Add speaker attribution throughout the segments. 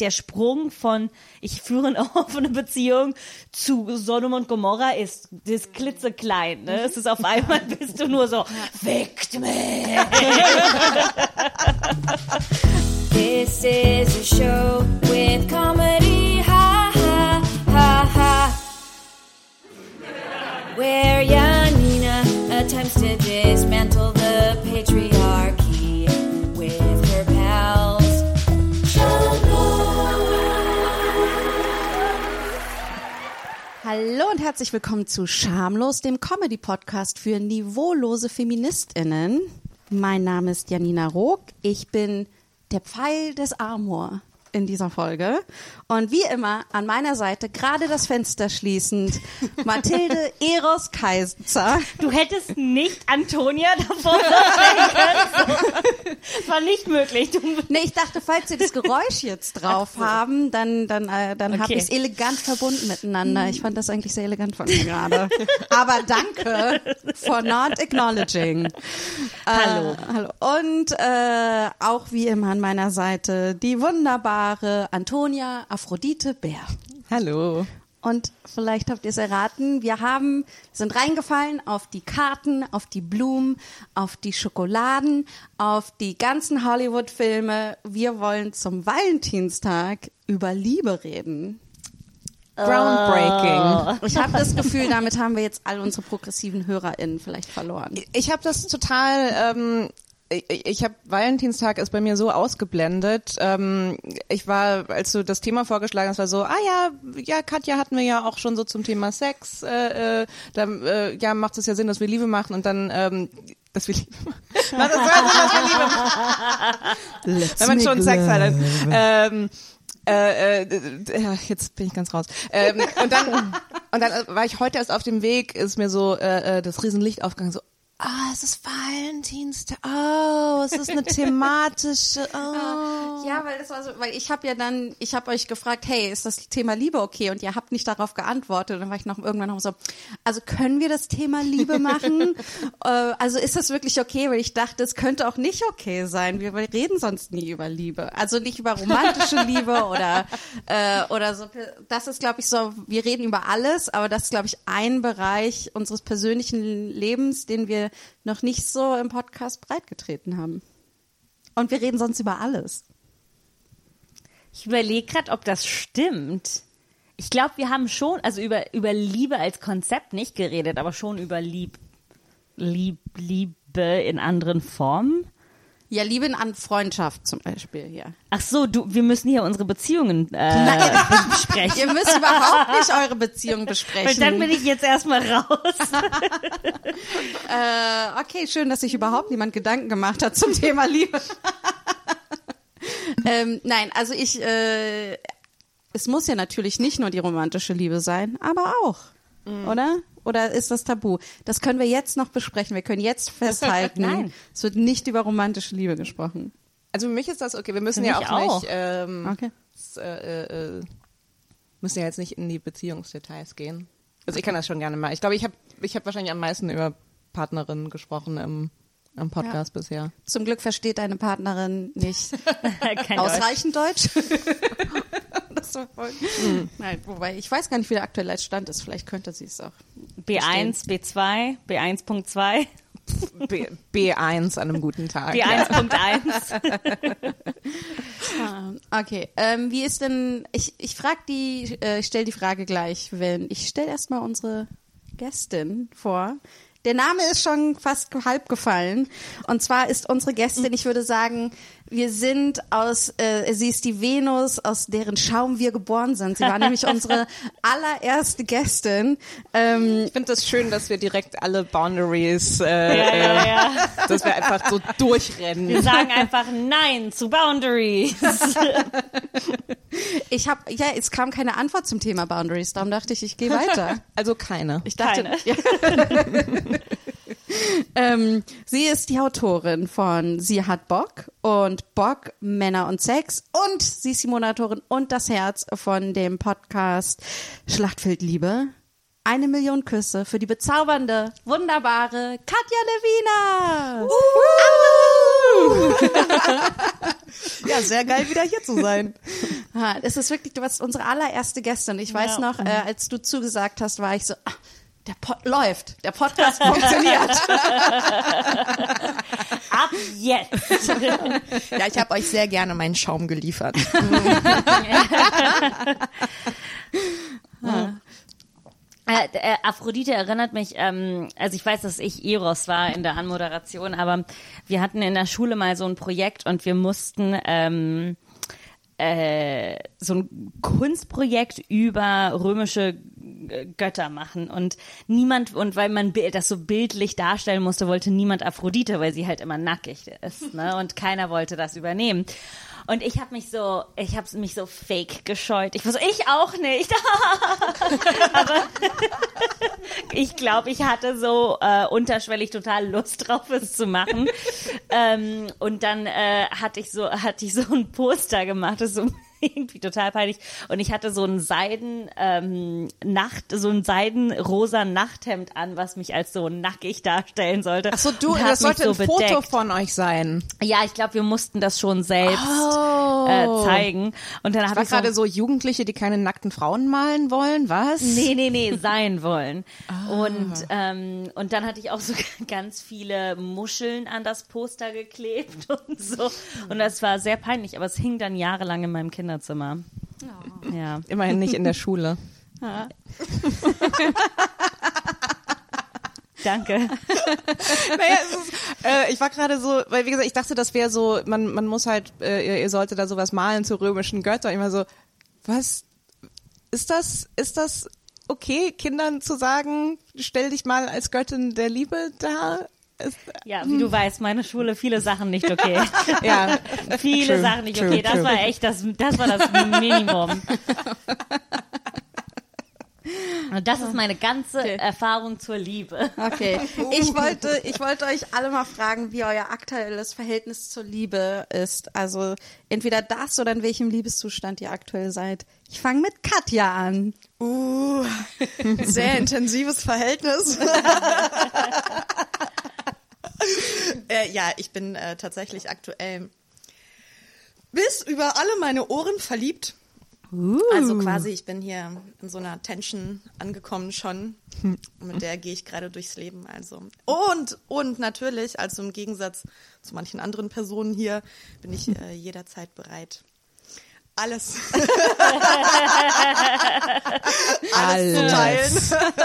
Speaker 1: Der Sprung von ich führe eine offene Beziehung zu Sodom und Gomorra ist, ist klitzeklein. Ne? Es ist auf einmal bist du nur so, fickt mich.
Speaker 2: This is a show with comedy, ha ha ha ha. Where Janina attempts to dismantle the patriarchy
Speaker 3: Hallo und herzlich willkommen zu Schamlos, dem Comedy-Podcast für niveaulose FeministInnen. Mein Name ist Janina Rook. Ich bin der Pfeil des Amor in dieser Folge. Und wie immer an meiner Seite, gerade das Fenster schließend, Mathilde Eros Kaiser.
Speaker 1: Du hättest nicht Antonia davor können. Das war nicht möglich. Du,
Speaker 3: Nee, ich dachte, falls Sie das Geräusch jetzt drauf haben, dann, dann, äh, dann habe
Speaker 1: Okay.
Speaker 3: ich es elegant verbunden miteinander. Ich fand das eigentlich sehr elegant von mir gerade. Aber danke for not acknowledging.
Speaker 1: Hallo.
Speaker 3: Äh, hallo. Und äh, auch wie immer an meiner Seite die wunderbare Antonia Aphrodite Bär.
Speaker 4: Hallo.
Speaker 3: Und vielleicht habt ihr es erraten, wir haben, sind reingefallen auf die Karten, auf die Blumen, auf die Schokoladen, auf die ganzen Hollywood-Filme. Wir wollen zum Valentinstag über Liebe reden.
Speaker 4: Groundbreaking.
Speaker 3: Ich habe das Gefühl, damit haben wir jetzt all unsere progressiven HörerInnen vielleicht verloren.
Speaker 4: Ich habe das total. Ähm, ich, ich habe Valentinstag ist bei mir so ausgeblendet. Ähm, ich war, als du das Thema vorgeschlagen hast, war so, ah ja, ja, Katja hatten wir ja auch schon so zum Thema Sex. Äh, äh, da äh, ja macht es ja Sinn, dass wir Liebe machen und dann ähm, dass wir Liebe machen. Macht es ja Sinn, dass wir Liebe machen. Wenn man schon Sex hat. Dann, ähm, äh, äh, ja, jetzt bin ich ganz raus. Ähm, und dann und dann äh, war ich heute erst auf dem Weg, ist mir so äh, äh, das Riesenlicht aufgegangen, so Ah, es ist Valentinstag. Oh, es ist eine thematische. Oh.
Speaker 3: Ja, weil das war so, weil ich habe ja dann, ich habe euch gefragt, hey, ist das Thema Liebe okay? Und ihr habt nicht darauf geantwortet. Und dann war ich noch irgendwann noch so, also können wir das Thema Liebe machen? äh, also ist das wirklich okay? Weil ich dachte, es könnte auch nicht okay sein. Wir reden sonst nie über Liebe. Also nicht über romantische Liebe oder äh, oder so. Das ist, glaube ich, so. Wir reden über alles, aber das ist, glaube ich, ein Bereich unseres persönlichen Lebens, den wir noch nicht so im Podcast breitgetreten haben. Und wir reden sonst über alles.
Speaker 1: ich überlege gerade, ob das stimmt. Ich glaube, wir haben schon, also über, über Liebe als Konzept nicht geredet, aber schon über Lieb, Lieb, Liebe in anderen Formen.
Speaker 3: Ja, Liebe an Freundschaft zum Beispiel hier.
Speaker 1: Ach so, du, wir müssen hier unsere Beziehungen äh, besprechen.
Speaker 3: Ihr müsst überhaupt nicht eure Beziehung
Speaker 1: Weil
Speaker 3: besprechen.
Speaker 1: dann bin ich jetzt erstmal raus.
Speaker 3: äh, okay, schön, dass sich überhaupt niemand Gedanken gemacht hat zum Thema Liebe. ähm, nein, also ich, äh, es muss ja natürlich nicht nur die romantische Liebe sein, aber auch, oder? Oder ist das tabu? Das können wir jetzt noch besprechen. Wir können jetzt festhalten,
Speaker 1: Nein.
Speaker 3: es wird nicht über romantische Liebe gesprochen.
Speaker 4: Also für mich ist das okay. Wir müssen
Speaker 1: Für
Speaker 4: ja auch,
Speaker 1: auch.
Speaker 4: nicht. Ähm,
Speaker 3: Okay.
Speaker 4: äh, äh, müssen ja jetzt nicht in die Beziehungsdetails gehen. Also ich kann das schon gerne mal. Ich glaube, ich habe ich hab wahrscheinlich am meisten über Partnerinnen gesprochen im, im Podcast bisher.
Speaker 3: Zum Glück versteht deine Partnerin nicht ausreichend Deutsch. das war voll. Nein, wobei ich weiß gar nicht, wie der aktuelle Stand ist. Vielleicht könnte sie es auch.
Speaker 1: B1, B2, B1.2,
Speaker 4: B, B1 an einem guten Tag.
Speaker 1: B1.1.
Speaker 3: Ah, Okay, ähm, wie ist denn? Ich ich frage die, äh, ich stelle die Frage gleich, wenn ich stelle erstmal unsere Gästin vor. Der Name ist schon fast halb gefallen. Und zwar ist unsere Gästin, ich würde sagen, wir sind aus, äh, sie ist die Venus, aus deren Schaum wir geboren sind. Sie war nämlich unsere allererste Gästin. Ähm,
Speaker 4: Ich finde das schön, dass wir direkt alle Boundaries, äh,
Speaker 1: Ja, ja, ja.
Speaker 4: dass wir einfach so durchrennen.
Speaker 1: Wir sagen einfach Nein zu Boundaries.
Speaker 3: ich habe, ja, es kam keine Antwort zum Thema Boundaries, darum dachte ich, ich gehe weiter.
Speaker 4: Also keine.
Speaker 3: Ich dachte,
Speaker 1: Keine.
Speaker 3: Ähm, sie ist die Autorin von Sie hat Bock und Bock, Männer und Sex und sie ist die Moderatorin und das Herz von dem Podcast Schlachtfeld Liebe. Eine Million Küsse für die bezaubernde, wunderbare Katja Lewina.
Speaker 4: Ja, sehr geil, wieder hier zu sein.
Speaker 3: Es ist wirklich, du warst unsere allererste Gäste und ich weiß
Speaker 1: Ja.
Speaker 3: noch, äh, als du zugesagt hast, war ich so, ah, der Pod läuft, der Podcast funktioniert.
Speaker 1: Ab jetzt.
Speaker 5: Ja, ich habe euch sehr gerne meinen Schaum geliefert.
Speaker 1: Äh, äh, Aphrodite erinnert mich, ähm, also ich weiß, dass ich Eros war in der Anmoderation, aber wir hatten in der Schule mal so ein Projekt und wir mussten ähm, äh, so ein Kunstprojekt über römische äh, Götter machen und niemand und weil man das so bildlich darstellen musste, wollte niemand Aphrodite, weil sie halt immer nackig ist, ne? Und keiner wollte das übernehmen. Und ich habe mich so, ich habe mich so fake gescheut. Ich war so, ich auch nicht. Aber ich glaube, ich hatte so äh, unterschwellig total Lust drauf, es zu machen. ähm, und dann äh, hatte ich so, hatte ich so ein Poster gemacht, das so irgendwie total peinlich. Und ich hatte so ein Seiden ähm, Nacht, so ein Seidenrosa Nachthemd an, was mich als so nackig darstellen sollte.
Speaker 4: Ach so, du, das sollte
Speaker 1: mich
Speaker 4: ein
Speaker 1: so
Speaker 4: Foto
Speaker 1: bedeckt.
Speaker 4: von euch sein.
Speaker 1: Ja, ich glaube, wir mussten das schon selbst
Speaker 4: Oh.
Speaker 1: äh, zeigen. Und dann habe
Speaker 4: War
Speaker 1: ich so,
Speaker 4: gerade so Jugendliche, die keine nackten Frauen malen wollen, was?
Speaker 1: Nee, nee, nee, sein wollen.
Speaker 4: Ah.
Speaker 1: Und, ähm, und dann hatte ich auch so ganz viele Muscheln an das Poster geklebt und so. Und das war sehr peinlich, aber es hing dann jahrelang in meinem Kinderzimmer. Ja.
Speaker 4: Immerhin nicht in der Schule.
Speaker 1: Danke.
Speaker 4: naja, ist, äh, ich war gerade so, weil wie gesagt, ich dachte, das wäre so, man, man muss halt, äh, ihr, ihr sollte da sowas malen zu römischen Göttern. Ich war so, was ist das, ist das okay, Kindern zu sagen, stell dich mal als Göttin der Liebe dar?
Speaker 1: Ja, wie du weißt, meine Schule, viele Sachen nicht okay.
Speaker 4: ja,
Speaker 1: viele
Speaker 4: True,
Speaker 1: Sachen nicht
Speaker 4: true,
Speaker 1: okay. Das
Speaker 4: true.
Speaker 1: war echt das, das war das Minimum. Und das ist meine ganze Erfahrung zur Liebe.
Speaker 3: Okay. Ich wollte, ich wollte euch alle mal fragen, wie euer aktuelles Verhältnis zur Liebe ist. Also entweder das oder in welchem Liebeszustand ihr aktuell seid. Ich fange mit Katja an.
Speaker 5: Uh, sehr intensives Verhältnis. äh, ja, ich bin äh, tatsächlich aktuell bis über alle meine Ohren verliebt. Also quasi, ich bin hier in so einer Tension angekommen schon. Mit der gehe ich gerade durchs Leben. Also und und natürlich, also im Gegensatz zu manchen anderen Personen hier, bin ich äh, jederzeit bereit. Alles, alles zu teilen.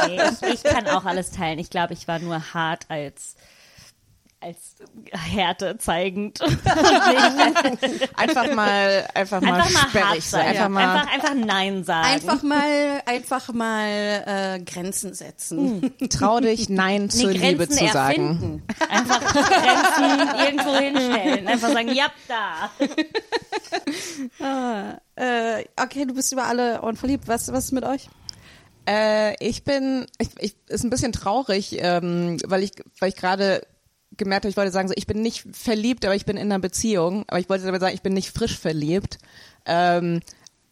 Speaker 1: Nee, ich, ich kann auch alles teilen. Ich glaube, ich war nur hart als als Härte zeigend.
Speaker 4: einfach mal, einfach mal
Speaker 1: Einfach mal hart
Speaker 4: sperrig sein.
Speaker 1: sein.
Speaker 4: Einfach mal,
Speaker 1: Einfach, einfach Nein sagen.
Speaker 3: Einfach mal, einfach mal äh, Grenzen setzen.
Speaker 4: trau dich, Nein zur
Speaker 1: Nee,
Speaker 4: Liebe zu sagen.
Speaker 1: erfinden. Einfach Grenzen irgendwo hinstellen. Einfach sagen, ja, da.
Speaker 3: Äh, okay, du bist über alle Ohren verliebt. Was, was ist mit euch?
Speaker 4: Äh, ich bin, ich, ich, ist ein bisschen traurig, ähm, weil ich, weil ich gerade gemerkt habe, ich wollte sagen, so, ich bin nicht verliebt, aber ich bin in einer Beziehung. Aber ich wollte damit sagen, ich bin nicht frisch verliebt. Ähm,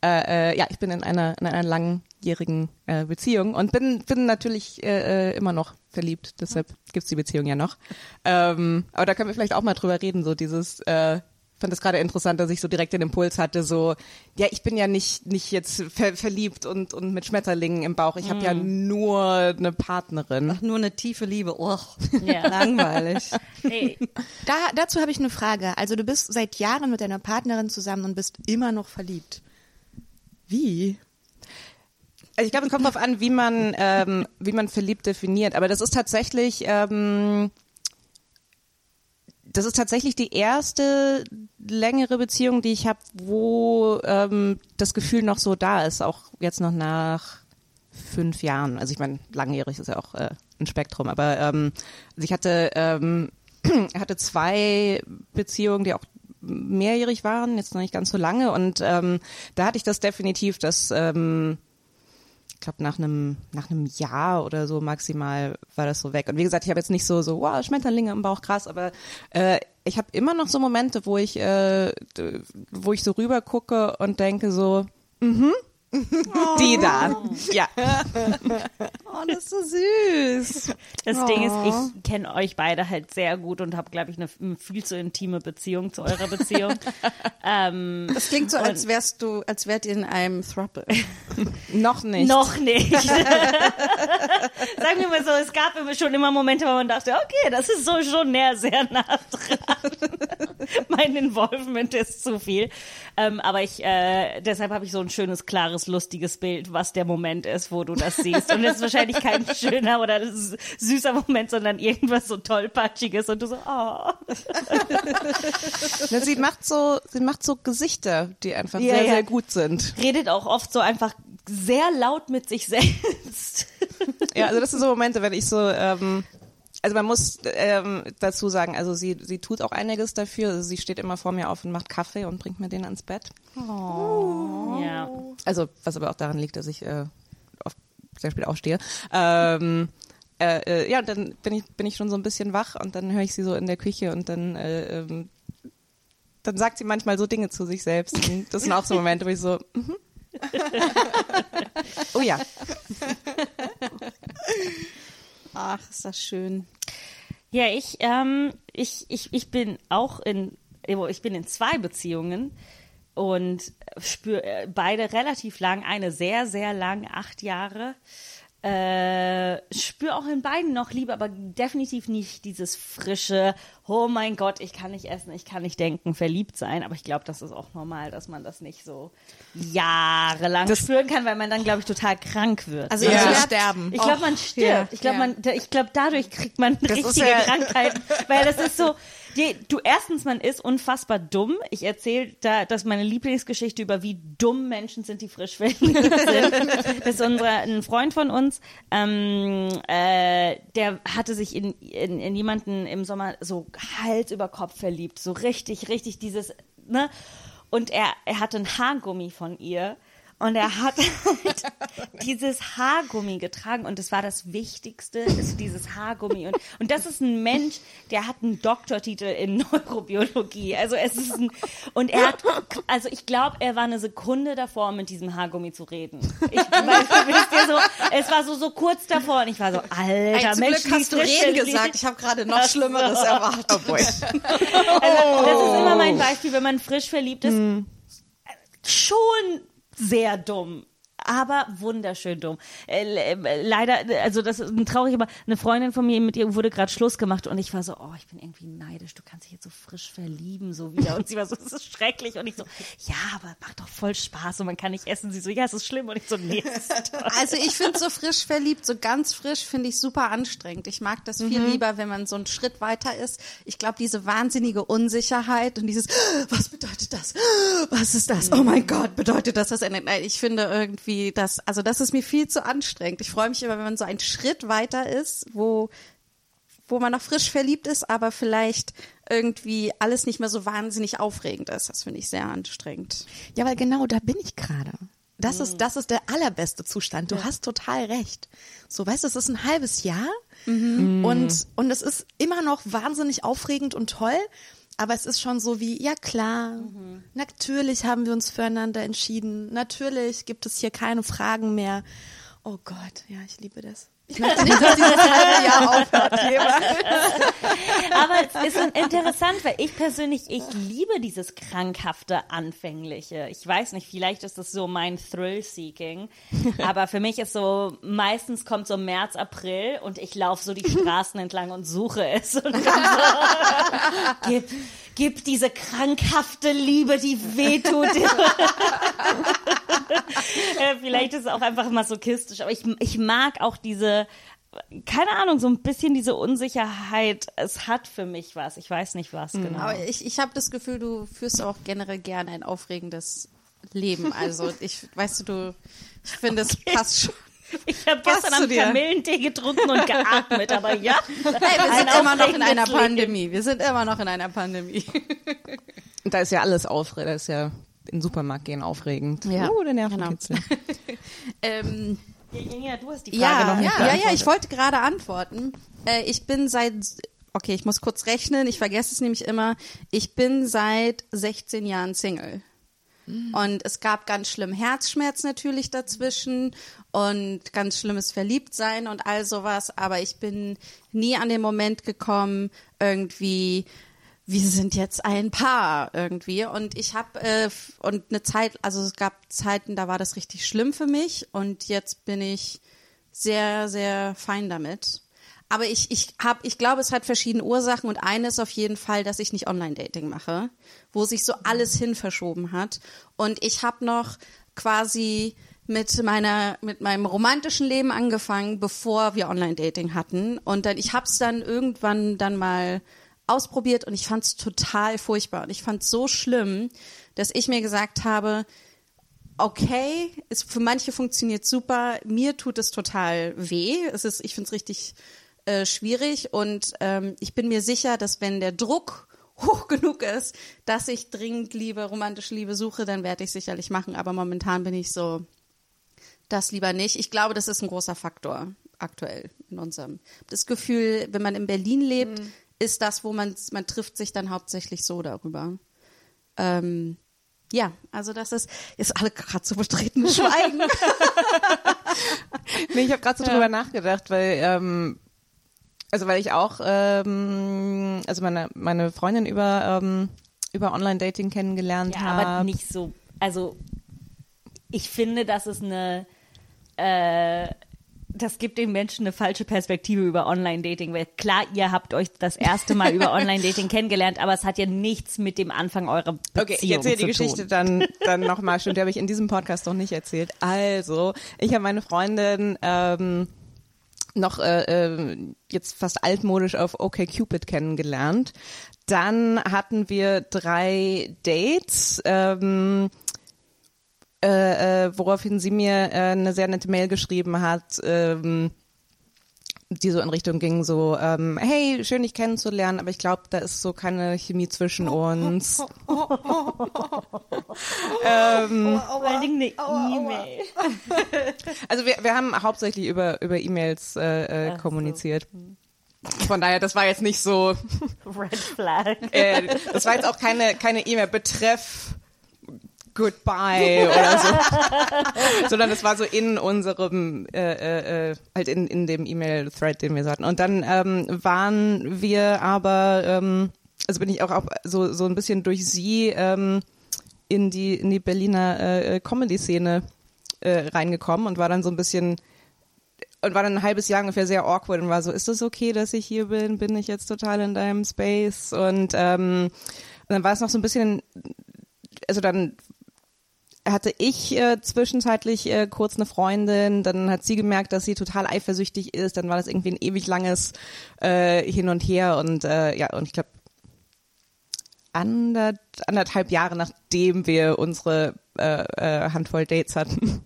Speaker 4: äh, äh, ja, ich bin in einer, in einer langjährigen äh, Beziehung und bin, bin natürlich äh, äh, immer noch verliebt. Deshalb gibt's die Beziehung ja noch. Ähm, aber da können wir vielleicht auch mal drüber reden, so dieses äh, fand es gerade interessant, dass ich so direkt den Impuls hatte, so, ja, ich bin ja nicht, nicht jetzt ver verliebt und, und mit Schmetterlingen im Bauch. Ich habe ja nur eine Partnerin.
Speaker 3: Nur eine tiefe Liebe. Oh,
Speaker 1: Ja.
Speaker 3: langweilig.
Speaker 1: Nee,
Speaker 5: Da, dazu habe ich eine Frage. Also du bist seit Jahren mit deiner Partnerin zusammen und bist immer noch verliebt. Wie?
Speaker 4: Also ich glaube, es kommt darauf an, wie man, ähm, wie man verliebt definiert. Aber das ist tatsächlich, ähm, das ist tatsächlich die erste längere Beziehung, die ich habe, wo ähm, das Gefühl noch so da ist, auch jetzt noch nach fünf Jahren. Also ich meine, langjährig ist ja auch äh, ein Spektrum, aber ähm, also ich hatte ähm, hatte zwei Beziehungen, die auch mehrjährig waren, jetzt noch nicht ganz so lange und ähm, da hatte ich das definitiv, dass ähm, ich glaube nach einem nach einem Jahr oder so maximal war das so weg. Und wie gesagt, ich habe jetzt nicht so so wow Schmetterlinge im Bauch krass, aber äh, ich habe immer noch so Momente, wo ich äh, wo ich so rüber gucke und denke so mhm Die da. Ja.
Speaker 3: Oh, das ist so süß.
Speaker 1: Das Ding ist, ich kenne euch beide halt sehr gut und habe, glaube ich, eine eine viel zu intime Beziehung zu eurer Beziehung. ähm,
Speaker 3: Das klingt so, als wärst du, als wärt ihr in einem Throuple.
Speaker 4: Noch nicht.
Speaker 1: Noch nicht. Sagen wir mal so, es gab immer schon immer Momente, wo man dachte, okay, das ist so schon näher, sehr nah dran. mein Involvement ist zu viel. Ähm, aber ich, äh, deshalb habe ich so ein schönes, klares, lustiges Bild, was der Moment ist, wo du das siehst. Und es ist wahrscheinlich kein schöner oder süßer Moment, sondern irgendwas so tollpatschiges und du so, oh.
Speaker 4: Sie macht so, sie macht so Gesichter, die einfach
Speaker 1: Ja,
Speaker 4: sehr,
Speaker 1: ja.
Speaker 4: sehr gut sind.
Speaker 1: Redet auch oft so einfach sehr laut mit sich selbst.
Speaker 4: Ja, also das sind so Momente, wenn ich so, ähm, also man muss ähm, dazu sagen, also sie, sie tut auch einiges dafür. Also sie steht immer vor mir auf und macht Kaffee und bringt mir den ans Bett.
Speaker 1: Ja.
Speaker 4: Also was aber auch daran liegt, dass ich äh, sehr spät aufstehe. Ähm, äh, äh, ja, dann bin ich, bin ich schon so ein bisschen wach und dann höre ich sie so in der Küche und dann, äh, ähm, dann sagt sie manchmal so Dinge zu sich selbst. Und das sind auch so Momente, wo ich so, mhm. oh ja.
Speaker 3: Ach, ist das schön.
Speaker 1: Ja, ich, ähm, ich, ich, ich bin auch in, ich bin in zwei Beziehungen und spüre beide relativ lang, eine sehr, sehr lang, acht Jahre. Äh, spüre auch in beiden noch Liebe, aber definitiv nicht dieses frische, oh mein Gott, ich kann nicht essen, ich kann nicht denken, verliebt sein. Aber ich glaube, das ist auch normal, dass man das nicht so jahrelang spüren kann, weil man dann, glaube ich, total krank wird.
Speaker 3: Also ihr
Speaker 4: Ja.
Speaker 3: werdet
Speaker 5: Sterben.
Speaker 1: Ich glaube, man stirbt.
Speaker 3: ja,
Speaker 1: ich glaube, man, ich glaube, dadurch kriegt man
Speaker 4: ist
Speaker 1: richtige
Speaker 4: ja-
Speaker 1: Krankheiten, weil das ist so. Die, du erstens, man ist unfassbar dumm. Ich erzähle da, dass meine Lieblingsgeschichte über wie dumm Menschen sind, die frisch sind. Das ist unser ein Freund von uns, ähm, äh, der hatte sich in, in, in jemanden im Sommer so Hals über Kopf verliebt, so richtig, richtig dieses, ne? Und er, er hatte ein Haargummi von ihr. Und er hat halt dieses Haargummi getragen und es war das Wichtigste, ist dieses Haargummi. Und, und das ist ein Mensch, der hat einen Doktortitel in Neurobiologie. Also es ist ein, und er hat, also ich glaube, er war eine Sekunde davor, mit diesem Haargummi zu reden. Ich ja so, es war so, so kurz davor und ich war so, alter
Speaker 3: zum
Speaker 1: Mensch,
Speaker 3: Glück hast du reden gesagt. Ich habe gerade noch
Speaker 1: Ach so.
Speaker 3: Schlimmeres erwartet.
Speaker 4: Oh boy.
Speaker 1: Also, das ist immer mein Beispiel, wenn man frisch verliebt ist. Schon sehr dumm. Aber wunderschön dumm. Äh, le- leider, also das ist ein traurig, aber eine Freundin von mir, mit ihr wurde gerade Schluss gemacht und ich war so, oh, ich bin irgendwie neidisch, du kannst dich jetzt so frisch verlieben, so wieder. Und sie war so, das ist schrecklich. Und ich so, ja, aber macht doch voll Spaß und man kann nicht essen. Sie so, ja, es ist schlimm. Und ich so, nee, es ist toll.
Speaker 3: Also ich finde so frisch verliebt, so ganz frisch finde ich super anstrengend. Ich mag das viel lieber, wenn man so einen Schritt weiter ist. Ich glaube, diese wahnsinnige Unsicherheit und dieses, was bedeutet das? Was ist das? Oh mein Gott, bedeutet das das Ende? Nein, ich finde irgendwie das, also das ist mir viel zu anstrengend. Ich freue mich immer, wenn man so einen Schritt weiter ist, wo wo man noch frisch verliebt ist, aber vielleicht irgendwie alles nicht mehr so wahnsinnig aufregend ist. Das finde ich sehr anstrengend.
Speaker 5: Ja, weil genau da bin ich gerade. Das ist, das ist der allerbeste Zustand. Du hast total recht. So, weißt du, es ist ein halbes Jahr und, und es ist immer noch wahnsinnig aufregend und toll. Aber es ist schon so wie, ja klar, natürlich haben wir uns füreinander entschieden. Natürlich gibt es hier keine Fragen mehr. Oh Gott, ja, ich liebe das. Ich möchte nicht, dass dieses halbe Jahr aufhört.
Speaker 1: Aber es ist interessant, weil ich persönlich, ich liebe dieses krankhafte, anfängliche. Ich weiß nicht, vielleicht ist das so mein Thrill-Seeking. Aber für mich ist so, meistens kommt so März, April und ich laufe so die Straßen entlang und suche es. Und so, gib, gib diese krankhafte Liebe, die wehtut. Äh, Vielleicht ist es auch einfach masochistisch, aber ich, ich mag auch diese, keine Ahnung, so ein bisschen diese Unsicherheit. Es hat für mich was. Ich weiß nicht was genau.
Speaker 3: Aber ich, ich habe das Gefühl, du führst auch generell gerne ein aufregendes Leben. Also ich, weißt du, du, ich finde, es passt schon.
Speaker 1: Ich habe gestern am. Kamillentee getrunken und geatmet, aber ja.
Speaker 3: Hey, wir sind immer noch in einer
Speaker 1: Leben.
Speaker 3: Pandemie. Wir sind immer noch in einer Pandemie.
Speaker 4: Und da ist ja alles aufregend, da ist ja in den Supermarkt gehen aufregend.
Speaker 3: Ja,
Speaker 4: Oh, der Nervenkitzel.
Speaker 3: ähm,
Speaker 1: Ja, du hast die Frage
Speaker 3: ja,
Speaker 1: noch nicht
Speaker 3: ja, ja, ich wollte gerade antworten. Äh, ich bin seit, okay, ich muss kurz rechnen, ich vergesse es nämlich immer. Ich bin seit 16 Jahren Single. Und es gab ganz schlimm Herzschmerz natürlich dazwischen und ganz schlimmes Verliebtsein und all sowas. Aber ich bin nie an den Moment gekommen, irgendwie, wir sind jetzt ein Paar irgendwie. Und ich habe äh, und eine Zeit, also es gab Zeiten, da war das richtig schlimm für mich und jetzt bin ich sehr, sehr fein damit. Aber ich, ich habe, ich glaube, es hat verschiedene Ursachen und eine ist auf jeden Fall, dass ich nicht Online-Dating mache, wo sich so alles hin verschoben hat. Und ich habe noch quasi mit meiner, mit meinem romantischen Leben angefangen, bevor wir Online-Dating hatten. Und dann, ich habe es dann irgendwann dann mal ausprobiert und ich fand es total furchtbar. Und ich fand es so schlimm, dass ich mir gesagt habe, okay, ist für manche funktioniert super, mir tut es total weh. Es ist, ich finde es richtig äh, schwierig und ähm, ich bin mir sicher, dass wenn der Druck hoch genug ist, dass ich dringend Liebe, romantische Liebe suche, dann werde ich sicherlich machen. Aber momentan bin ich so, das lieber nicht. Ich glaube, das ist ein großer Faktor aktuell in unserem. Das Gefühl, wenn man in Berlin lebt, ist das, wo man man trifft sich dann hauptsächlich so darüber. Ähm, ja, also das ist ist alle gerade so betreten Schweigen.
Speaker 4: Nee, ich habe gerade so drüber nachgedacht, weil ähm, also weil ich auch ähm, also meine meine Freundin über ähm, über Online-Dating kennengelernt
Speaker 1: Ja,
Speaker 4: habe.
Speaker 1: aber nicht so. Also, ich finde, das ist eine. Äh, das gibt den Menschen eine falsche Perspektive über Online-Dating. Weil klar, ihr habt euch das erste Mal über Online-Dating kennengelernt, aber es hat ja nichts mit dem Anfang eurer Beziehung
Speaker 4: Okay, ich erzähle die
Speaker 1: zu
Speaker 4: Geschichte
Speaker 1: tun.
Speaker 4: dann, dann nochmal. Stimmt, die habe ich in diesem Podcast noch nicht erzählt. Also, ich habe meine Freundin ähm, noch äh, äh, jetzt fast altmodisch auf OkCupid kennengelernt. Dann hatten wir drei Dates. Ähm, äh, äh, woraufhin sie mir äh, eine sehr nette Mail geschrieben hat, ähm, die so in Richtung ging, so, ähm, hey, schön dich kennenzulernen, aber ich glaube, da ist so keine Chemie zwischen uns. ähm,
Speaker 1: Vor allen Dingen eine E-Mail.
Speaker 4: also wir, wir haben hauptsächlich über, über E-Mails äh, äh, kommuniziert. Von daher, das war jetzt nicht so,
Speaker 1: Red Flag.
Speaker 4: äh, das war jetzt auch keine keine E-Mail betreff Goodbye oder so, sondern es war so in unserem äh, äh, äh, halt in in dem E-Mail-Thread, den wir so hatten. Und dann ähm, waren wir aber, ähm, also bin ich auch, auch so so ein bisschen durch sie ähm, in die in die Berliner äh, äh, Comedy-Szene äh, reingekommen und war dann so ein bisschen und war dann ein halbes Jahr ungefähr sehr awkward und war so, ist das okay, dass ich hier bin? Bin ich jetzt total in deinem Space? Und, ähm, und dann war es noch so ein bisschen, also dann hatte ich äh, zwischenzeitlich äh, kurz eine Freundin, dann hat sie gemerkt, dass sie total eifersüchtig ist, dann war das irgendwie ein ewig langes äh, Hin und Her. Und äh, ja, und ich glaube, ander, anderthalb Jahre nachdem wir unsere äh, äh, Handvoll Dates hatten,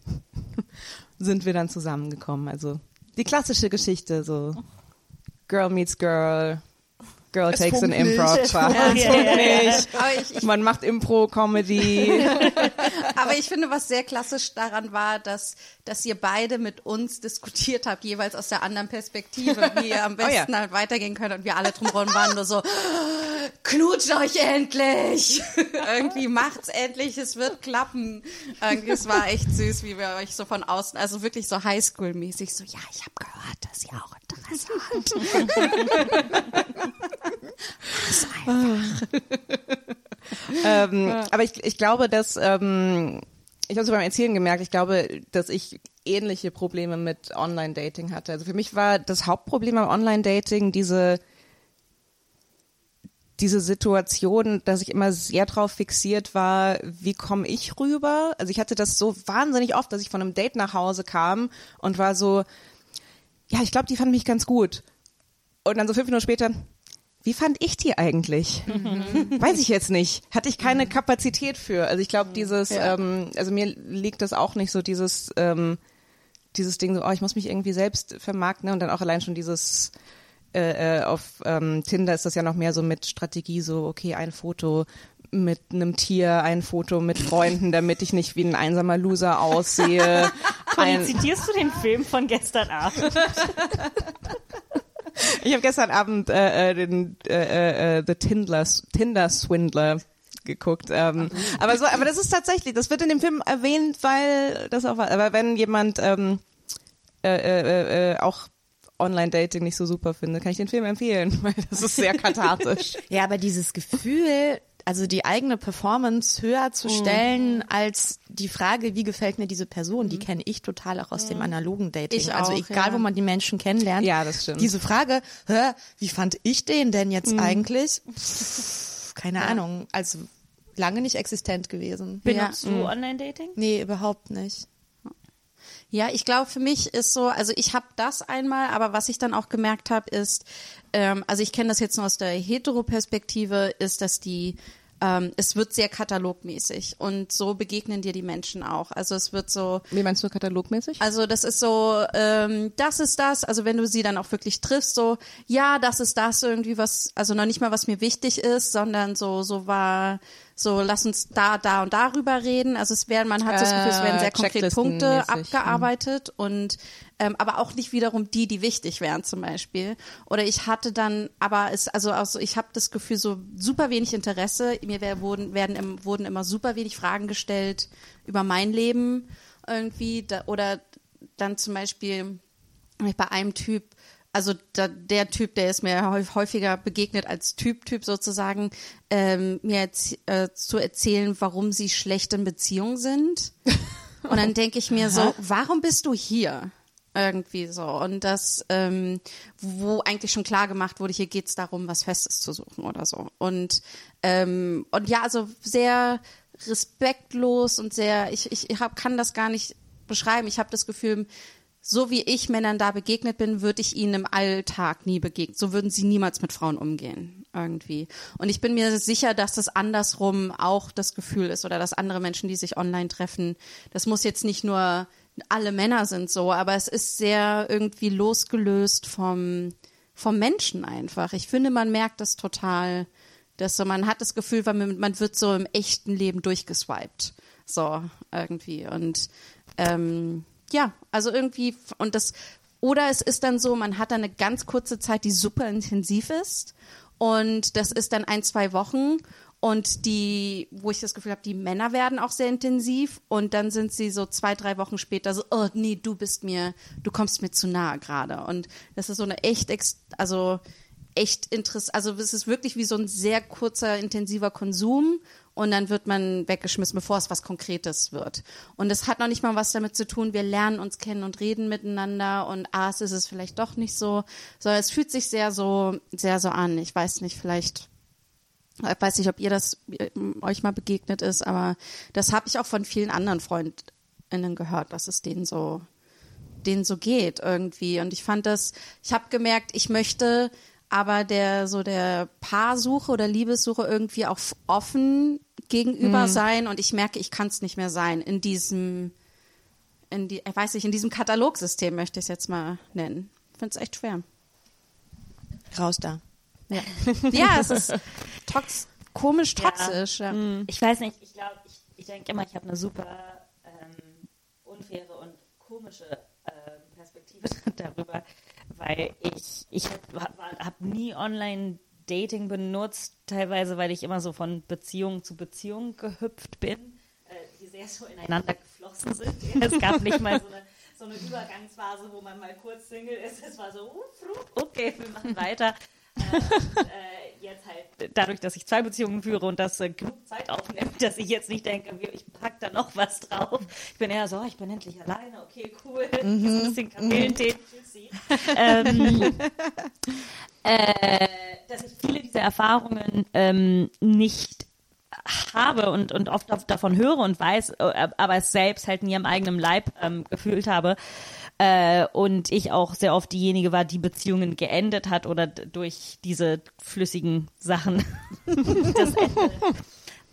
Speaker 4: sind wir dann zusammengekommen. Also die klassische Geschichte, so Girl meets Girl, Girl takes an
Speaker 5: funkt nicht.
Speaker 4: Improv class.
Speaker 1: Ja,
Speaker 4: Es
Speaker 1: ja, ja,
Speaker 4: Man macht Impro-Comedy.
Speaker 3: Aber ich finde, was sehr klassisch daran war, dass, dass ihr beide mit uns diskutiert habt, jeweils aus der anderen Perspektive, wie ihr am
Speaker 4: Oh
Speaker 3: besten halt weitergehen könnt. Und wir alle drumherum waren nur so, knutscht euch endlich! Irgendwie macht's endlich, es wird klappen. Irgendwie, es war echt süß, wie wir euch so von außen, also wirklich so Highschool-mäßig, so, ja, ich habe gehört, dass ihr auch Interesse habt. Einfach.
Speaker 4: ähm, Aber ich, ich glaube, dass ähm, ich habe es beim Erzählen gemerkt, ich glaube, dass ich ähnliche Probleme mit Online-Dating hatte. Also für mich war das Hauptproblem am Online-Dating diese diese Situation, dass ich immer sehr drauf fixiert war, wie komme ich rüber? Also ich hatte das so wahnsinnig oft, dass ich von einem Date nach Hause kam und war so, ja, ich glaube, die fand mich ganz gut. Und dann so fünf Minuten später, wie fand ich die eigentlich? Weiß ich jetzt nicht. Hatte ich keine Kapazität für. Also ich glaube, dieses, ähm, also mir liegt das auch nicht so, dieses, ähm, dieses Ding so, oh, ich muss mich irgendwie selbst vermarkten ne? und dann auch allein schon dieses äh, äh, auf ähm, Tinder ist das ja noch mehr so mit Strategie, so okay, ein Foto mit einem Tier, ein Foto mit Freunden, damit ich nicht wie ein einsamer Loser aussehe. Ein,
Speaker 1: zitierst du den Film von gestern Abend?
Speaker 4: ich habe gestern Abend äh, äh, den äh, äh, The Tinder, Tinder Swindler geguckt. Ähm, aber so, aber das ist tatsächlich, das wird in dem Film erwähnt, weil das auch war. Aber wenn jemand ähm, äh, äh, äh, auch Online-Dating nicht so super findet, kann ich den Film empfehlen, weil das ist sehr kathartisch.
Speaker 5: Ja, aber dieses Gefühl, also die eigene Performance höher zu stellen als die Frage, wie gefällt mir diese Person, die kenne ich total auch aus dem analogen Dating.
Speaker 3: Ich
Speaker 5: also
Speaker 3: auch,
Speaker 5: egal,
Speaker 3: ja.
Speaker 5: wo man die Menschen kennenlernt.
Speaker 4: Ja, das stimmt.
Speaker 5: Diese Frage, hä, wie fand ich den denn jetzt eigentlich? Pff, keine Ahnung. Also lange nicht existent gewesen.
Speaker 1: Benutzt
Speaker 3: Ja.
Speaker 1: du Online-Dating?
Speaker 5: Nee, überhaupt nicht.
Speaker 3: Ja, ich glaube, für mich ist so, also ich habe das einmal, aber was ich dann auch gemerkt habe, ist, ähm, also ich kenne das jetzt nur aus der Hetero-Perspektive, ist, dass die, ähm, es wird sehr katalogmäßig und so begegnen dir die Menschen auch. Also es wird so,
Speaker 4: Wie meinst du katalogmäßig?
Speaker 3: also das ist so, ähm, das ist das, also wenn du sie dann auch wirklich triffst, so, ja, das ist das irgendwie, was, also noch nicht mal, was mir wichtig ist, sondern so, so war, so, lass uns da, da und darüber reden. Also es werden, man hat das Gefühl, es werden sehr
Speaker 4: Äh,
Speaker 3: konkrete Punkte
Speaker 4: Checklistenmäßig,
Speaker 3: abgearbeitet und ähm, aber auch nicht wiederum die, die wichtig wären zum Beispiel. Oder ich hatte dann, aber es, also, also ich habe das Gefühl, so super wenig Interesse. Mir wär, wurden, werden, wurden immer super wenig Fragen gestellt über mein Leben irgendwie. Da, oder dann zum Beispiel bei einem Typ, also da, der Typ, der ist mir häuf- häufiger begegnet als Typ-Typ sozusagen, ähm, mir erz- äh, zu erzählen, warum sie schlecht in Beziehung sind. Und dann denke ich mir so, warum bist du hier? Irgendwie so. Und das, ähm, wo eigentlich schon klar gemacht wurde, hier geht's darum, was Festes zu suchen oder so. Und, ähm, und ja, also sehr respektlos und sehr, ich, ich hab, kann das gar nicht beschreiben. Ich habe das Gefühl, so wie ich Männern da begegnet bin, würde ich ihnen im Alltag nie begegnen. So würden sie niemals mit Frauen umgehen, irgendwie. Und ich bin mir sicher, dass das andersrum auch das Gefühl ist oder dass andere Menschen, die sich online treffen, das muss jetzt nicht nur alle Männer sind so, aber es ist sehr irgendwie losgelöst vom, vom Menschen einfach. Ich finde, man merkt das total, dass so, man hat das Gefühl, man, man wird so im echten Leben durchgeswiped. So, irgendwie. Und ähm, ja, also irgendwie, und das, oder es ist dann so, man hat dann eine ganz kurze Zeit, die super intensiv ist. Und das ist dann ein, zwei Wochen. Und die, wo ich das Gefühl habe, die Männer werden auch sehr intensiv. Und dann sind sie so zwei, drei Wochen später so, oh nee, du bist mir, du kommst mir zu nahe gerade. Und das ist so eine echt, also echt interessant. Also es ist wirklich wie so ein sehr kurzer, intensiver Konsum und dann wird man weggeschmissen, bevor es was Konkretes wird. Und es hat noch nicht mal was damit zu tun, wir lernen uns kennen und reden miteinander und ah, es ist es vielleicht doch nicht so, sondern es fühlt sich sehr so, sehr so an. Ich weiß nicht, vielleicht, ich weiß nicht, ob ihr das äh, euch mal begegnet ist, aber das habe ich auch von vielen anderen FreundInnen gehört, dass es denen so, denen so geht irgendwie. Und ich fand das, ich habe gemerkt, ich möchte aber der so der Paarsuche oder Liebessuche irgendwie auch offen gegenüber sein und ich merke, ich kann es nicht mehr sein in diesem, in die, ich weiß nicht, in diesem Katalogsystem möchte ich es jetzt mal nennen. Ich finde es echt schwer.
Speaker 5: Raus da.
Speaker 3: Ja, ja es ist tox komisch toxisch. Ja.
Speaker 1: Ich weiß nicht, ich glaube, ich, ich denke immer, ich habe eine super ähm, unfaire und komische ähm, Perspektive darüber, weil ich, ich habe hab nie Online-Dating benutzt, teilweise, weil ich immer so von Beziehung zu Beziehung gehüpft bin, äh, die sehr so ineinander geflossen sind. Es gab nicht mal so eine, so eine Übergangsphase, wo man mal kurz Single ist. Es war so, uh, okay, wir machen weiter. Äh, und, äh, jetzt halt dadurch, dass ich zwei Beziehungen führe und das äh, genug Zeit aufnimmt, dass ich jetzt nicht denke, ich pack da noch was drauf. Ich bin eher so, ich bin endlich alleine, okay, cool. Jetzt ein bisschen Kamillentee, tschüssi. ähm, äh, dass ich viele dieser Erfahrungen ähm, nicht habe und, und oft davon höre und weiß, äh, aber es selbst halt nie am eigenen Leib ähm, gefühlt habe. Äh, und ich auch sehr oft diejenige war, die Beziehungen geendet hat oder durch diese flüssigen Sachen das Ende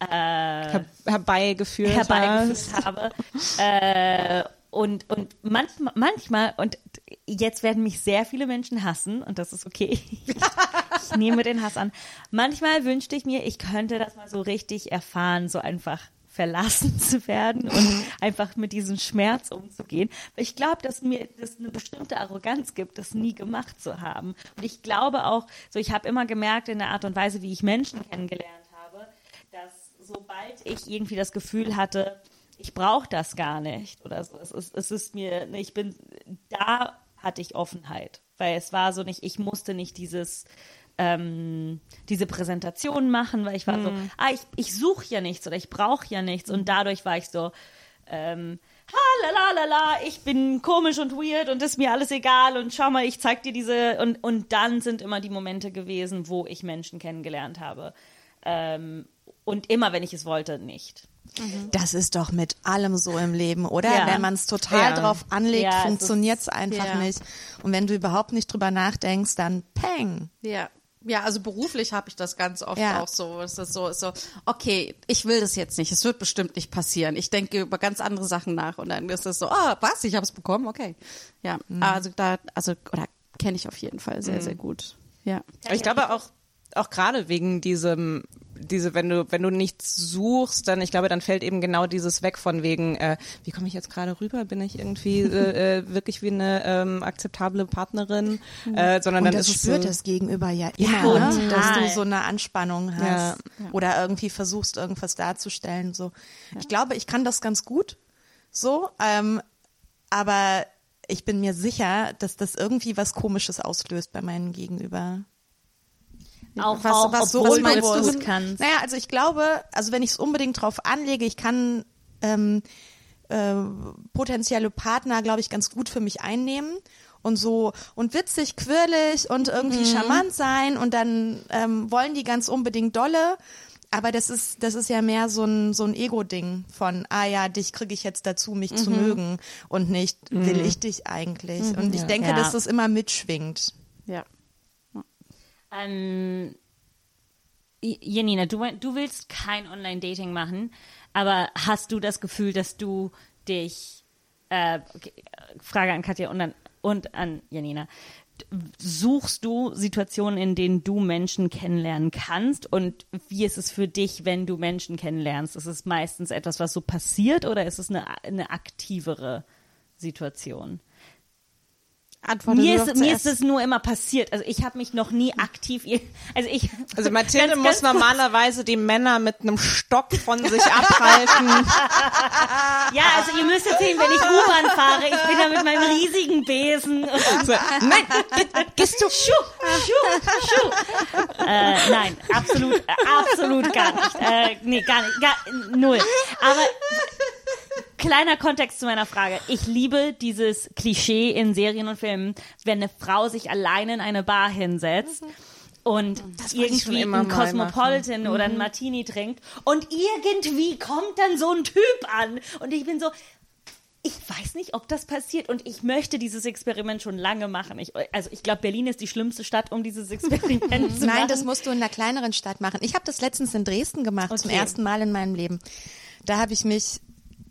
Speaker 4: Her herbeigeführt.
Speaker 1: herbeigeführt habe. Äh, und, und manchmal, manchmal, und jetzt werden mich sehr viele Menschen hassen, und das ist okay. Ich, ich nehme den Hass an. Manchmal wünschte ich mir, ich könnte das mal so richtig erfahren, so einfach verlassen zu werden und einfach mit diesem Schmerz umzugehen. Ich glaube, dass mir das eine bestimmte Arroganz gibt, das nie gemacht zu haben. Und ich glaube auch, so ich habe immer gemerkt in der Art und Weise, wie ich Menschen kennengelernt habe, dass sobald ich irgendwie das Gefühl hatte, ich brauche das gar nicht oder so, es ist, es ist mir, ich bin, da hatte ich Offenheit, weil es war so nicht, ich musste nicht dieses, ähm, diese Präsentation machen, weil ich war so, ah, ich, ich suche ja nichts oder ich brauche ja nichts und dadurch war ich so, ähm, ha, la, la, la, la, ich bin komisch und weird und ist mir alles egal und schau mal, ich zeig dir diese und, und dann sind immer die Momente gewesen, wo ich Menschen kennengelernt habe. Ähm, und immer, wenn ich es wollte, nicht.
Speaker 6: Das ist doch mit allem so im Leben, oder?
Speaker 1: Ja.
Speaker 6: Wenn man es total
Speaker 4: Ja.
Speaker 6: drauf anlegt,
Speaker 1: Ja,
Speaker 6: funktioniert es einfach
Speaker 1: ja.
Speaker 6: nicht. Und wenn du überhaupt nicht drüber nachdenkst, dann peng.
Speaker 3: Ja. Ja, also beruflich habe ich das ganz oft
Speaker 6: Ja.
Speaker 3: auch so. Es ist so, ist so, okay, ich will das jetzt nicht. Es wird bestimmt nicht passieren. Ich denke über ganz andere Sachen nach und dann ist es so, ah, was? Ich habe es bekommen, okay. Ja, also da, also oder kenne ich auf jeden Fall sehr, sehr gut. Ja.
Speaker 4: Ich glaube auch, auch gerade wegen diesem, diese, wenn du, wenn du nichts suchst, dann, ich glaube, dann fällt eben genau dieses weg von wegen, äh, wie komme ich jetzt gerade rüber? Bin ich irgendwie äh, äh, wirklich wie eine ähm, akzeptable Partnerin? Äh, sondern
Speaker 6: Und
Speaker 4: dann
Speaker 6: das
Speaker 4: ist es
Speaker 6: spürt
Speaker 4: so,
Speaker 6: das Gegenüber ja
Speaker 4: Ja,
Speaker 6: immer, ne?
Speaker 1: total.
Speaker 6: dass du so eine Anspannung hast
Speaker 4: Ja.
Speaker 6: oder irgendwie versuchst, irgendwas darzustellen. So, ich glaube, ich kann das ganz gut, so, ähm, aber ich bin mir sicher, dass das irgendwie was Komisches auslöst bei meinem Gegenüber.
Speaker 1: Auch,
Speaker 6: was,
Speaker 1: auch
Speaker 6: was so
Speaker 1: obwohl du
Speaker 6: unbewusst
Speaker 1: es gut kannst.
Speaker 6: Naja, also ich glaube, also wenn ich es unbedingt drauf anlege, ich kann ähm, äh, potenzielle Partner, glaube ich, ganz gut für mich einnehmen und so und witzig, quirlig und irgendwie charmant sein und dann ähm, wollen die ganz unbedingt dolle. Aber das ist, das ist ja mehr so ein, so ein Ego-Ding von, ah ja, dich kriege ich jetzt dazu, mich zu mögen und nicht, will ich dich eigentlich. Und ich denke,
Speaker 1: Ja.
Speaker 6: dass das immer mitschwingt.
Speaker 3: Ja.
Speaker 1: Ähm, Janina, du, du willst kein Online-Dating machen, aber hast du das Gefühl, dass du dich, äh, okay, Frage an Katja und an, und an Janina, suchst du Situationen, in denen du Menschen kennenlernen kannst und wie ist es für dich, wenn du Menschen kennenlernst? Ist es meistens etwas, was so passiert oder ist es eine, eine aktivere Situation?
Speaker 3: Antworte
Speaker 1: Mir ist, mir ist es nur immer passiert. Also ich habe mich noch nie aktiv, also ich.
Speaker 4: also Mathilde
Speaker 1: Ganz,
Speaker 4: muss
Speaker 1: ganz
Speaker 4: normalerweise die Männer mit einem Stock von sich abhalten.
Speaker 1: Ja, also ihr müsst jetzt sehen, wenn ich U-Bahn fahre, ich bin da mit meinem riesigen Besen.
Speaker 4: So, nein,
Speaker 1: gehst du? Schuh, Schuh, Schuh. Äh, nein, absolut, äh, absolut gar nicht. Äh, nee, gar nicht, gar, null. Aber kleiner Kontext zu meiner Frage. Ich liebe dieses Klischee in Serien und Filmen, wenn eine Frau sich alleine in eine Bar hinsetzt. Und
Speaker 4: wollte ich schon
Speaker 1: irgendwie
Speaker 4: immer
Speaker 1: ein
Speaker 4: mal
Speaker 1: Cosmopolitan oder ein Martini trinkt und irgendwie kommt dann so ein Typ an und ich bin so, ich weiß nicht, ob das passiert und ich möchte dieses Experiment schon lange machen. Ich, also ich glaube, Berlin ist die schlimmste Stadt, um dieses Experiment zu machen.
Speaker 6: Nein, das musst du in einer kleineren Stadt machen. Ich habe das letztens in Dresden gemacht, zum
Speaker 1: Okay.
Speaker 6: ersten Mal in meinem Leben. Da habe ich mich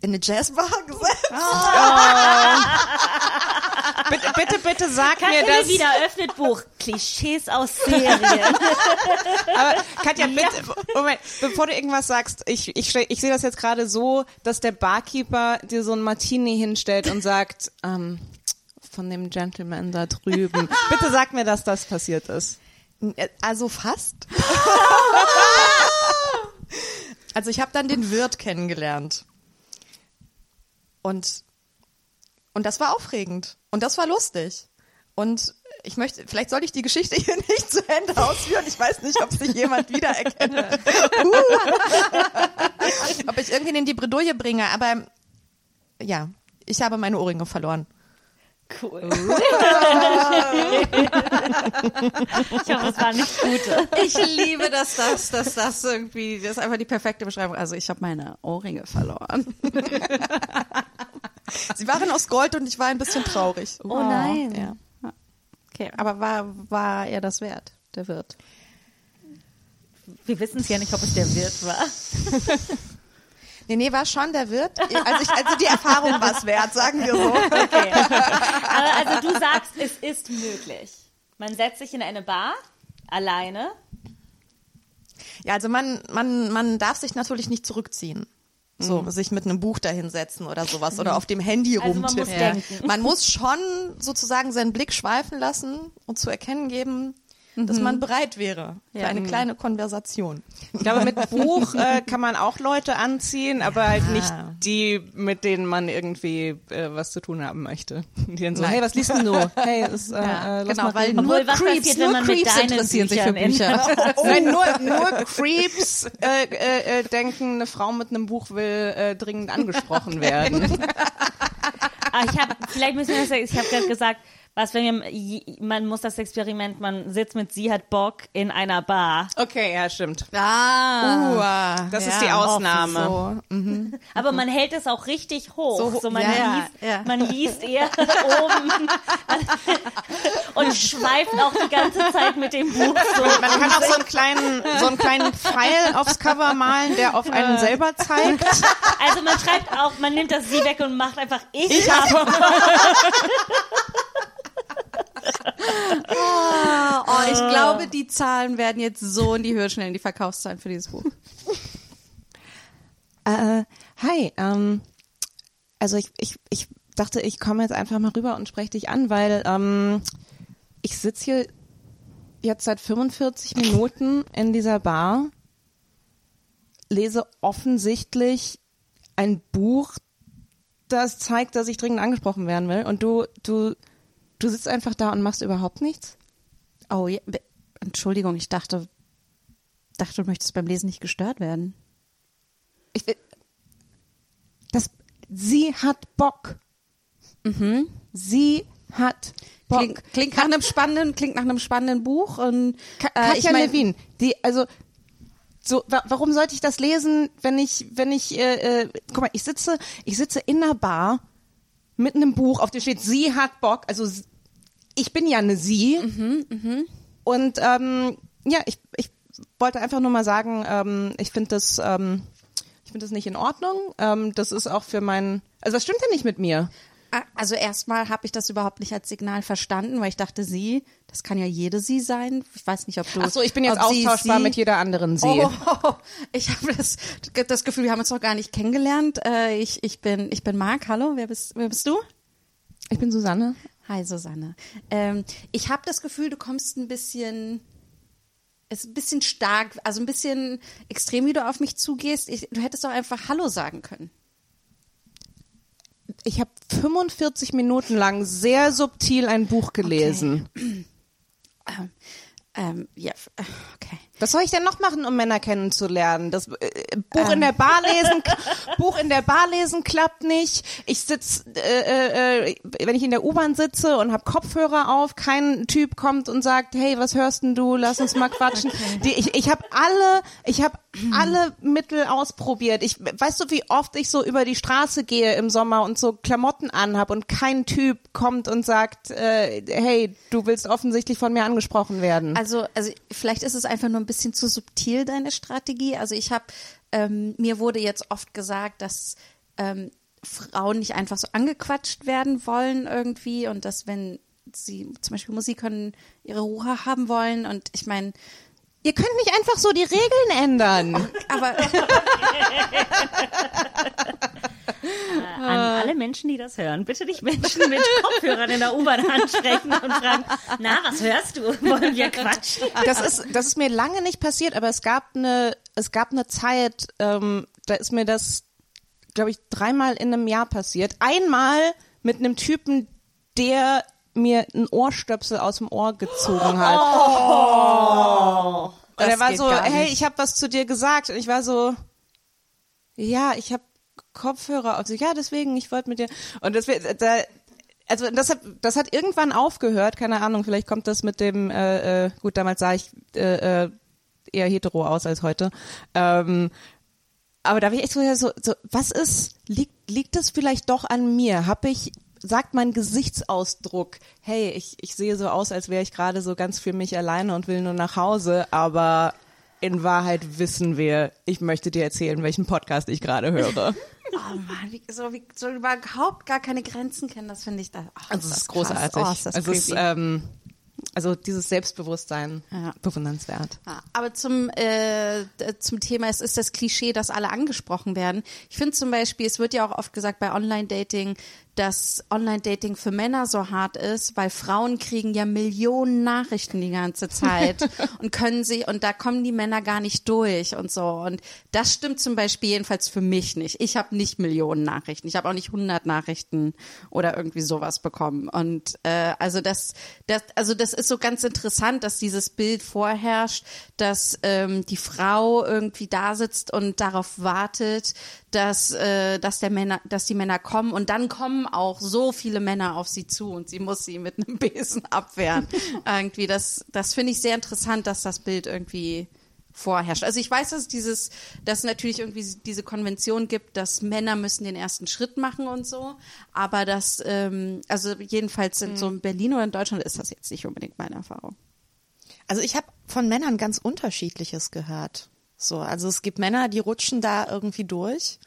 Speaker 6: in eine Jazzbar gesetzt.
Speaker 4: bitte, bitte, bitte sag mir
Speaker 1: Katja
Speaker 4: das.
Speaker 1: wieder öffnet Buch. Klischees aus Serien.
Speaker 4: Aber Katja, bitte, Moment, bevor du irgendwas sagst, ich, ich, ich sehe das jetzt gerade so, dass der Barkeeper dir so ein Martini hinstellt und sagt, ähm, von dem Gentleman da drüben. Bitte sag mir, dass das passiert ist.
Speaker 6: Also fast. also ich habe dann den Wirt kennengelernt. Und, und das war aufregend. Und das war lustig. Und ich möchte, vielleicht soll ich die Geschichte hier nicht zu Ende ausführen. Ich weiß nicht, ob sich jemand wiedererkennt. Uh. ob ich irgendwen in die Bredouille bringe. Aber ja, ich habe meine Ohrringe verloren.
Speaker 1: Cool. ich hoffe, es war nicht gute.
Speaker 3: Ich liebe, dass das, dass das irgendwie, das ist einfach die perfekte Beschreibung. Also ich habe meine Ohrringe verloren.
Speaker 6: Sie waren aus Gold und ich war ein bisschen traurig.
Speaker 1: Oh nein.
Speaker 6: Ja.
Speaker 3: Okay, aber war, war er das wert, der Wirt?
Speaker 1: Wir wissen es ja nicht, ob es der Wirt war.
Speaker 6: Nee, nee, war schon der Wirt. Also, ich, also die Erfahrung war es wert, sagen wir so.
Speaker 1: Okay. Aber also du sagst, es ist möglich. Man setzt sich in eine Bar, alleine.
Speaker 6: Ja, also man, man, man darf sich natürlich nicht zurückziehen. So, sich mit einem Buch dahinsetzen oder sowas oder auf dem Handy
Speaker 1: Also man muss
Speaker 6: rumtippen. Man muss schon sozusagen seinen Blick schweifen lassen und zu erkennen geben,
Speaker 5: dass man bereit wäre für eine kleine Konversation.
Speaker 4: Ich glaube, mit Buch äh, kann man auch Leute anziehen, aber halt nicht die, mit denen man irgendwie äh, was zu tun haben möchte. Die dann so, hey, was liest denn du? Hey, ist, äh, äh, lass
Speaker 3: genau,
Speaker 4: mal
Speaker 3: weil
Speaker 4: reden.
Speaker 3: nur
Speaker 1: Obwohl, was
Speaker 3: Creeps,
Speaker 1: passiert, wenn
Speaker 3: nur
Speaker 1: man mit
Speaker 3: Creeps
Speaker 1: deinen
Speaker 3: interessieren sich für Bücher.
Speaker 4: Nein, nur, nur Creeps äh, äh, äh, denken, eine Frau mit einem Buch will äh, dringend angesprochen werden.
Speaker 1: Ah, ich habe, vielleicht müssen wir das sagen, ich habe gerade gesagt, was wenn wir, man muss das Experiment, man sitzt mit sie hat Bock in einer Bar.
Speaker 4: Okay, ja, stimmt.
Speaker 3: Ah,
Speaker 4: Uh, das ist die Ausnahme.
Speaker 1: Aber man hält es auch richtig hoch. So,
Speaker 3: So,
Speaker 1: man,
Speaker 3: ja,
Speaker 1: liest,
Speaker 3: ja.
Speaker 1: man liest eher oben und schweift auch die ganze Zeit mit dem Buch so.
Speaker 4: Man kann auch so einen kleinen, so einen kleinen Pfeil aufs Cover malen, der auf einen selber zeigt.
Speaker 1: Also man schreibt auch, man nimmt das sie weg und macht einfach ich,
Speaker 4: Ich
Speaker 1: hab.
Speaker 4: habe
Speaker 3: oh, ich glaube, die Zahlen werden jetzt so in die Höhe schnellen, die Verkaufszahlen für dieses Buch.
Speaker 4: Äh, hi, ähm, also ich, ich, ich dachte, ich komme jetzt einfach mal rüber und spreche dich an, weil ähm, ich sitze hier jetzt seit 45 Minuten in dieser Bar, lese offensichtlich ein Buch, das zeigt, dass ich dringend angesprochen werden will und du, du, du sitzt einfach da und machst überhaupt nichts?
Speaker 3: Oh, ja, Entschuldigung, ich dachte, dachte, du möchtest beim Lesen nicht gestört werden.
Speaker 4: Ich will, das, sie hat Bock. Sie hat Bock.
Speaker 3: Klingt, klingt nach einem spannenden, klingt nach einem spannenden Buch und äh,
Speaker 4: Katja
Speaker 3: ich mein,
Speaker 4: Levin, die, also, so, wa warum sollte ich das lesen, wenn ich, wenn ich, äh, äh, guck mal, ich sitze, ich sitze in einer Bar mit einem Buch, auf dem steht, sie hat Bock, also ich bin ja eine sie. Und ähm, ja, ich, ich wollte einfach nur mal sagen, ähm, ich finde das, ähm, ich finde das nicht in Ordnung. Ähm, das ist auch für meinen, also das stimmt ja nicht mit mir.
Speaker 3: Ah, Also erstmal habe ich das überhaupt nicht als Signal verstanden, weil ich dachte, sie, das kann ja jede sie sein. Ich weiß nicht, ob du.
Speaker 4: Ach so, ich bin jetzt austauschbar
Speaker 3: sie,
Speaker 4: mit jeder anderen sie.
Speaker 3: Oh, ich habe das, das Gefühl, wir haben uns noch gar nicht kennengelernt. Äh, ich, ich bin, ich bin Marc. Hallo, wer bist, wer bist du?
Speaker 4: Ich bin Susanne.
Speaker 3: Hi, Susanne. Ähm, ich habe das Gefühl, du kommst ein bisschen, ist ein bisschen stark, also ein bisschen extrem, wie du auf mich zugehst. Ich, du hättest doch einfach Hallo sagen können.
Speaker 4: Ich habe 45 Minuten lang sehr subtil ein Buch gelesen.
Speaker 3: Ähm, ähm, ja, äh, okay.
Speaker 4: Was soll ich denn noch machen, um Männer kennenzulernen? Das äh, Buch in der Bar lesen, Buch in der Bar lesen klappt nicht. Ich sitz, äh, äh, wenn ich in der U-Bahn sitze und habe Kopfhörer auf, kein Typ kommt und sagt, hey, was hörst denn du? Lass uns mal quatschen. Die, ich ich habe alle, ich habe alle Mittel ausprobiert. Ich weißt du, wie oft ich so über die Straße gehe im Sommer und so Klamotten anhab und kein Typ kommt und sagt, äh, hey, du willst offensichtlich von mir angesprochen werden.
Speaker 3: Also, also vielleicht ist es einfach nur ein bisschen zu subtil, deine Strategie. Also ich habe, ähm, mir wurde jetzt oft gesagt, dass ähm, Frauen nicht einfach so angequatscht werden wollen irgendwie und dass wenn sie zum Beispiel Musik hören, ihre Ruhe haben wollen und ich meine,
Speaker 4: Ihr könnt nicht einfach so die Regeln ändern.
Speaker 3: aber
Speaker 1: An alle Menschen, die das hören, bitte nicht Menschen mit Kopfhörern in der U-Bahn ansprechen und fragen, na, was hörst du? Wollen wir quatschen?
Speaker 4: Das ist, das ist mir lange nicht passiert, aber es gab eine, es gab eine Zeit, ähm, da ist mir das, glaube ich, dreimal in einem Jahr passiert. Einmal mit einem Typen, der mir ein Ohrstöpsel aus dem Ohr gezogen hat. und er war so, hey, ich habe was zu dir gesagt. Und ich war so, ja, ich habe Kopfhörer auf. So, ja, deswegen, ich wollte mit dir. Und das, da, also das hat, das hat irgendwann aufgehört. Keine Ahnung, vielleicht kommt das mit dem. Äh, äh, gut, damals sah ich äh, äh, eher hetero aus als heute. Ähm, aber da bin ich echt so, so, so was ist, liegt, liegt das vielleicht doch an mir? Hab ich, sagt mein Gesichtsausdruck, hey, ich, ich sehe so aus, als wäre ich gerade so ganz für mich alleine und will nur nach Hause, aber in Wahrheit wissen wir, ich möchte dir erzählen, welchen Podcast ich gerade höre.
Speaker 3: oh Mann, wie, so, wie, so überhaupt gar keine Grenzen kennen, das finde ich da. Oh,
Speaker 4: Also es
Speaker 3: das
Speaker 4: ist großartig.
Speaker 3: Oh, ist das
Speaker 4: also ist, ähm, Also dieses Selbstbewusstsein,
Speaker 3: Ja.
Speaker 4: bewundernswert.
Speaker 3: Ja, aber zum, äh, zum Thema, es ist das Klischee, dass alle angesprochen werden. Ich finde zum Beispiel, es wird ja auch oft gesagt bei Online-Dating, dass Online-Dating für Männer so hart ist, weil Frauen kriegen ja Millionen Nachrichten die ganze Zeit und können sich, und da kommen die Männer gar nicht durch und so. Und das stimmt zum Beispiel jedenfalls für mich nicht. Ich habe nicht Millionen Nachrichten. Ich habe auch nicht 100 Nachrichten oder irgendwie sowas bekommen. Und äh, also das, das, also das ist so ganz interessant, dass dieses Bild vorherrscht, dass ähm, die Frau irgendwie da sitzt und darauf wartet, dass, äh, dass der Männer, dass die Männer kommen und dann kommen auch so viele Männer auf sie zu und sie muss sie mit einem Besen abwehren. irgendwie, das, das finde ich sehr interessant, dass das Bild irgendwie vorherrscht. Also ich weiß, dass es dieses, dass natürlich irgendwie diese Konvention gibt, dass Männer müssen den ersten Schritt machen und so, aber das, ähm, also jedenfalls in so in Berlin oder in Deutschland ist das jetzt nicht unbedingt meine Erfahrung.
Speaker 5: Also ich habe von Männern ganz unterschiedliches gehört. So, also es gibt Männer, die rutschen da irgendwie durch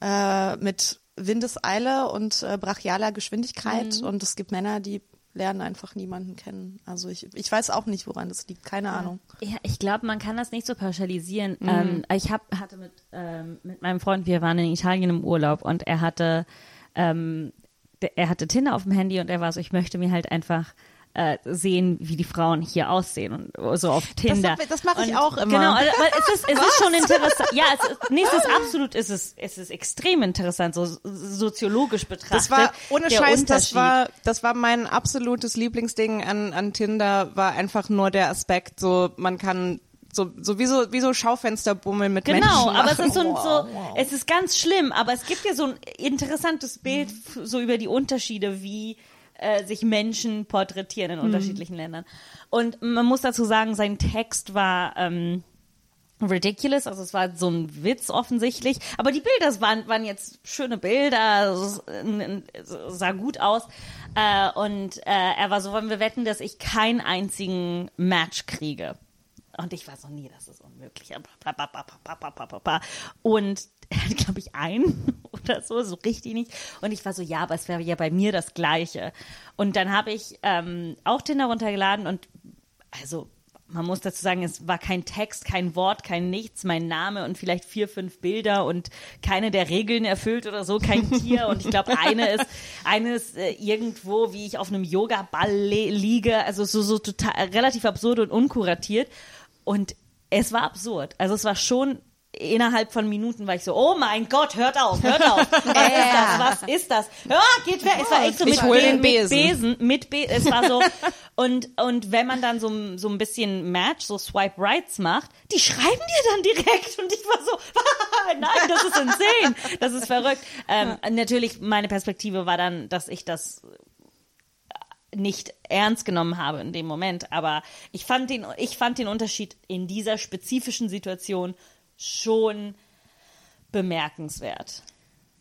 Speaker 5: äh, mit Windeseile und äh, brachialer Geschwindigkeit und es gibt Männer, die lernen einfach niemanden kennen. Also ich, ich weiß auch nicht, woran das liegt, keine Ahnung.
Speaker 1: Ja, ich glaube, man kann das nicht so pauschalisieren.
Speaker 3: Mhm.
Speaker 1: Ähm, ich hab, hatte mit, ähm, mit meinem Freund, wir waren in Italien im Urlaub und er hatte, ähm, er hatte Tinder auf dem Handy und er war so, ich möchte mir halt einfach äh, sehen, wie die Frauen hier aussehen und so auf Tinder.
Speaker 4: hab- das mache ich
Speaker 1: Und
Speaker 4: auch immer.
Speaker 1: Genau, also, weil es ist, es ist schon interessant. Ja, es ist, nee, es ist absolut, es ist, es ist extrem interessant, so soziologisch betrachtet.
Speaker 4: Das war ohne Scheiß, das war, das war mein absolutes Lieblingsding an, an Tinder, war einfach nur der Aspekt, so man kann so, so wie so, wie so Schaufensterbummeln mit Menschen.
Speaker 1: Genau, aber es ist so, ein- so es ist ganz schlimm, aber es gibt ja so ein interessantes Bild so über die Unterschiede, wie äh, sich Menschen porträtieren in unterschiedlichen Ländern. Und man muss dazu sagen, sein Text war ähm, ridiculous, also es war so ein Witz offensichtlich, aber die Bilder waren, waren jetzt schöne Bilder, es, es sah gut aus äh, und äh, er war so, wollen wir wetten, dass ich keinen einzigen Match kriege. Und ich war so, nee, das ist unmöglich. Und er hat, glaube ich, einen oder so, so richtig nicht. Und ich war so, ja, aber es wäre ja bei mir das Gleiche. Und dann habe ich ähm, auch Tinder runtergeladen und also man muss dazu sagen, es war kein Text, kein Wort, kein Nichts, mein Name und vielleicht vier, fünf Bilder und keine der Regeln erfüllt oder so, kein Tier. Und ich glaube, eine ist, eine ist äh, irgendwo, wie ich auf einem Yoga-Ball liege, also so, so total, relativ absurd und unkuratiert. Und es war absurd. Also es war schon innerhalb von Minuten war ich so, oh mein Gott, hört auf, hört auf. Was ist das? Was ist das? Ja, geht weg. Es war echt so
Speaker 4: Ich
Speaker 1: mit, Be
Speaker 4: Besen.
Speaker 1: Besen, mit Be es war so und und wenn man dann so so ein bisschen Match, so Swipe Rights macht, die schreiben dir dann direkt und ich war so, nein, das ist insane, das ist verrückt. Ähm, Natürlich meine Perspektive war dann, dass ich das nicht ernst genommen habe in dem Moment, aber ich fand den ich fand den Unterschied in dieser spezifischen Situation schon bemerkenswert.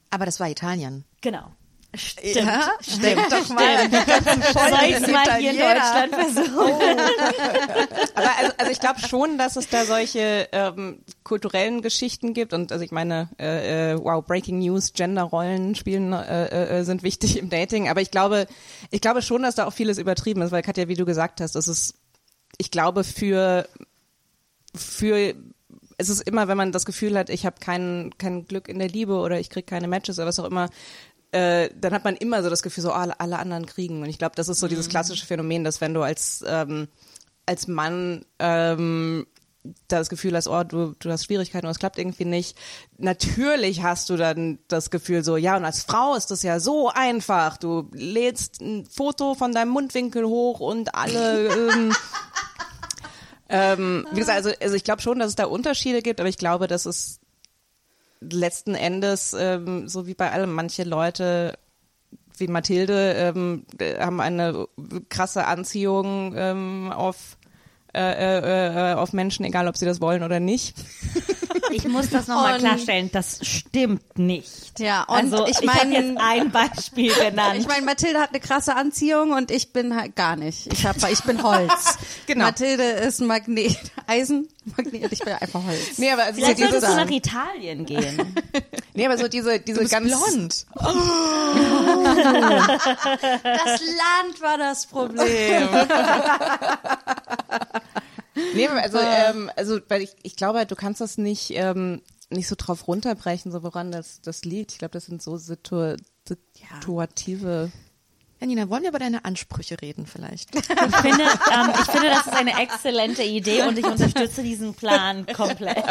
Speaker 5: Aber das war Italien.
Speaker 1: Genau. Stimmt.
Speaker 5: Ja,
Speaker 1: Stimmt doch mal. Soll ich mal hier in Deutschland versuchen?
Speaker 4: Aber also, also ich glaube schon, dass es da solche ähm, kulturellen Geschichten gibt und also ich meine, äh, äh, wow, Breaking News, Genderrollen spielen äh, äh, sind wichtig im Dating, aber ich glaube, ich glaube schon, dass da auch vieles übertrieben ist, weil Katja, wie du gesagt hast, das ist, ich glaube für für es ist immer, wenn man das Gefühl hat, ich habe kein kein Glück in der Liebe oder ich krieg keine Matches oder was auch immer, äh, dann hat man immer so das Gefühl, so oh, alle, alle anderen kriegen. Und ich glaube, das ist so dieses klassische Phänomen, dass wenn du als ähm, als Mann ähm, das Gefühl hast, oh, du, du hast Schwierigkeiten oder es klappt irgendwie nicht. Natürlich hast du dann das Gefühl so, ja, und als Frau ist das ja so einfach. Du lädst ein Foto von deinem Mundwinkel hoch und alle ähm, ähm, wie gesagt, also, also ich glaube schon, dass es da Unterschiede gibt, aber ich glaube, dass es letzten Endes, ähm, so wie bei allem, manche Leute wie Mathilde ähm, äh, haben eine krasse Anziehung ähm, auf äh, äh, äh, auf Menschen, egal ob sie das wollen oder nicht.
Speaker 1: Ich muss das nochmal klarstellen, das stimmt nicht.
Speaker 3: Ja, und
Speaker 1: also
Speaker 3: ich
Speaker 1: ich habe
Speaker 3: mein-
Speaker 1: jetzt ein Beispiel genannt.
Speaker 3: Ich meine, Mathilde hat eine krasse Anziehung und ich bin halt gar nicht. Ich hab, ich bin Holz.
Speaker 4: Genau.
Speaker 3: Mathilde ist ein Magnet, Eisen, Magnet, ich bin einfach Holz.
Speaker 4: Nee, aber also
Speaker 1: Vielleicht
Speaker 4: so
Speaker 1: solltest du nach Italien gehen.
Speaker 4: nee, aber so diese diese ganz
Speaker 5: blond.
Speaker 3: Das Land war das Problem.
Speaker 4: Nee, also, ähm, also weil ich, ich glaube, du kannst das nicht, ähm, nicht so drauf runterbrechen, so woran das, das liegt. Ich glaube, das sind so situ situative.
Speaker 6: Janina, wollen wir über deine Ansprüche reden vielleicht?
Speaker 1: Ich finde, ähm, ich finde, das ist eine exzellente Idee und ich unterstütze diesen Plan komplett.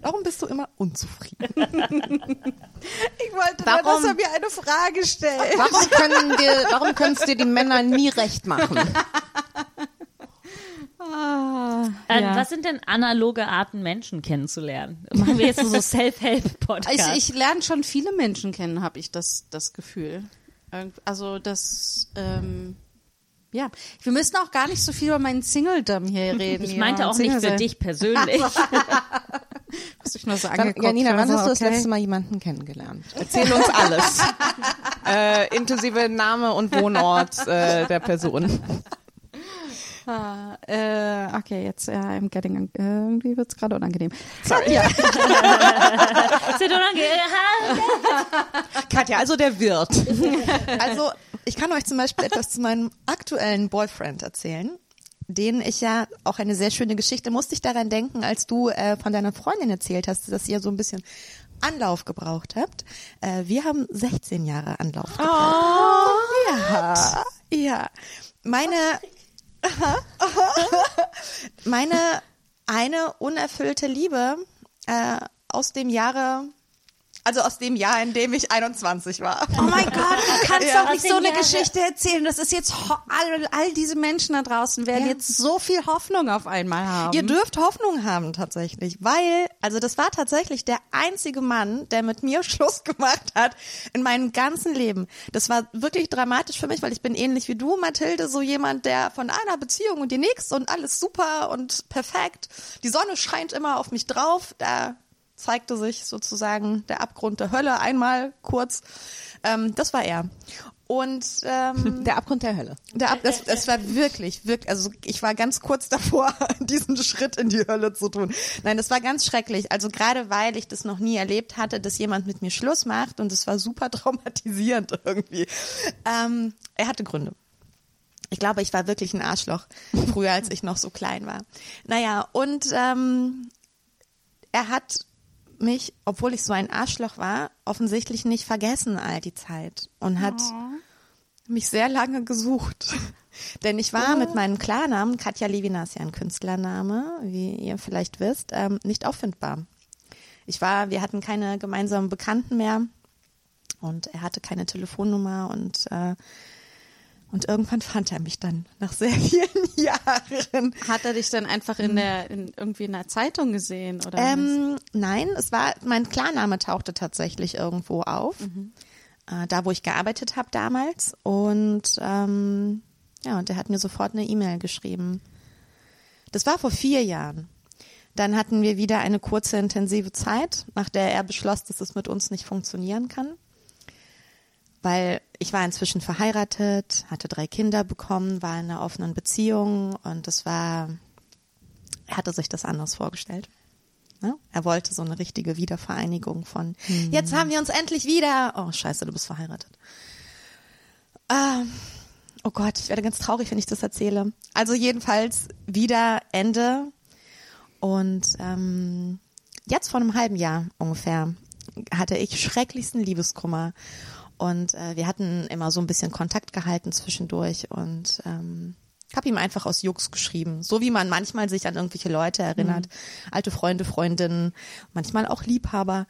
Speaker 6: Warum bist du immer unzufrieden?
Speaker 3: Ich wollte
Speaker 4: Warum-
Speaker 3: nur, dass er mir eine Frage stellt.
Speaker 4: Warum können dir, warum können es dir die Männer nie recht machen?
Speaker 1: Äh,
Speaker 3: Ja.
Speaker 1: Was sind denn analoge Arten, Menschen kennenzulernen? Machen wir jetzt so Self-Help-Podcast?
Speaker 3: Ich, ich lerne schon viele Menschen kennen, habe ich das, das Gefühl. Also das, ähm, ja. Wir müssen auch gar nicht so viel über meinen Singledom hier reden.
Speaker 1: Ich meinte
Speaker 3: und
Speaker 1: auch nicht für
Speaker 3: Single-
Speaker 1: dich persönlich.
Speaker 3: Hast dich nur so angeguckt.
Speaker 4: Janina, wann
Speaker 3: Also,
Speaker 4: hast du das
Speaker 3: okay.
Speaker 4: letzte Mal jemanden kennengelernt? Erzähl uns alles. äh, inklusive Name und Wohnort äh, der Person.
Speaker 3: Ah, äh, okay, jetzt, ja, I'm getting, äh, irgendwie wird's gerade unangenehm. Sorry.
Speaker 1: Unangenehm.
Speaker 4: Katja, also der Wirt.
Speaker 6: Also, ich kann euch zum Beispiel etwas zu meinem aktuellen Boyfriend erzählen, den ich ja auch eine sehr schöne Geschichte, musste ich daran denken, als du äh, von deiner Freundin erzählt hast, dass ihr so ein bisschen Anlauf gebraucht habt. Äh, wir haben 16 Jahre Anlauf gebraucht. Ja, ja. Meine, meine eine unerfüllte Liebe äh, aus dem Jahre, also aus dem Jahr, in dem ich 21 war.
Speaker 3: Oh mein Gott, du kannst
Speaker 6: Ja.
Speaker 3: doch nicht so eine
Speaker 1: Jahren-
Speaker 3: Geschichte erzählen. Das ist jetzt, ho- all, all diese Menschen da draußen werden
Speaker 6: Ja.
Speaker 3: jetzt so viel Hoffnung auf einmal haben.
Speaker 6: Ihr dürft Hoffnung haben tatsächlich, weil, also das war tatsächlich der einzige Mann, der mit mir Schluss gemacht hat in meinem ganzen Leben. Das war wirklich dramatisch für mich, weil ich bin ähnlich wie du, Mathilde, so jemand, der von einer Beziehung und die nächste und alles super und perfekt. Die Sonne scheint immer auf mich drauf. Da zeigte sich sozusagen der Abgrund der Hölle einmal kurz. Ähm, das war er. Und ähm,
Speaker 4: Der Abgrund der Hölle.
Speaker 6: der Ab das, das war wirklich, wirklich, also ich war ganz kurz davor, diesen Schritt in die Hölle zu tun. Nein, das war ganz schrecklich. Also gerade weil ich das noch nie erlebt hatte, dass jemand mit mir Schluss macht und es war super traumatisierend irgendwie. Ähm, er hatte Gründe. Ich glaube, ich war wirklich ein Arschloch früher, als ich noch so klein war. Naja, und ähm, er hat mich, obwohl ich so ein Arschloch war, offensichtlich nicht vergessen all die Zeit und hat mich sehr lange gesucht. Denn ich war mit meinem Klarnamen, Katja Levina ist ja ein Künstlername, wie ihr vielleicht wisst, ähm, nicht auffindbar. Ich war, wir hatten keine gemeinsamen Bekannten mehr und er hatte keine Telefonnummer und äh, und irgendwann fand er mich dann nach sehr vielen Jahren.
Speaker 3: Hat er dich dann einfach in der, in, irgendwie in der Zeitung gesehen, oder?
Speaker 6: Ähm, nein, es war, mein Klarname tauchte tatsächlich irgendwo auf. Äh, da, wo ich gearbeitet habe damals. Und ähm, ja, und er hat mir sofort eine E-Mail geschrieben. Das war vor vier Jahren. Dann hatten wir wieder eine kurze, intensive Zeit, nach der er beschloss, dass es mit uns nicht funktionieren kann. Weil ich war inzwischen verheiratet, hatte drei Kinder bekommen, war in einer offenen Beziehung und das war, er hatte sich das anders vorgestellt. Ne? Er wollte so eine richtige Wiedervereinigung von, jetzt haben wir uns endlich wieder. Oh, scheiße, du bist verheiratet. Ähm, oh Gott, ich werde ganz traurig, wenn ich das erzähle. Also jedenfalls wieder Ende. Und ähm, jetzt vor einem halben Jahr ungefähr hatte ich schrecklichsten Liebeskummer. Und äh, wir hatten immer so ein bisschen Kontakt gehalten zwischendurch und ähm, habe ihm einfach aus Jux geschrieben, so wie man manchmal sich an irgendwelche Leute erinnert, alte Freunde, Freundinnen, manchmal auch Liebhaber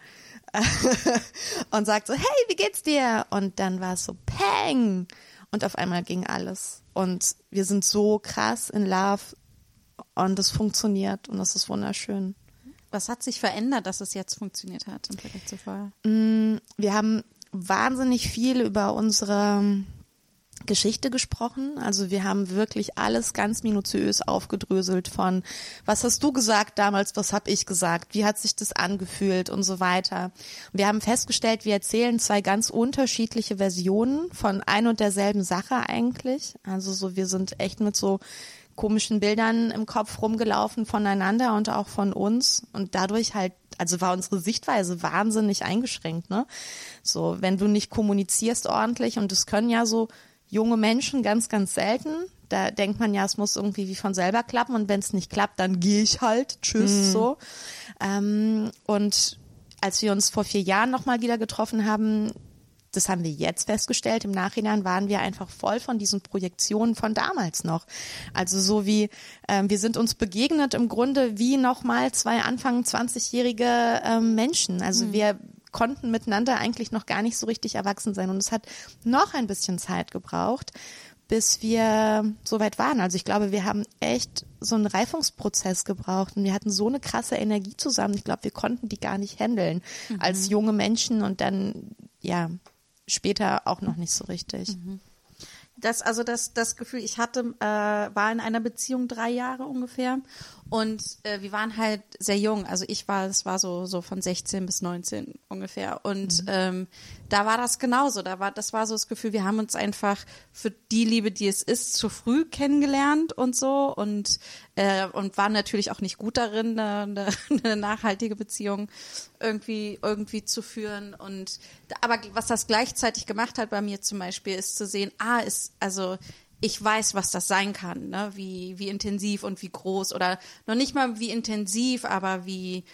Speaker 6: und sagt so, hey, wie geht's dir? Und dann war es so, peng und auf einmal ging alles und wir sind so krass in Love und es funktioniert und das ist wunderschön.
Speaker 3: Was hat sich verändert, dass es jetzt funktioniert hat im Vergleich zu vorher?
Speaker 6: Wir haben wahnsinnig viel über unsere Geschichte gesprochen. Also wir haben wirklich alles ganz minutiös aufgedröselt von, was hast du gesagt damals, was habe ich gesagt, wie hat sich das angefühlt und so weiter. Wir haben festgestellt, wir erzählen zwei ganz unterschiedliche Versionen von ein und derselben Sache eigentlich. Also so, wir sind echt mit so komischen Bildern im Kopf rumgelaufen voneinander und auch von uns und dadurch halt, also war unsere Sichtweise wahnsinnig eingeschränkt, ne? So, wenn du nicht kommunizierst ordentlich und das können ja so junge Menschen ganz, ganz selten. Da denkt man ja, es muss irgendwie wie von selber klappen und wenn es nicht klappt, dann gehe ich halt, tschüss, so. Ähm, und als wir uns vor vier Jahren nochmal wieder getroffen haben, das haben wir jetzt festgestellt, im Nachhinein waren wir einfach voll von diesen Projektionen von damals noch. Also so wie, ähm, wir sind uns begegnet im Grunde wie nochmal zwei Anfang 20-jährige ähm, Menschen. Also wir konnten miteinander eigentlich noch gar nicht so richtig erwachsen sein. Und es hat noch ein bisschen Zeit gebraucht, bis wir so weit waren. Also ich glaube, wir haben echt so einen Reifungsprozess gebraucht und wir hatten so eine krasse Energie zusammen. Ich glaube, wir konnten die gar nicht handeln als junge Menschen und dann, ja, später auch noch nicht so richtig.
Speaker 3: Das, also das, das Gefühl, ich hatte, äh, war in einer Beziehung drei Jahre ungefähr und äh, wir waren halt sehr jung. Also ich war, es war so, so von 16 bis 19 ungefähr. Und ähm, da war das genauso. Da war, das war so das Gefühl, wir haben uns einfach für die Liebe, die es ist, zu früh kennengelernt und so und äh, und waren natürlich auch nicht gut darin, eine, eine nachhaltige Beziehung irgendwie irgendwie zu führen. Und aber was das gleichzeitig gemacht hat bei mir zum Beispiel, ist zu sehen, ah, ist also ich weiß, was das sein kann, ne? wie, wie intensiv und wie groß oder noch nicht mal wie intensiv, aber wie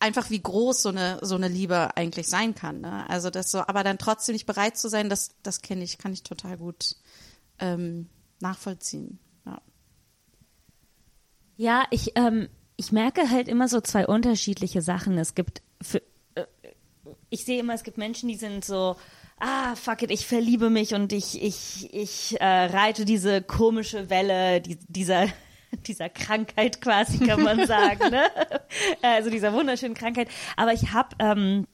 Speaker 3: einfach wie groß so eine so eine Liebe eigentlich sein kann. Ne? Also das so, aber dann trotzdem nicht bereit zu sein, das das kenne ich, kann ich total gut ähm, nachvollziehen. Ja.
Speaker 1: Ja, ich, ähm, ich merke halt immer so zwei unterschiedliche Sachen. Es gibt, für, äh, ich sehe immer, es gibt Menschen, die sind so, ah, fuck it, ich verliebe mich und ich, ich, ich äh, reite diese komische Welle die, dieser, dieser Krankheit quasi, kann man sagen, ne? Also dieser wunderschönen Krankheit. Aber ich habe ähm,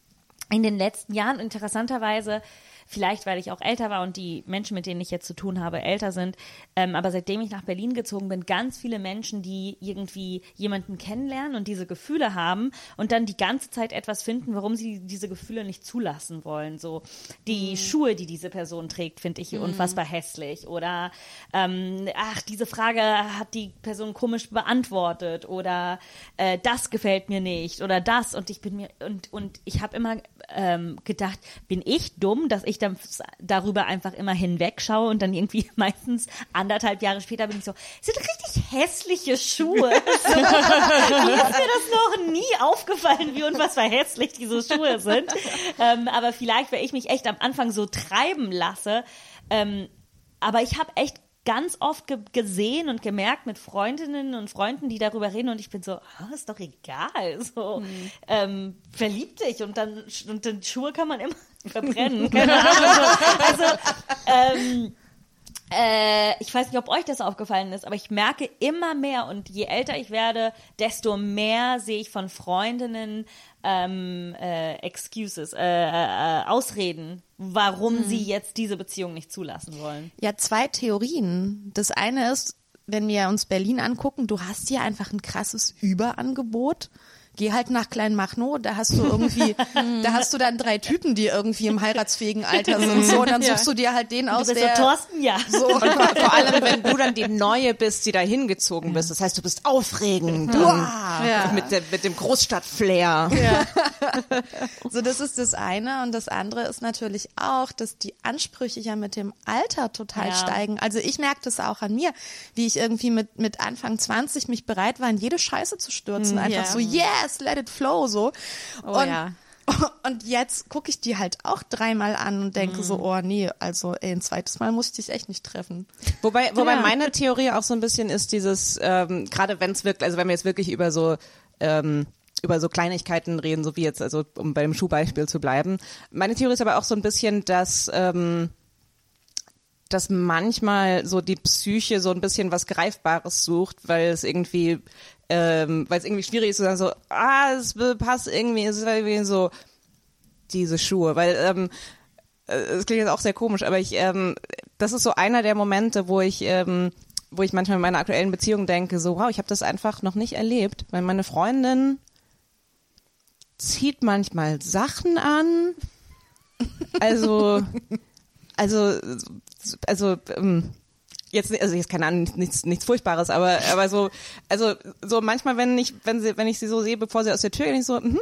Speaker 1: in den letzten Jahren interessanterweise vielleicht weil ich auch älter war und die Menschen, mit denen ich jetzt zu tun habe, älter sind. Ähm, aber seitdem ich nach Berlin gezogen bin, ganz viele Menschen, die irgendwie jemanden kennenlernen und diese Gefühle haben und dann die ganze Zeit etwas finden, warum sie diese Gefühle nicht zulassen wollen. So die Schuhe, die diese Person trägt, finde ich unfassbar hässlich. Oder ähm, ach, diese Frage hat die Person komisch beantwortet oder äh, das gefällt mir nicht oder das und ich bin mir und und ich habe immer ähm, gedacht, bin ich dumm, dass ich dann darüber einfach immer hinwegschaue und dann irgendwie meistens anderthalb Jahre später bin ich so, sind richtig hässliche Schuhe. So, mir ist mir das noch nie aufgefallen, wie unfassbar hässlich diese Schuhe sind. Ähm, aber vielleicht, weil ich mich echt am Anfang so treiben lasse. Ähm, aber ich habe echt ganz oft ge gesehen und gemerkt mit Freundinnen und Freunden, die darüber reden und ich bin so, ah, ist doch egal, so ähm, verlieb dich und dann und dann Schuhe kann man immer verbrennen. Also ähm, äh, ich weiß nicht, ob euch das aufgefallen ist, aber ich merke immer mehr und je älter ich werde, desto mehr sehe ich von Freundinnen ähm, äh, Excuses, äh, äh, Ausreden, warum sie jetzt diese Beziehung nicht zulassen wollen.
Speaker 6: Ja, zwei Theorien. Das eine ist, wenn wir uns Berlin angucken, du hast hier einfach ein krasses Überangebot. Geh halt nach Kleinmachnow, da hast du irgendwie, da hast du dann drei Typen, die irgendwie im heiratsfähigen Alter sind. So, und dann suchst du dir halt den aus,
Speaker 1: Du bist
Speaker 6: der
Speaker 1: so Thorsten, ja.
Speaker 6: so
Speaker 4: Und vor, vor allem, wenn du dann die Neue bist, die da hingezogen bist. Das heißt, du bist aufregend und
Speaker 6: Ja.
Speaker 4: mit, der, mit dem Großstadt-Flair.
Speaker 6: So, das ist das eine. Und das andere ist natürlich auch, dass die Ansprüche ja mit dem Alter total
Speaker 1: Ja.
Speaker 6: steigen. Also ich merke das auch an mir, wie ich irgendwie mit, mit Anfang 20 mich bereit war, in jede Scheiße zu stürzen. Einfach
Speaker 3: ja.
Speaker 6: so, yes, let it flow, so.
Speaker 3: Oh
Speaker 6: und,
Speaker 3: ja.
Speaker 6: und jetzt gucke ich die halt auch dreimal an und denke so, oh nee, also ey, ein zweites Mal muss ich dich echt nicht treffen.
Speaker 4: Wobei, wobei
Speaker 6: Ja.
Speaker 4: meine Theorie auch so ein bisschen ist dieses, ähm, gerade wenn es wirklich, also wenn wir jetzt wirklich über so ähm, über so Kleinigkeiten reden, so wie jetzt, also um bei dem Schuhbeispiel zu bleiben. Meine Theorie ist aber auch so ein bisschen, dass ähm, dass manchmal so die Psyche so ein bisschen was Greifbares sucht, weil es irgendwie, ähm, weil es irgendwie schwierig ist zu sagen so, ah, es passt irgendwie, es ist irgendwie so diese Schuhe, weil ähm, äh, es klingt jetzt auch sehr komisch, aber ich, ähm, das ist so einer der Momente, wo ich, ähm, wo ich manchmal in meiner aktuellen Beziehung denke, so, wow, ich habe das einfach noch nicht erlebt, weil meine Freundin zieht manchmal Sachen an, also, also, also, ähm, jetzt also jetzt keine Ahnung nichts nichts furchtbares aber aber so also so manchmal wenn ich wenn sie wenn ich sie so sehe bevor sie aus der Tür gehen ich so mhm.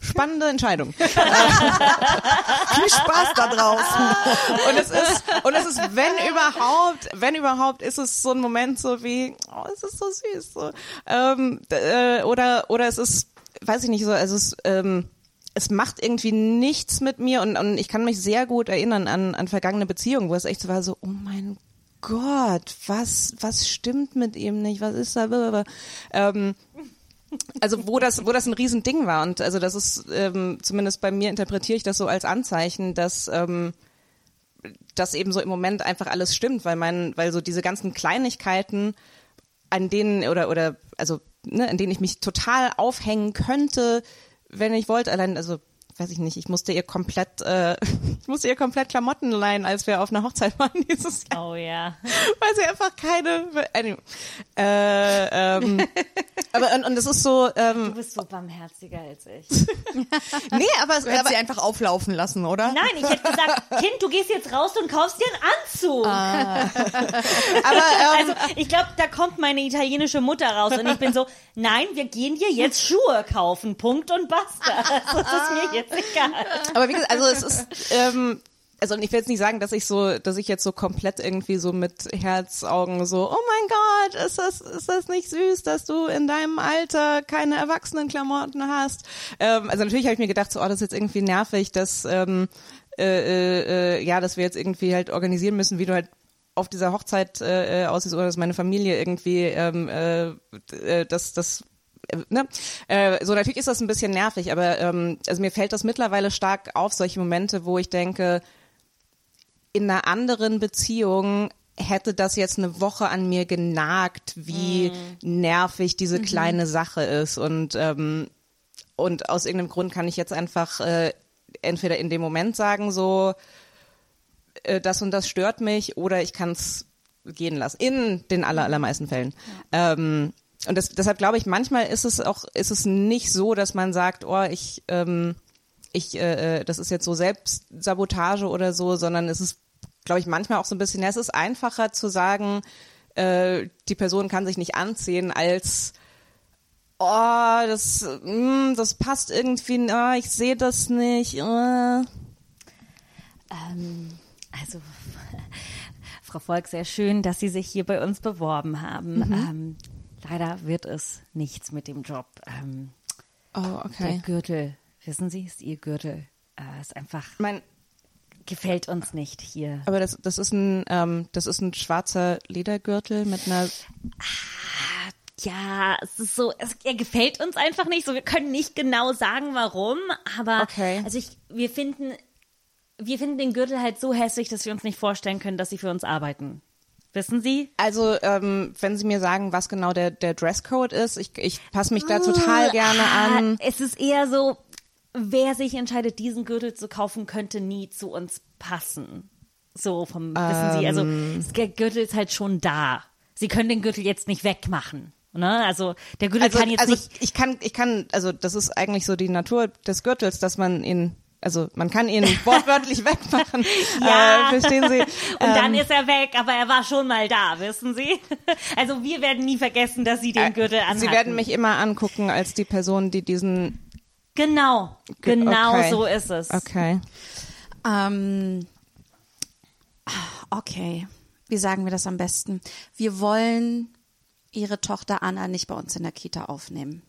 Speaker 4: spannende Entscheidung
Speaker 5: Viel Spaß da draußen.
Speaker 4: und es ist und es ist wenn überhaupt wenn überhaupt ist es so ein Moment so wie oh es ist so süß so ähm, äh, oder oder es ist weiß ich nicht so also es ähm, es macht irgendwie nichts mit mir und, und ich kann mich sehr gut erinnern an, an vergangene Beziehungen, wo es echt so war so, oh mein Gott, was, was stimmt mit ihm nicht, was ist da, ähm, also wo das, wo das ein Riesending war und also das ist, ähm, zumindest bei mir interpretiere ich das so als Anzeichen, dass, ähm, dass eben so im Moment einfach alles stimmt, weil mein, weil so diese ganzen Kleinigkeiten, an denen oder oder also ne, an denen ich mich total aufhängen könnte, wenn ich wollte. Allein also weiß ich nicht, ich musste ihr komplett, äh, ich musste ihr komplett Klamotten leihen, als wir auf einer Hochzeit waren dieses Jahr,
Speaker 1: Oh ja.
Speaker 4: weil sie einfach keine. Anyway. Äh, ähm, aber und, und es ist so,
Speaker 1: Du
Speaker 4: ähm,
Speaker 1: bist so barmherziger als ich.
Speaker 4: nee, aber es,
Speaker 5: Du
Speaker 4: aber,
Speaker 5: sie einfach auflaufen lassen, oder?
Speaker 1: Nein, ich hätte gesagt, Kind, du gehst jetzt raus und kaufst dir einen Anzug.
Speaker 4: aber ähm,
Speaker 1: Also ich glaube, da kommt meine italienische Mutter raus und ich bin so, nein, wir gehen dir jetzt Schuhe kaufen, Punkt und basta. Das ist mir jetzt egal.
Speaker 4: Aber wie gesagt, also es ist, ähm, also ich will jetzt nicht sagen, dass ich so, dass ich jetzt so komplett irgendwie so mit Herzaugen so, oh mein Gott, ist das, ist das nicht süß, dass du in deinem Alter keine Erwachsenenklamotten hast? Ähm, also natürlich habe ich mir gedacht, so, oh, das ist jetzt irgendwie nervig, dass, ähm, äh, äh, äh, ja, dass wir jetzt irgendwie halt organisieren müssen, wie du halt auf dieser Hochzeit äh, äh, aussiehst oder dass meine Familie irgendwie ähm, äh, äh, das das ne? äh, so natürlich ist das ein bisschen nervig, aber ähm, also mir fällt das mittlerweile stark auf solche Momente, wo ich denke, in einer anderen Beziehung hätte das jetzt eine Woche an mir genagt, wie nervig diese kleine Sache ist und ähm, und aus irgendeinem Grund kann ich jetzt einfach äh, entweder in dem Moment sagen so äh, das und das stört mich oder ich kann es gehen lassen. In den aller, allermeisten Fällen. Ähm, und das, deshalb glaube ich, manchmal ist es auch, ist es nicht so, dass man sagt, oh, ich, ähm, ich, äh, äh, das ist jetzt so Selbstsabotage oder so, sondern es ist, glaube ich, manchmal auch so ein bisschen, ja, es ist einfacher zu sagen, äh, die Person kann sich nicht anziehen, als oh, das, mh, das passt irgendwie, oh, ich sehe das nicht. Äh.
Speaker 1: Ähm, also, Frau Volk, sehr schön, dass Sie sich hier bei uns beworben haben. Ähm, leider wird es nichts mit dem Job. Ähm,
Speaker 4: Oh,
Speaker 1: Der
Speaker 4: okay.
Speaker 1: Gürtel, wissen Sie, ist Ihr Gürtel. Äh, ist einfach,
Speaker 4: Mein,
Speaker 1: gefällt uns nicht hier.
Speaker 4: aber das, das ist ein, ähm, das ist ein schwarzer Ledergürtel mit einer.
Speaker 1: Ja, es ist so, es, er gefällt uns einfach nicht. So, wir können nicht genau sagen, warum, aber
Speaker 4: Okay.
Speaker 1: also ich, wir finden, wir finden den Gürtel halt so hässlich, dass wir uns nicht vorstellen können, dass sie für uns arbeiten. Wissen Sie?
Speaker 4: Also, ähm, wenn Sie mir sagen, was genau der, der Dresscode ist, ich, ich passe mich da total gerne
Speaker 1: Ah,
Speaker 4: an.
Speaker 1: Es ist eher so, wer sich entscheidet, diesen Gürtel zu kaufen, könnte nie zu uns passen. So vom, wissen Sie, also
Speaker 4: Ähm.
Speaker 1: der Gürtel ist halt schon da. Sie können den Gürtel jetzt nicht wegmachen. Ne? Also der Gürtel
Speaker 4: Also,
Speaker 1: kann jetzt
Speaker 4: also
Speaker 1: nicht.
Speaker 4: ich kann, ich kann, also das ist eigentlich so die Natur des Gürtels, dass man ihn, also man kann ihn wortwörtlich wegmachen.
Speaker 1: Ja.
Speaker 4: Äh, verstehen Sie?
Speaker 1: Und dann
Speaker 4: Ähm,
Speaker 1: ist er weg, aber er war schon mal da, wissen Sie? Also wir werden nie vergessen, dass Sie den Gürtel anhatten.
Speaker 4: Äh, Sie werden mich immer angucken als die Person, die diesen.
Speaker 1: Genau, genau
Speaker 4: Okay.
Speaker 1: so ist es.
Speaker 4: Okay.
Speaker 3: Ähm, okay, wie sagen wir das am besten? Wir wollen ihre Tochter Anna nicht bei uns in der Kita aufnehmen.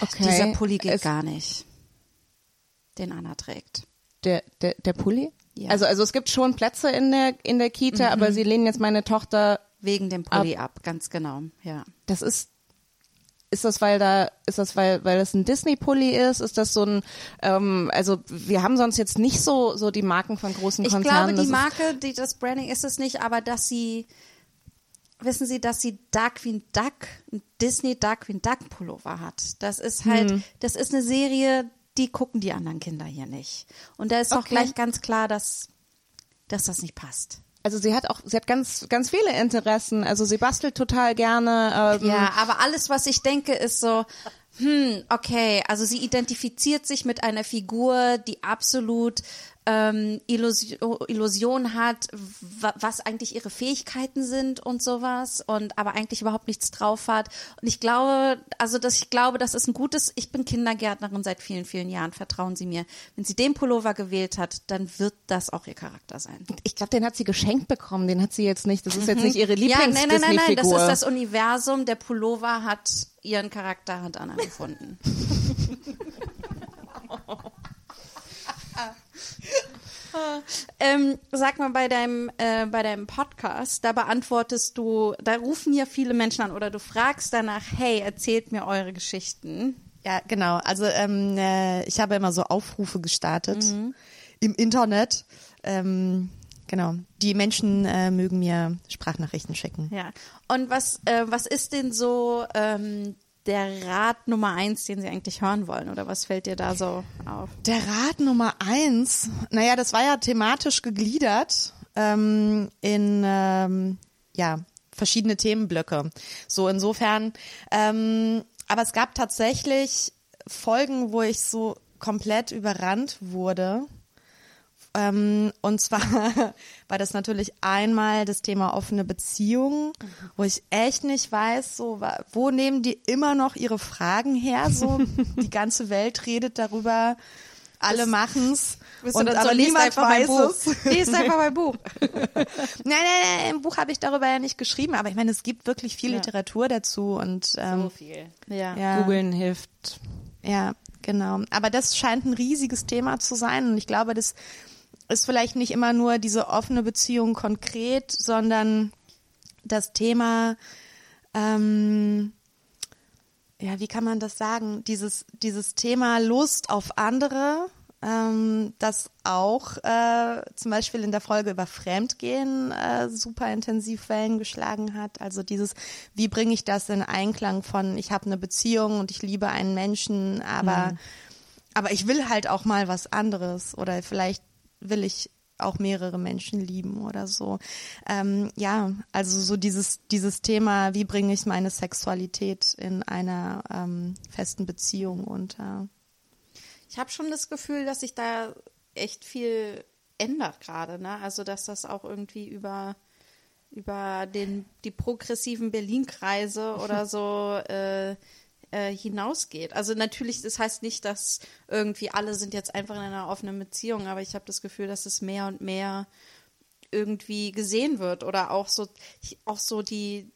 Speaker 4: Okay.
Speaker 3: Dieser Pulli geht
Speaker 4: Es-
Speaker 3: gar nicht, den Anna trägt.
Speaker 4: Der, der, der Pulli?
Speaker 3: Ja.
Speaker 4: Also, also es gibt schon Plätze in der, in der Kita, aber Sie lehnen jetzt meine Tochter,
Speaker 3: Wegen dem Pulli ab, ganz genau, ja.
Speaker 4: das ist, ist das, weil da, ist das, weil, weil das ein Disney-Pulli ist? Ist das so ein, ähm, also wir haben sonst jetzt nicht so, so die Marken von großen
Speaker 3: Ich
Speaker 4: Konzernen.
Speaker 3: glaube, die Marke, die, das Branding ist es nicht, aber dass sie, wissen Sie, dass sie Darkwing Duck, ein Disney Darkwing Duck Pullover hat. Das ist halt,
Speaker 4: Hm.
Speaker 3: das ist eine Serie, die gucken die anderen Kinder hier nicht. Und da ist auch
Speaker 4: Okay.
Speaker 3: gleich ganz klar, dass, dass das nicht passt.
Speaker 4: Also sie hat auch, sie hat ganz, ganz viele Interessen. Also sie bastelt total gerne. Ähm,
Speaker 3: Ja, aber alles, was ich denke, ist so, hm, okay, also sie identifiziert sich mit einer Figur, die absolut ähm, Illusion, Illusion hat, wa- was eigentlich ihre Fähigkeiten sind und sowas und aber eigentlich überhaupt nichts drauf hat. Und ich glaube, also dass ich glaube, das ist ein gutes, ich bin Kindergärtnerin seit vielen, vielen Jahren, vertrauen Sie mir. Wenn sie den Pullover gewählt hat, dann wird das auch ihr Charakter sein.
Speaker 4: Ich glaube, den hat sie geschenkt bekommen. Den hat sie jetzt nicht. Das ist jetzt nicht ihre
Speaker 3: Ja, nein, nein, nein, nein, das ist das Universum. Der Pullover hat ihren Charakter hat Anna gefunden. ähm, sag mal, bei deinem, äh, bei deinem Podcast, da beantwortest du, da rufen ja viele Menschen an oder du fragst danach, hey, erzählt mir eure Geschichten.
Speaker 6: Ja, genau. Also ähm, äh, ich habe immer so Aufrufe gestartet im Internet. Ähm, genau. Die Menschen äh, mögen mir Sprachnachrichten schicken.
Speaker 3: Ja. Und was, äh, was ist denn so ähm, der Rat Nummer eins, den sie eigentlich hören wollen? Oder was fällt dir da so auf?
Speaker 6: Der Rat Nummer eins, naja, das war ja thematisch gegliedert ähm, in ähm, ja verschiedene Themenblöcke. So insofern, ähm, aber es gab tatsächlich Folgen, wo ich so komplett überrannt wurde. Ähm, und zwar war das natürlich einmal das Thema offene Beziehungen, wo ich echt nicht weiß, so wo nehmen die immer noch ihre Fragen her? So die ganze Welt redet darüber, alle machen's und
Speaker 3: dann so,
Speaker 6: aber
Speaker 3: liest
Speaker 6: niemand
Speaker 3: einfach mein
Speaker 6: weiß
Speaker 3: Buch.
Speaker 6: es.
Speaker 3: Lies einfach mein Buch.
Speaker 6: Nein, nein, nein, im Buch habe ich darüber ja nicht geschrieben, aber ich meine, es gibt wirklich viel Literatur dazu und ähm,
Speaker 1: viel.
Speaker 3: Ja.
Speaker 6: ja,
Speaker 4: Googeln hilft.
Speaker 6: ja, genau. Aber das scheint ein riesiges Thema zu sein und ich glaube, das ist vielleicht nicht immer nur diese offene Beziehung konkret, sondern das Thema, ähm, ja, wie kann man das sagen? Dieses, dieses Thema Lust auf andere, ähm, das auch äh, zum Beispiel in der Folge über Fremdgehen äh, super intensiv Wellen geschlagen hat. Also dieses, wie bringe ich das in Einklang von, ich habe eine Beziehung und ich liebe einen Menschen, aber, aber ich will halt auch mal was anderes oder vielleicht will ich auch mehrere Menschen lieben oder so. Ähm, ja, also so dieses, dieses Thema, wie bringe ich meine Sexualität in einer ähm, festen Beziehung unter.
Speaker 3: Ich habe schon das Gefühl, dass sich da echt viel ändert gerade, ne? Also dass das auch irgendwie über über den die progressiven Berlin-Kreise oder so äh, äh, hinausgeht. Also natürlich, das heißt nicht, dass irgendwie alle sind jetzt einfach in einer offenen Beziehung, aber ich habe das Gefühl, dass es mehr und mehr irgendwie gesehen wird oder auch so auch so die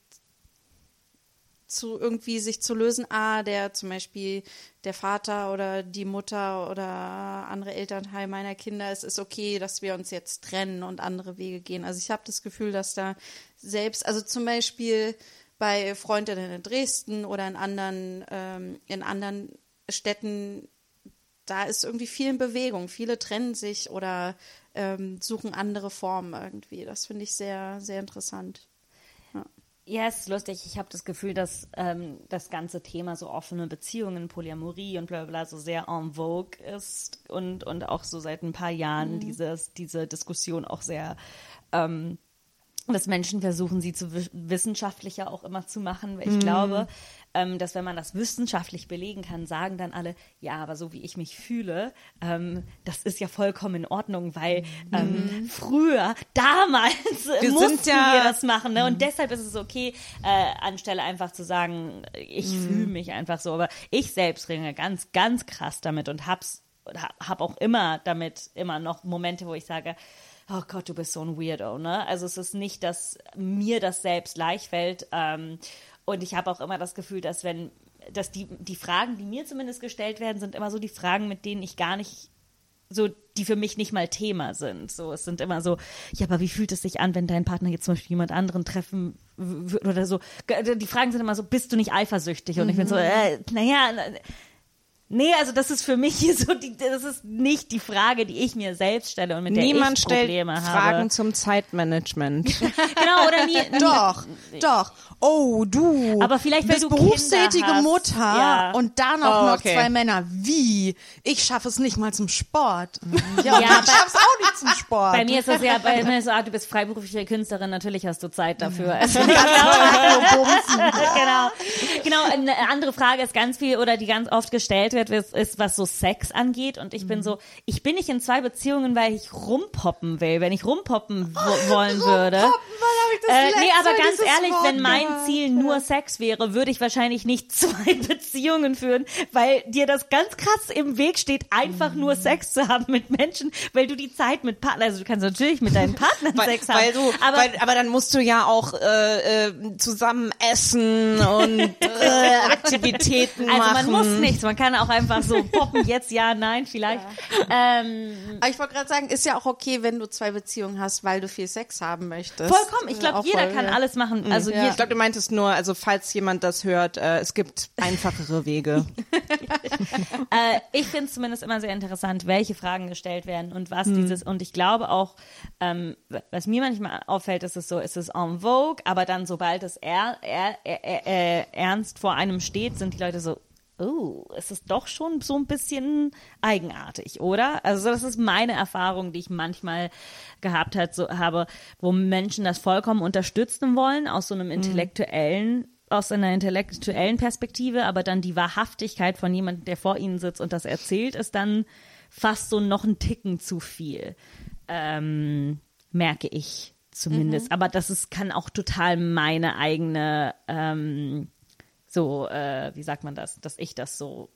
Speaker 3: zu irgendwie sich zu lösen, ah, der zum Beispiel der Vater oder die Mutter oder andere Elternteil meiner Kinder, es ist okay, dass wir uns jetzt trennen und andere Wege gehen. Also ich habe das Gefühl, dass da selbst, also zum Beispiel bei Freundinnen in Dresden oder in anderen, ähm, in anderen Städten, da ist irgendwie viel in Bewegung. Viele trennen sich oder ähm, suchen andere Formen irgendwie. Das finde ich sehr, sehr interessant.
Speaker 1: Ja, es ist lustig. Ich habe das Gefühl, dass ähm, das ganze Thema so offene Beziehungen, Polyamorie und bla bla bla so sehr en vogue ist und, und auch so seit ein paar Jahren dieses, diese Diskussion auch sehr, ähm, dass Menschen versuchen, sie zu wi- wissenschaftlicher auch immer zu machen. Weil ich glaube, ähm, dass wenn man das wissenschaftlich belegen kann, sagen dann alle, ja, aber so wie ich mich fühle, ähm, das ist ja vollkommen in Ordnung, weil ähm, früher, damals
Speaker 4: Wir
Speaker 1: mussten
Speaker 4: ja-
Speaker 1: wir das machen. Ne? Und deshalb ist es okay, äh, anstelle einfach zu sagen, ich fühle mich einfach so. Aber ich selbst ringe ganz, ganz krass damit und hab's habe auch immer damit immer noch Momente, wo ich sage, oh Gott, du bist so ein Weirdo, ne? Also es ist nicht, dass mir das selbst leicht fällt. Ähm, und ich habe auch immer das Gefühl, dass wenn, dass die, die Fragen, die mir zumindest gestellt werden, sind immer so die Fragen, mit denen ich gar nicht so, die für mich nicht mal Thema sind. So, es sind immer so, ja, aber wie fühlt es sich an, wenn dein Partner jetzt zum Beispiel jemand anderen treffen würde oder so? Die Fragen sind immer so, bist du nicht eifersüchtig? Und ich bin so, äh, naja, Nee, also das ist für mich hier so, die, das ist nicht die Frage, die ich mir selbst stelle und mit der
Speaker 4: Niemand
Speaker 1: ich
Speaker 4: stellt
Speaker 1: Probleme habe.
Speaker 4: Fragen zum Zeitmanagement.
Speaker 1: Genau, oder nie, nie,
Speaker 6: Doch, doch. Oh, du.
Speaker 1: Aber vielleicht, weil
Speaker 6: bist
Speaker 1: du
Speaker 6: berufstätige
Speaker 1: Kinder hast.
Speaker 6: Mutter
Speaker 1: Ja.
Speaker 6: und dann auch
Speaker 4: Oh,
Speaker 6: noch
Speaker 4: okay.
Speaker 6: zwei Männer. Wie? Ich schaffe es nicht mal zum Sport. Ja,
Speaker 1: Ja,
Speaker 6: ich
Speaker 1: bei-
Speaker 6: schaff's auch nicht zum Sport.
Speaker 1: Bei mir ist das ja, bei mir ist so, ah, du bist freiberufliche Künstlerin, natürlich hast du Zeit dafür. Also, genau, genau. Eine andere Frage ist ganz viel oder die ganz oft gestellt wird, bemerkenswert ist, was so Sex angeht. Und ich bin so, ich bin nicht in zwei Beziehungen, weil ich rumpoppen will. Wenn ich rumpoppen wo wollen würde. Äh, nee, aber ganz ehrlich, wenn mein Ziel nur Sex wäre, würde ich wahrscheinlich nicht zwei Beziehungen führen, weil dir das ganz krass im Weg steht, einfach nur Sex zu haben mit Menschen, weil du die Zeit mit Partnern, also du kannst natürlich mit deinen Partnern
Speaker 4: Weil,
Speaker 1: Sex haben,
Speaker 4: weil du,
Speaker 1: aber
Speaker 4: weil, aber dann musst du ja auch äh, äh, zusammen essen und äh, Aktivitäten
Speaker 1: also
Speaker 4: machen.
Speaker 1: man muss nichts, man kann auch einfach so poppen, jetzt ja, nein, vielleicht. Ähm,
Speaker 3: Aber ich wollte gerade sagen, ist ja auch okay, wenn du zwei Beziehungen hast, weil du viel Sex haben möchtest.
Speaker 1: vollkommen, ich
Speaker 3: Äh,
Speaker 1: glaube,
Speaker 3: auch
Speaker 1: jeder
Speaker 3: voll,
Speaker 1: kann
Speaker 3: ja.
Speaker 1: alles machen. Also
Speaker 3: Ja.
Speaker 1: hier,
Speaker 4: Ich glaube, du meintest nur, also falls jemand das hört, äh, es gibt einfachere Wege.
Speaker 1: Äh, ich finde es zumindest immer sehr interessant, welche Fragen gestellt werden und was dieses, und ich glaube auch, ähm, was mir manchmal auffällt, ist es so, ist es en vogue, aber dann sobald es er, er, er, er, äh, ernst vor einem steht, sind die Leute so, oh, es ist doch schon so ein bisschen eigenartig, oder? Also das ist meine Erfahrung, die ich manchmal gehabt hat, so, habe, wo Menschen das vollkommen unterstützen wollen, aus so einem intellektuellen aus einer intellektuellen Perspektive, aber dann die Wahrhaftigkeit von jemandem, der vor ihnen sitzt und das erzählt, ist dann fast so noch ein Ticken zu viel, ähm, merke ich zumindest. Aber das ist, kann auch total meine eigene, ähm, so, äh, wie sagt man das, dass ich das so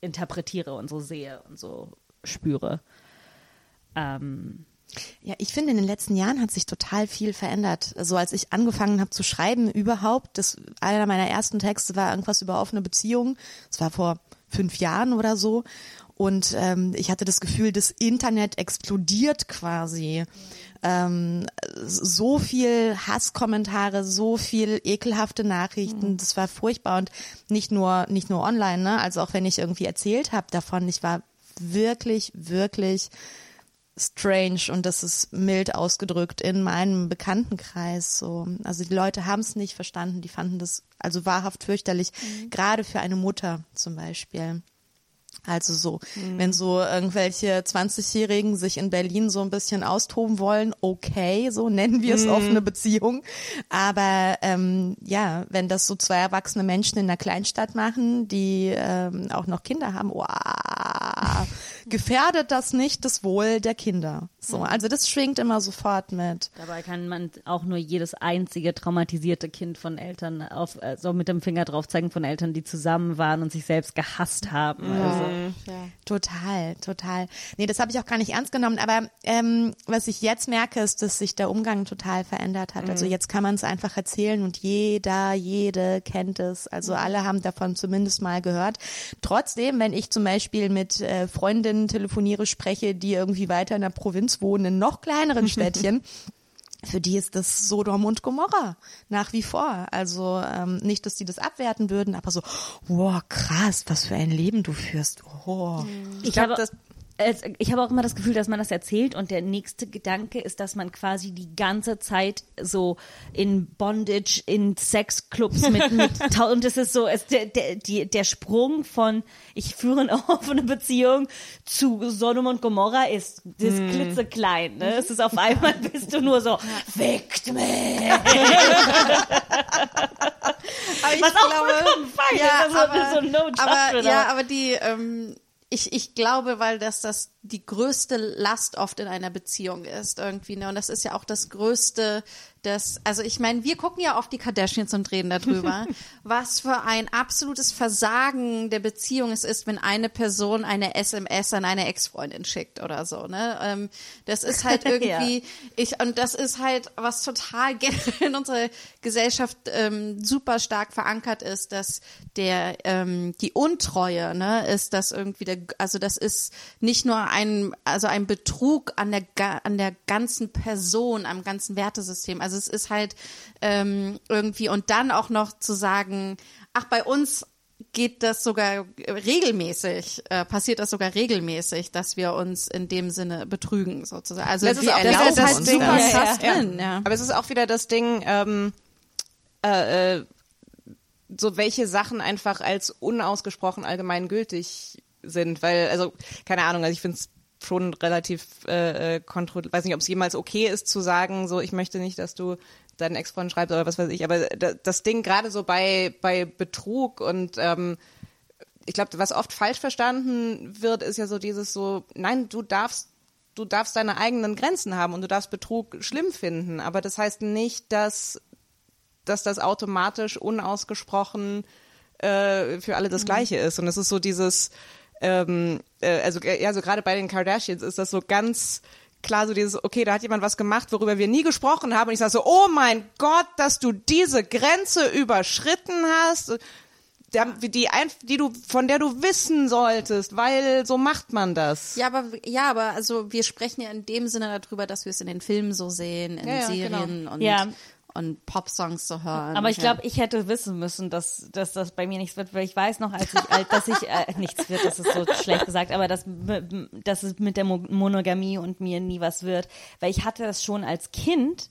Speaker 1: interpretiere und so sehe und so spüre. Ähm,
Speaker 6: Ja, ich finde, in den letzten Jahren hat sich total viel verändert. Also als ich angefangen habe zu schreiben überhaupt, das einer meiner ersten Texte war irgendwas über offene Beziehungen. Das war vor fünf Jahren oder so. Und ähm, ich hatte das Gefühl, das Internet explodiert quasi. Ähm, so viel Hasskommentare, so viel ekelhafte Nachrichten, das war furchtbar und nicht nur nicht nur online, ne? Also auch wenn ich irgendwie erzählt habe davon, ich war wirklich wirklich strange und das ist mild ausgedrückt in meinem Bekanntenkreis so. Also die Leute haben es nicht verstanden, die fanden das also wahrhaft fürchterlich, gerade für eine Mutter zum Beispiel. Also so, wenn so irgendwelche 20-Jährigen sich in Berlin so ein bisschen austoben wollen, okay, so nennen wir es offene Beziehung. Aber ähm, ja, wenn das so zwei erwachsene Menschen in einer Kleinstadt machen, die ähm, auch noch Kinder haben, wow, gefährdet das nicht das Wohl der Kinder. So, also das schwingt immer sofort mit.
Speaker 1: Dabei kann man auch nur jedes einzige traumatisierte Kind von Eltern auf, äh, so mit dem Finger drauf zeigen von Eltern, die zusammen waren und sich selbst gehasst haben. Also,
Speaker 6: Total, total. Nee, das habe ich auch gar nicht ernst genommen. Aber ähm, was ich jetzt merke, ist, dass sich der Umgang total verändert hat. Also jetzt kann man es einfach erzählen und jeder, jede kennt es. Also alle haben davon zumindest mal gehört. Trotzdem, wenn ich zum Beispiel mit äh, Freundinnen telefoniere, spreche, die irgendwie weiter in der Provinz wohnen, in noch kleineren Städtchen, für die ist das Sodom und Gomorra nach wie vor. Also ähm, nicht, dass die das abwerten würden, aber so, wow, krass, was für ein Leben du führst. Oh.
Speaker 1: ich,
Speaker 4: glaub,
Speaker 1: habe,
Speaker 4: das-
Speaker 1: es, ich habe auch immer das Gefühl, dass man das erzählt und der nächste Gedanke ist, dass man quasi die ganze Zeit so in Bondage, in Sexclubs mit, mit und es ist so, es, der, der, der Sprung von ich führe eine offene Beziehung zu Sodom und Gomorra ist, ist klitzeklein. Ne? Es ist auf einmal bist du nur so, fickt mich.
Speaker 3: Aber ich
Speaker 1: Was auch
Speaker 3: glaube,
Speaker 1: vollkommen fein
Speaker 3: ja,
Speaker 1: ist, also
Speaker 3: aber,
Speaker 1: so no
Speaker 3: aber, ja,
Speaker 1: aber
Speaker 3: die, ähm, ich, ich glaube, weil das das die größte Last oft in einer Beziehung ist irgendwie, ne? Und das ist ja auch das größte, das, also ich meine, wir gucken ja auf die Kardashians und reden darüber, was für ein absolutes Versagen der Beziehung es ist, wenn eine Person eine SMS an eine Ex-Freundin schickt oder so, ne? Ähm, das ist halt irgendwie, ich, und das ist halt, was total in unserer Gesellschaft ähm, super stark verankert ist, dass der, ähm, die Untreue, ne, ist das irgendwie der, also das ist nicht nur ein, also ein Betrug an der, an der ganzen Person, am ganzen Wertesystem. Also es ist halt ähm, irgendwie, und dann auch noch zu sagen, ach, bei uns geht das sogar regelmäßig, äh, passiert das sogar regelmäßig, dass wir uns in dem Sinne betrügen, sozusagen. Also
Speaker 4: Das ist auch
Speaker 3: das
Speaker 4: genau
Speaker 3: ist halt
Speaker 4: das
Speaker 3: super krass
Speaker 4: Ja, ja.
Speaker 3: drin, ja.
Speaker 4: Aber es ist auch wieder das Ding, ähm, äh, äh, so welche Sachen einfach als unausgesprochen allgemeingültig sind, weil, also, keine Ahnung, also ich finde es schon relativ äh, kontrolliert, weiß nicht, ob es jemals okay ist zu sagen, so ich möchte nicht, dass du deinen Ex-Freund schreibst oder was weiß ich, aber da, das Ding gerade so bei bei Betrug und ähm, ich glaube, was oft falsch verstanden wird, ist ja so dieses so, nein, du darfst du darfst deine eigenen Grenzen haben und du darfst Betrug schlimm finden, aber das heißt nicht, dass dass das automatisch unausgesprochen äh, für alle das Gleiche ist. Und es ist so dieses, ähm, äh, also äh, ja, so gerade bei den Kardashians ist das so ganz klar so dieses, okay, da hat jemand was gemacht, worüber wir nie gesprochen haben. Und ich sage so, oh mein Gott, dass du diese Grenze überschritten hast, der, die, ein- die du, von der du wissen solltest, weil so macht man das.
Speaker 3: Ja, aber ja, aber also wir sprechen ja in dem Sinne darüber, dass wir es in den Filmen so sehen, in
Speaker 4: Ja, ja,
Speaker 3: Serien und
Speaker 1: Ja.
Speaker 3: Und Popsongs zu hören.
Speaker 1: Aber ich glaube, ich hätte wissen müssen, dass, dass das bei mir nichts wird, weil ich weiß noch, als ich, als, dass ich, äh, nichts wird, das ist so schlecht gesagt, aber dass, dass es mit der Mo- Monogamie und mir nie was wird, weil ich hatte das schon als Kind,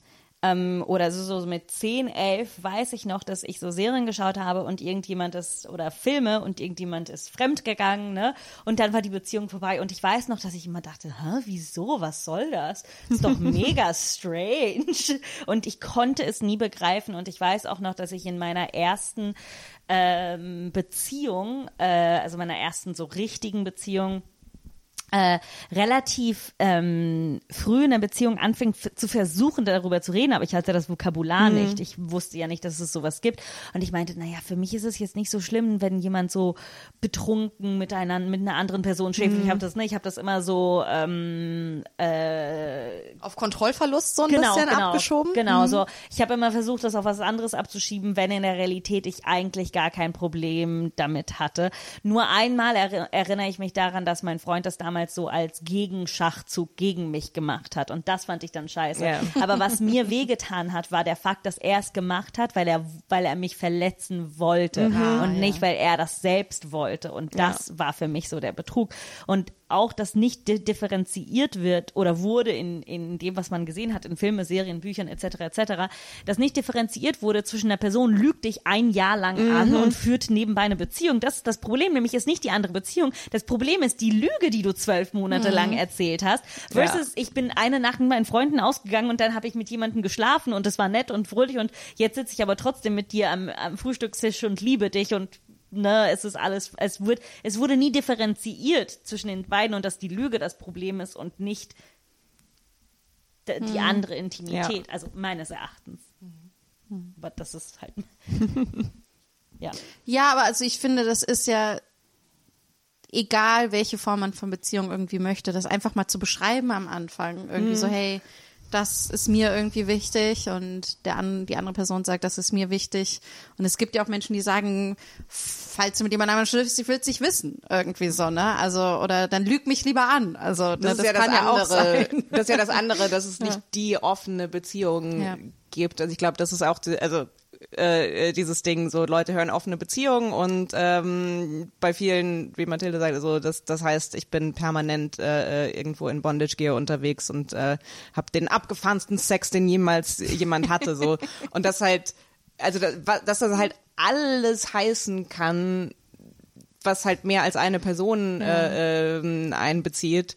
Speaker 1: ähm, oder so, so mit 10, 11 weiß ich noch, dass ich so Serien geschaut habe und irgendjemand ist, oder Filme und irgendjemand ist fremdgegangen, ne? Und dann war die Beziehung vorbei und ich weiß noch, dass ich immer dachte, hä, wieso, was soll das? Das ist doch mega strange. Und ich konnte es nie begreifen und ich weiß auch noch, dass ich in meiner ersten ähm, Beziehung, äh, also meiner ersten so richtigen Beziehung, äh, relativ ähm, früh in der Beziehung anfing zu versuchen, darüber zu reden, aber ich hatte das Vokabular nicht. Ich wusste ja nicht, dass es sowas gibt. Und ich meinte, naja, für mich ist es jetzt nicht so schlimm, wenn jemand so betrunken mit einer, mit einer anderen Person schläft. Ich habe das nicht, ich habe das immer so ähm, äh,
Speaker 6: Auf Kontrollverlust so ein bisschen abgeschoben.
Speaker 1: Genau,
Speaker 6: Mhm.
Speaker 1: so. Ich habe immer versucht, das auf was anderes abzuschieben, wenn in der Realität ich eigentlich gar kein Problem damit hatte. Nur einmal erri- erinnere ich mich daran, dass mein Freund das damals so als Gegenschachzug gegen mich gemacht hat. Und das fand ich dann scheiße.
Speaker 4: Ja.
Speaker 1: Aber was mir wehgetan hat, war der Fakt, dass er es gemacht hat, weil er, weil er mich verletzen wollte und nicht, weil er das selbst wollte. Und das war für mich so der Betrug. Und auch, dass nicht di- differenziiert wird oder wurde in, in dem, was man gesehen hat, in Filme, Serien, Büchern etc. etc., dass nicht differenziert wurde zwischen einer Person lügt dich ein Jahr lang an und führt nebenbei eine Beziehung. Das ist das Problem, nämlich ist nicht die andere Beziehung. Das Problem ist die Lüge, die du zwölf Monate lang erzählt hast, versus ich bin eine Nacht mit meinen Freunden ausgegangen und dann habe ich mit jemandem geschlafen und es war nett und fröhlich und jetzt sitze ich aber trotzdem mit dir am, am Frühstückstisch und liebe dich und ne, es ist alles, es wird, es wurde nie differenziiert zwischen den beiden und dass die Lüge das Problem ist und nicht die andere Intimität, also meines Erachtens. Aber das ist halt, ja.
Speaker 3: Ja, aber also ich finde, das ist ja egal, welche Form man von Beziehung irgendwie möchte, das einfach mal zu beschreiben am Anfang. Irgendwie
Speaker 1: Mhm.
Speaker 3: so, hey, das ist mir irgendwie wichtig und der an, die andere Person sagt, das ist mir wichtig. Und es gibt ja auch Menschen, die sagen, falls du mit jemand anderem schläfst, ich will es nicht wissen. Irgendwie so, ne? Also, oder dann lüg mich lieber an. Also, ne,
Speaker 4: Das, ist ja das
Speaker 3: ja
Speaker 4: andere.
Speaker 3: sein.
Speaker 4: Das ist ja das andere, dass es nicht die offene Beziehung
Speaker 3: Ja.
Speaker 4: gibt. Also ich glaube, das ist auch, die, also äh, dieses Ding, so Leute hören offene Beziehungen und ähm, bei vielen, wie Mathilde sagt, so das, das heißt, ich bin permanent äh, äh, irgendwo in Bondage Gear unterwegs und äh, habe den abgefahrensten Sex, den jemals jemand hatte, so und das halt, also das, dass das halt alles heißen kann, was halt mehr als eine Person äh, ähm, einbezieht.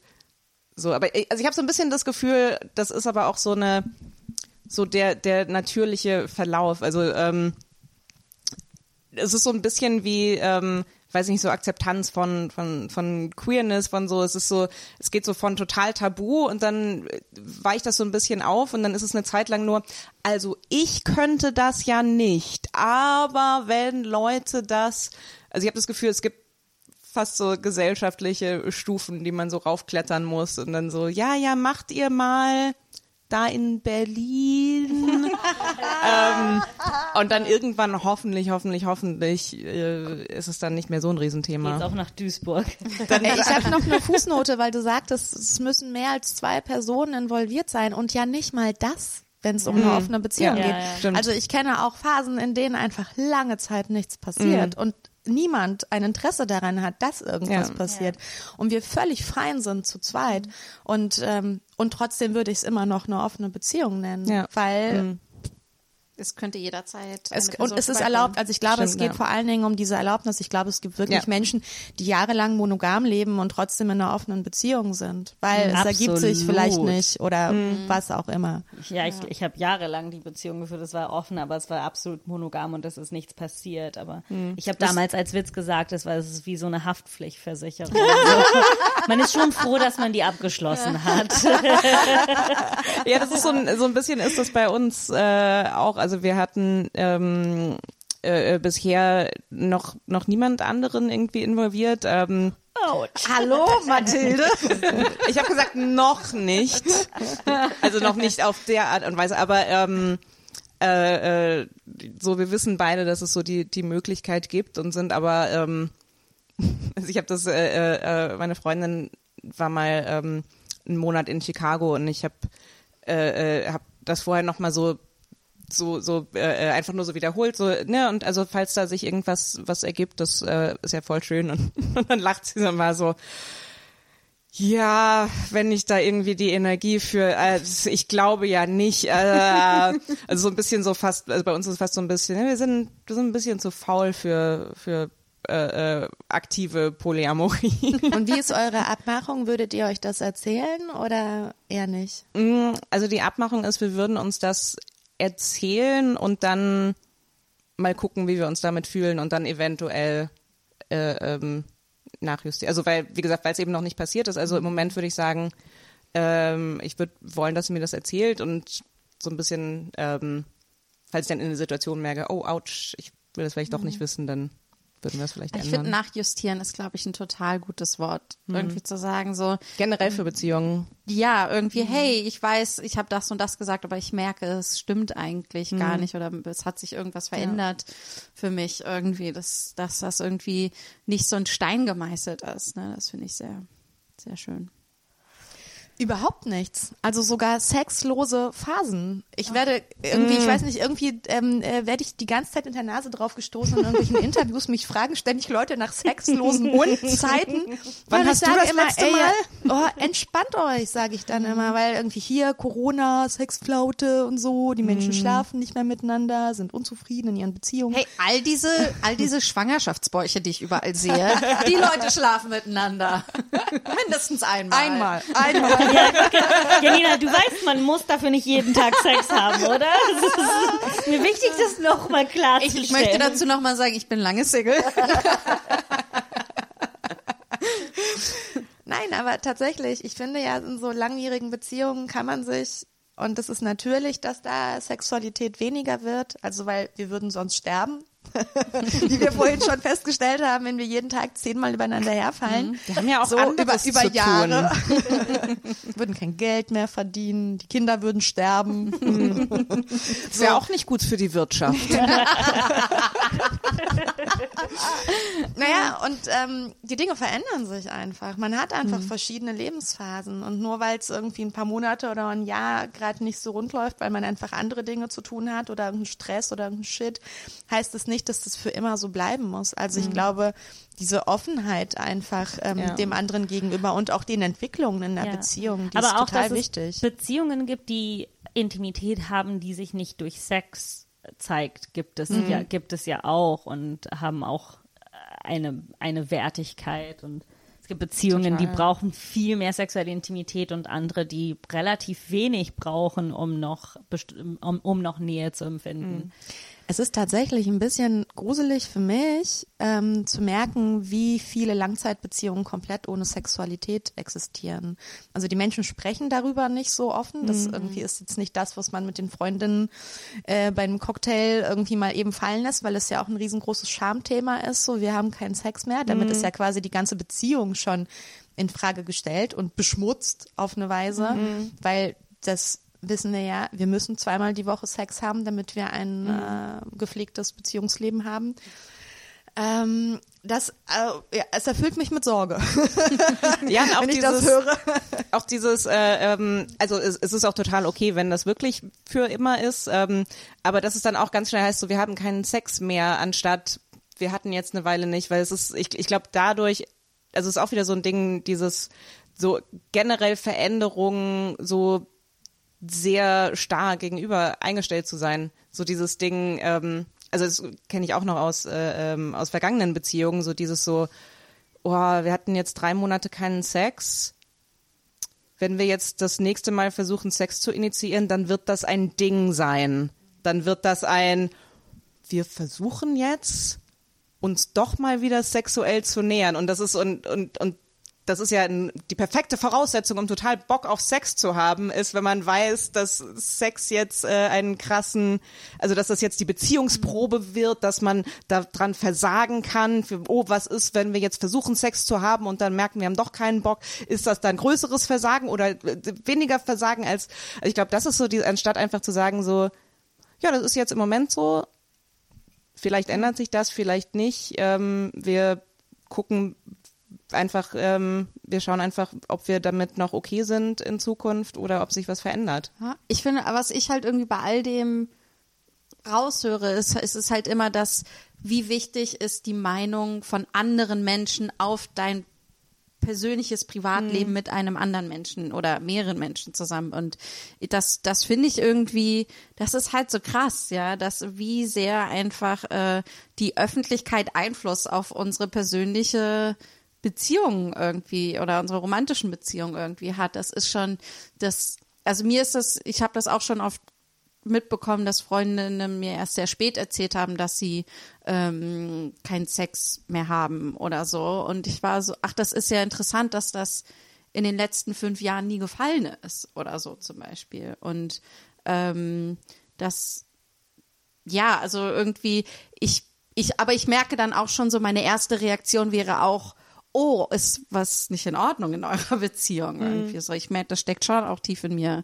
Speaker 4: So, aber ich- also ich habe so ein bisschen das Gefühl, das ist aber auch so eine so der der natürliche Verlauf. Also ähm, es ist so ein bisschen wie ähm, weiß nicht so Akzeptanz von von von Queerness von so es ist so es geht so von total tabu und dann weicht das so ein bisschen auf und dann ist es eine Zeit lang nur also ich könnte das ja nicht aber wenn Leute das also ich habe das Gefühl es gibt fast so gesellschaftliche Stufen, die man so raufklettern muss und dann so, ja, ja, macht ihr mal da in Berlin. ähm, und dann irgendwann hoffentlich, hoffentlich, hoffentlich äh, ist es dann nicht mehr so ein
Speaker 1: Geht's
Speaker 4: Riesenthema.
Speaker 1: auch nach Duisburg.
Speaker 6: Ey, ich habe noch eine Fußnote, weil du sagtest, es müssen mehr als zwei Personen involviert sein und ja nicht mal das, wenn es um eine offene Beziehung
Speaker 4: Ja,
Speaker 6: geht.
Speaker 1: ja,
Speaker 4: stimmt.
Speaker 6: Also ich kenne auch Phasen, in denen einfach lange Zeit nichts passiert und niemand ein Interesse daran hat, dass irgendwas
Speaker 4: Ja.
Speaker 6: passiert und wir völlig fein sind zu zweit und ähm, und trotzdem würde ich es immer noch eine offene Beziehung nennen,
Speaker 4: Ja.
Speaker 6: weil
Speaker 3: Es könnte jederzeit.
Speaker 6: Es, und es ist erlaubt, also ich glaube, es
Speaker 4: Stimmt,
Speaker 6: geht
Speaker 4: ja.
Speaker 6: vor allen Dingen um diese Erlaubnis. Ich glaube, es gibt wirklich
Speaker 4: Ja.
Speaker 6: Menschen, die jahrelang monogam leben und trotzdem in einer offenen Beziehung sind, weil es ergibt sich
Speaker 1: Absolut.
Speaker 6: vielleicht nicht oder was auch immer.
Speaker 1: Ja, ich, ich habe jahrelang die Beziehung geführt, es war offen, aber es war absolut monogam und es ist nichts passiert. Aber ich habe damals als Witz gesagt, es war es ist wie so eine Haftpflichtversicherung. Also, man ist schon froh, dass man die abgeschlossen hat.
Speaker 4: Ja, das ist so ein, so ein bisschen ist das bei uns äh, auch. Also wir hatten ähm, äh, äh, bisher noch noch niemand anderen irgendwie involviert. Ähm,
Speaker 6: Hallo, Mathilde.
Speaker 4: ich habe gesagt noch nicht, also noch nicht auf der Art und Weise, aber ähm, äh, äh, so wir wissen beide, dass es so die die Möglichkeit gibt und sind aber ähm, also ich habe das äh, äh, meine Freundin war mal ähm, einen Monat in Chicago und ich habe äh, äh, hab das vorher noch mal so so so äh, äh, einfach nur so wiederholt so ne und also falls da sich irgendwas was ergibt das äh, ist ja voll schön und, und dann lacht sie dann mal so ja, wenn ich da irgendwie die Energie für, äh, ich glaube ja nicht, äh, also so ein bisschen so fast, also bei uns ist es fast so ein bisschen, ne, wir sind, wir sind ein bisschen zu faul für, für äh, äh, aktive Polyamorie.
Speaker 6: Und wie ist eure Abmachung? Würdet ihr euch das erzählen oder eher nicht?
Speaker 4: Mm, Also die Abmachung ist, wir würden uns das erzählen und dann mal gucken, wie wir uns damit fühlen und dann eventuell äh, ähm, nachjustieren. Also weil, wie gesagt, weil es eben noch nicht passiert ist. Also im Moment würde ich sagen, ähm, ich würde wollen, dass sie mir das erzählt und so ein bisschen, ähm, falls ich dann in eine Situation merke, oh, ouch, ich will das vielleicht doch nicht wissen, dann würden wir es vielleicht
Speaker 3: Ich
Speaker 4: ändern.
Speaker 3: finde, nachjustieren ist, glaube ich, ein total gutes Wort. Irgendwie zu sagen, so,
Speaker 4: Generell für Beziehungen.
Speaker 3: ja, irgendwie, hey, ich weiß, ich habe das und das gesagt, aber ich merke, es stimmt eigentlich gar nicht oder es hat sich irgendwas verändert für mich irgendwie, dass, dass das irgendwie nicht so ein Stein gemeißelt ist. Ne? Das finde ich sehr, sehr schön.
Speaker 6: Überhaupt nichts. Also sogar sexlose Phasen. Ich werde irgendwie, ich weiß nicht, irgendwie ähm, äh, werde ich die ganze Zeit in der Nase drauf gestoßen in irgendwelchen Interviews. Mich fragen ständig Leute nach sexlosen Zeiten.
Speaker 4: Wann hast
Speaker 6: ich
Speaker 4: du
Speaker 6: sage
Speaker 4: das
Speaker 6: immer,
Speaker 4: letzte
Speaker 6: ey,
Speaker 4: Mal?
Speaker 6: oh, entspannt euch, sage ich dann immer, weil irgendwie hier Corona, Sexflaute und so, die Menschen schlafen nicht mehr miteinander, sind unzufrieden in ihren Beziehungen.
Speaker 3: Hey, all diese, all diese Schwangerschaftsbäuche, die ich überall sehe, die Leute schlafen miteinander. Mindestens einmal.
Speaker 6: Einmal, einmal.
Speaker 1: Janina, du weißt, man muss dafür nicht jeden Tag Sex haben, oder? Das ist mir wichtig, das nochmal klarzustellen.
Speaker 3: Ich möchte dazu nochmal sagen, ich bin lange Single.
Speaker 6: Nein, aber tatsächlich, ich finde ja, in so langjährigen Beziehungen kann man sich, und es ist natürlich, dass da Sexualität weniger wird, also weil wir würden sonst sterben. Wie wir vorhin schon festgestellt haben, wenn wir jeden Tag zehnmal übereinander herfallen.
Speaker 4: Wir haben ja auch
Speaker 6: so über, über
Speaker 4: zu
Speaker 6: Jahre. würden kein Geld mehr verdienen, die Kinder würden sterben.
Speaker 4: Das wäre auch nicht gut für die Wirtschaft.
Speaker 6: Naja, und ähm, die Dinge verändern sich einfach. Man hat einfach verschiedene Lebensphasen. Und nur weil es irgendwie ein paar Monate oder ein Jahr gerade nicht so rund läuft, weil man einfach andere Dinge zu tun hat oder irgendeinen Stress oder irgendeinen Shit, heißt es nicht, dass das für immer so bleiben muss. Also ich glaube, diese Offenheit einfach ähm,
Speaker 4: Ja.
Speaker 6: dem anderen gegenüber und auch den Entwicklungen in der
Speaker 1: Ja.
Speaker 6: Beziehung, die
Speaker 1: Aber
Speaker 6: ist
Speaker 1: auch,
Speaker 6: total
Speaker 1: dass
Speaker 6: wichtig.
Speaker 1: es Beziehungen gibt, die Intimität haben, die sich nicht durch Sex zeigt, gibt es
Speaker 6: Mhm.
Speaker 1: ja, gibt es ja auch und haben auch eine, eine Wertigkeit und es gibt Beziehungen, die brauchen viel mehr sexuelle Intimität und andere, die relativ wenig brauchen, um noch, um, um noch Nähe zu empfinden.
Speaker 6: Es ist tatsächlich ein bisschen gruselig für mich, ähm, zu merken, wie viele Langzeitbeziehungen komplett ohne Sexualität existieren. Also die Menschen sprechen darüber nicht so offen. Das irgendwie ist jetzt nicht das, was man mit den Freundinnen äh, bei einem Cocktail irgendwie mal eben fallen lässt, weil es ja auch ein riesengroßes Schamthema ist. So, wir haben keinen Sex mehr. Damit ist ja quasi die ganze Beziehung schon in Frage gestellt und beschmutzt auf eine Weise, weil das wissen wir ja, wir müssen zweimal die Woche Sex haben, damit wir ein äh, gepflegtes Beziehungsleben haben. Ähm, das, äh, ja, es erfüllt mich mit Sorge,
Speaker 4: Ja, auch
Speaker 6: wenn ich
Speaker 4: dieses,
Speaker 6: das höre.
Speaker 4: auch dieses, äh, ähm, also es, es ist auch total okay, wenn das wirklich für immer ist, ähm, aber dass es dann auch ganz schnell heißt, so wir haben keinen Sex mehr, anstatt wir hatten jetzt eine Weile nicht, weil es ist, ich, ich glaube dadurch, also es ist auch wieder so ein Ding, dieses so generell Veränderungen, so sehr starr gegenüber eingestellt zu sein. So dieses Ding, ähm, also das kenne ich auch noch aus, äh, ähm, aus vergangenen Beziehungen, so dieses so, oh, wir hatten jetzt drei Monate keinen Sex. Wenn wir jetzt das nächste Mal versuchen, Sex zu initiieren, dann wird das ein Ding sein. Dann wird das ein, wir versuchen jetzt, uns doch mal wieder sexuell zu nähern. Und das ist, und, und, und das ist ja ein, die perfekte Voraussetzung, um total Bock auf Sex zu haben, ist, wenn man weiß, dass Sex jetzt äh, einen krassen, also dass das jetzt die Beziehungsprobe wird, dass man daran versagen kann, für, oh, was ist, wenn wir jetzt versuchen, Sex zu haben und dann merken, wir haben doch keinen Bock, ist das dann größeres Versagen oder äh, weniger Versagen als, ich glaube, das ist so, die, anstatt einfach zu sagen, so, ja, das ist jetzt im Moment so, vielleicht ändert sich das, vielleicht nicht, ähm, wir gucken, einfach, ähm, wir schauen einfach, ob wir damit noch okay sind in Zukunft oder ob sich was verändert.
Speaker 3: Ja, ich finde, was ich halt irgendwie bei all dem raushöre, ist, ist es halt immer das, wie wichtig ist die Meinung von anderen Menschen auf dein persönliches Privatleben mit einem anderen Menschen oder mehreren Menschen zusammen. Und das, das finde ich irgendwie, das ist halt so krass, ja, dass wie sehr einfach äh, die Öffentlichkeit Einfluss auf unsere persönliche Beziehung irgendwie oder unsere romantischen Beziehungen irgendwie hat. Das ist schon, das, also mir ist das, ich habe das auch schon oft mitbekommen, dass Freundinnen mir erst sehr spät erzählt haben, dass sie ähm, keinen Sex mehr haben oder so. Und ich war so, ach, das ist ja interessant, dass das in den letzten fünf Jahren nie gefallen ist oder so zum Beispiel. Und ähm, das, ja, also irgendwie, ich, ich, aber ich merke dann auch schon so, meine erste Reaktion wäre auch, oh, ist was nicht in Ordnung in eurer Beziehung irgendwie so. Ich merke, das steckt schon auch tief in mir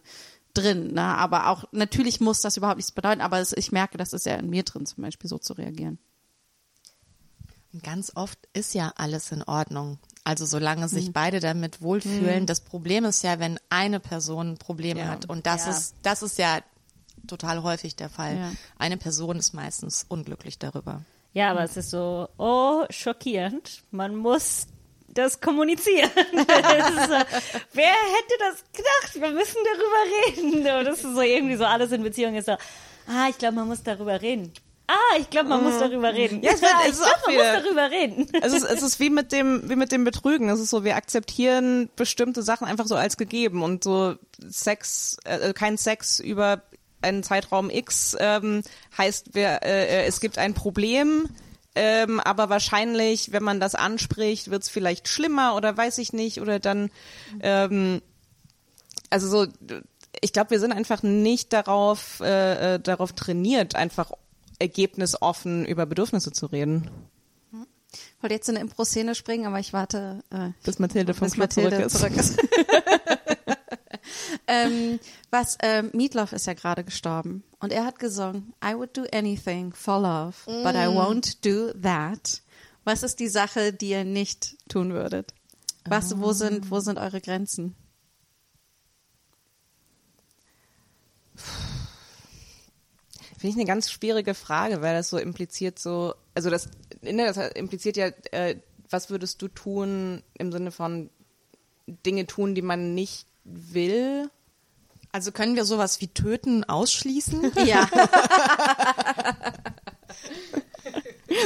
Speaker 3: drin, ne? Aber auch, natürlich muss das überhaupt nichts bedeuten, aber es, ich merke, das ist ja in mir drin, zum Beispiel so zu reagieren.
Speaker 6: Und ganz oft ist ja alles in Ordnung. Also solange sich beide damit wohlfühlen. Das Problem ist ja, wenn eine Person Probleme
Speaker 3: Ja.
Speaker 6: hat. Und das
Speaker 1: Ja.
Speaker 6: ist, das ist ja total häufig der Fall.
Speaker 3: Ja.
Speaker 6: Eine Person ist meistens unglücklich darüber.
Speaker 1: Ja, aber es ist so, oh, schockierend. Man muss das kommunizieren. Das so, wer hätte das gedacht? Wir müssen darüber reden. Und das ist so irgendwie so, alles in Beziehung ist so, ah, ich glaube, man muss darüber reden. Ah, ich glaube, man muss darüber reden.
Speaker 4: Ja, es wird- es
Speaker 1: ich glaube, man
Speaker 4: wieder-
Speaker 1: muss darüber reden.
Speaker 4: Es ist, es ist wie mit dem, wie mit dem Betrügen. Es ist so, wir akzeptieren bestimmte Sachen einfach so als gegeben und so Sex, äh, kein Sex über einen Zeitraum X ähm, heißt, wir, äh, äh, es gibt ein Problem. Ähm, aber wahrscheinlich, wenn man das anspricht, wird es vielleicht schlimmer oder weiß ich nicht oder dann, ähm, also so, ich glaube, wir sind einfach nicht darauf, äh, äh, darauf trainiert, einfach ergebnisoffen über Bedürfnisse zu reden.
Speaker 3: Ich wollte jetzt in eine Impro-Szene springen, aber ich warte, äh,
Speaker 4: Bis Mathilde vom
Speaker 3: bis
Speaker 4: Club
Speaker 3: Mathilde
Speaker 4: zurück ist.
Speaker 3: zurück ist. ähm, was, ähm, Meatloaf ist ja gerade gestorben und er hat gesungen, I would do anything for love, but I won't do that. Was ist die Sache, die ihr nicht tun würdet? Was, wo sind, wo sind eure Grenzen?
Speaker 4: Finde ich eine ganz schwierige Frage, weil das so impliziert so, also das, ne, das impliziert ja, äh, was würdest du tun im Sinne von Dinge tun, die man nicht will?
Speaker 6: Also können wir sowas wie töten ausschließen?
Speaker 3: Ja,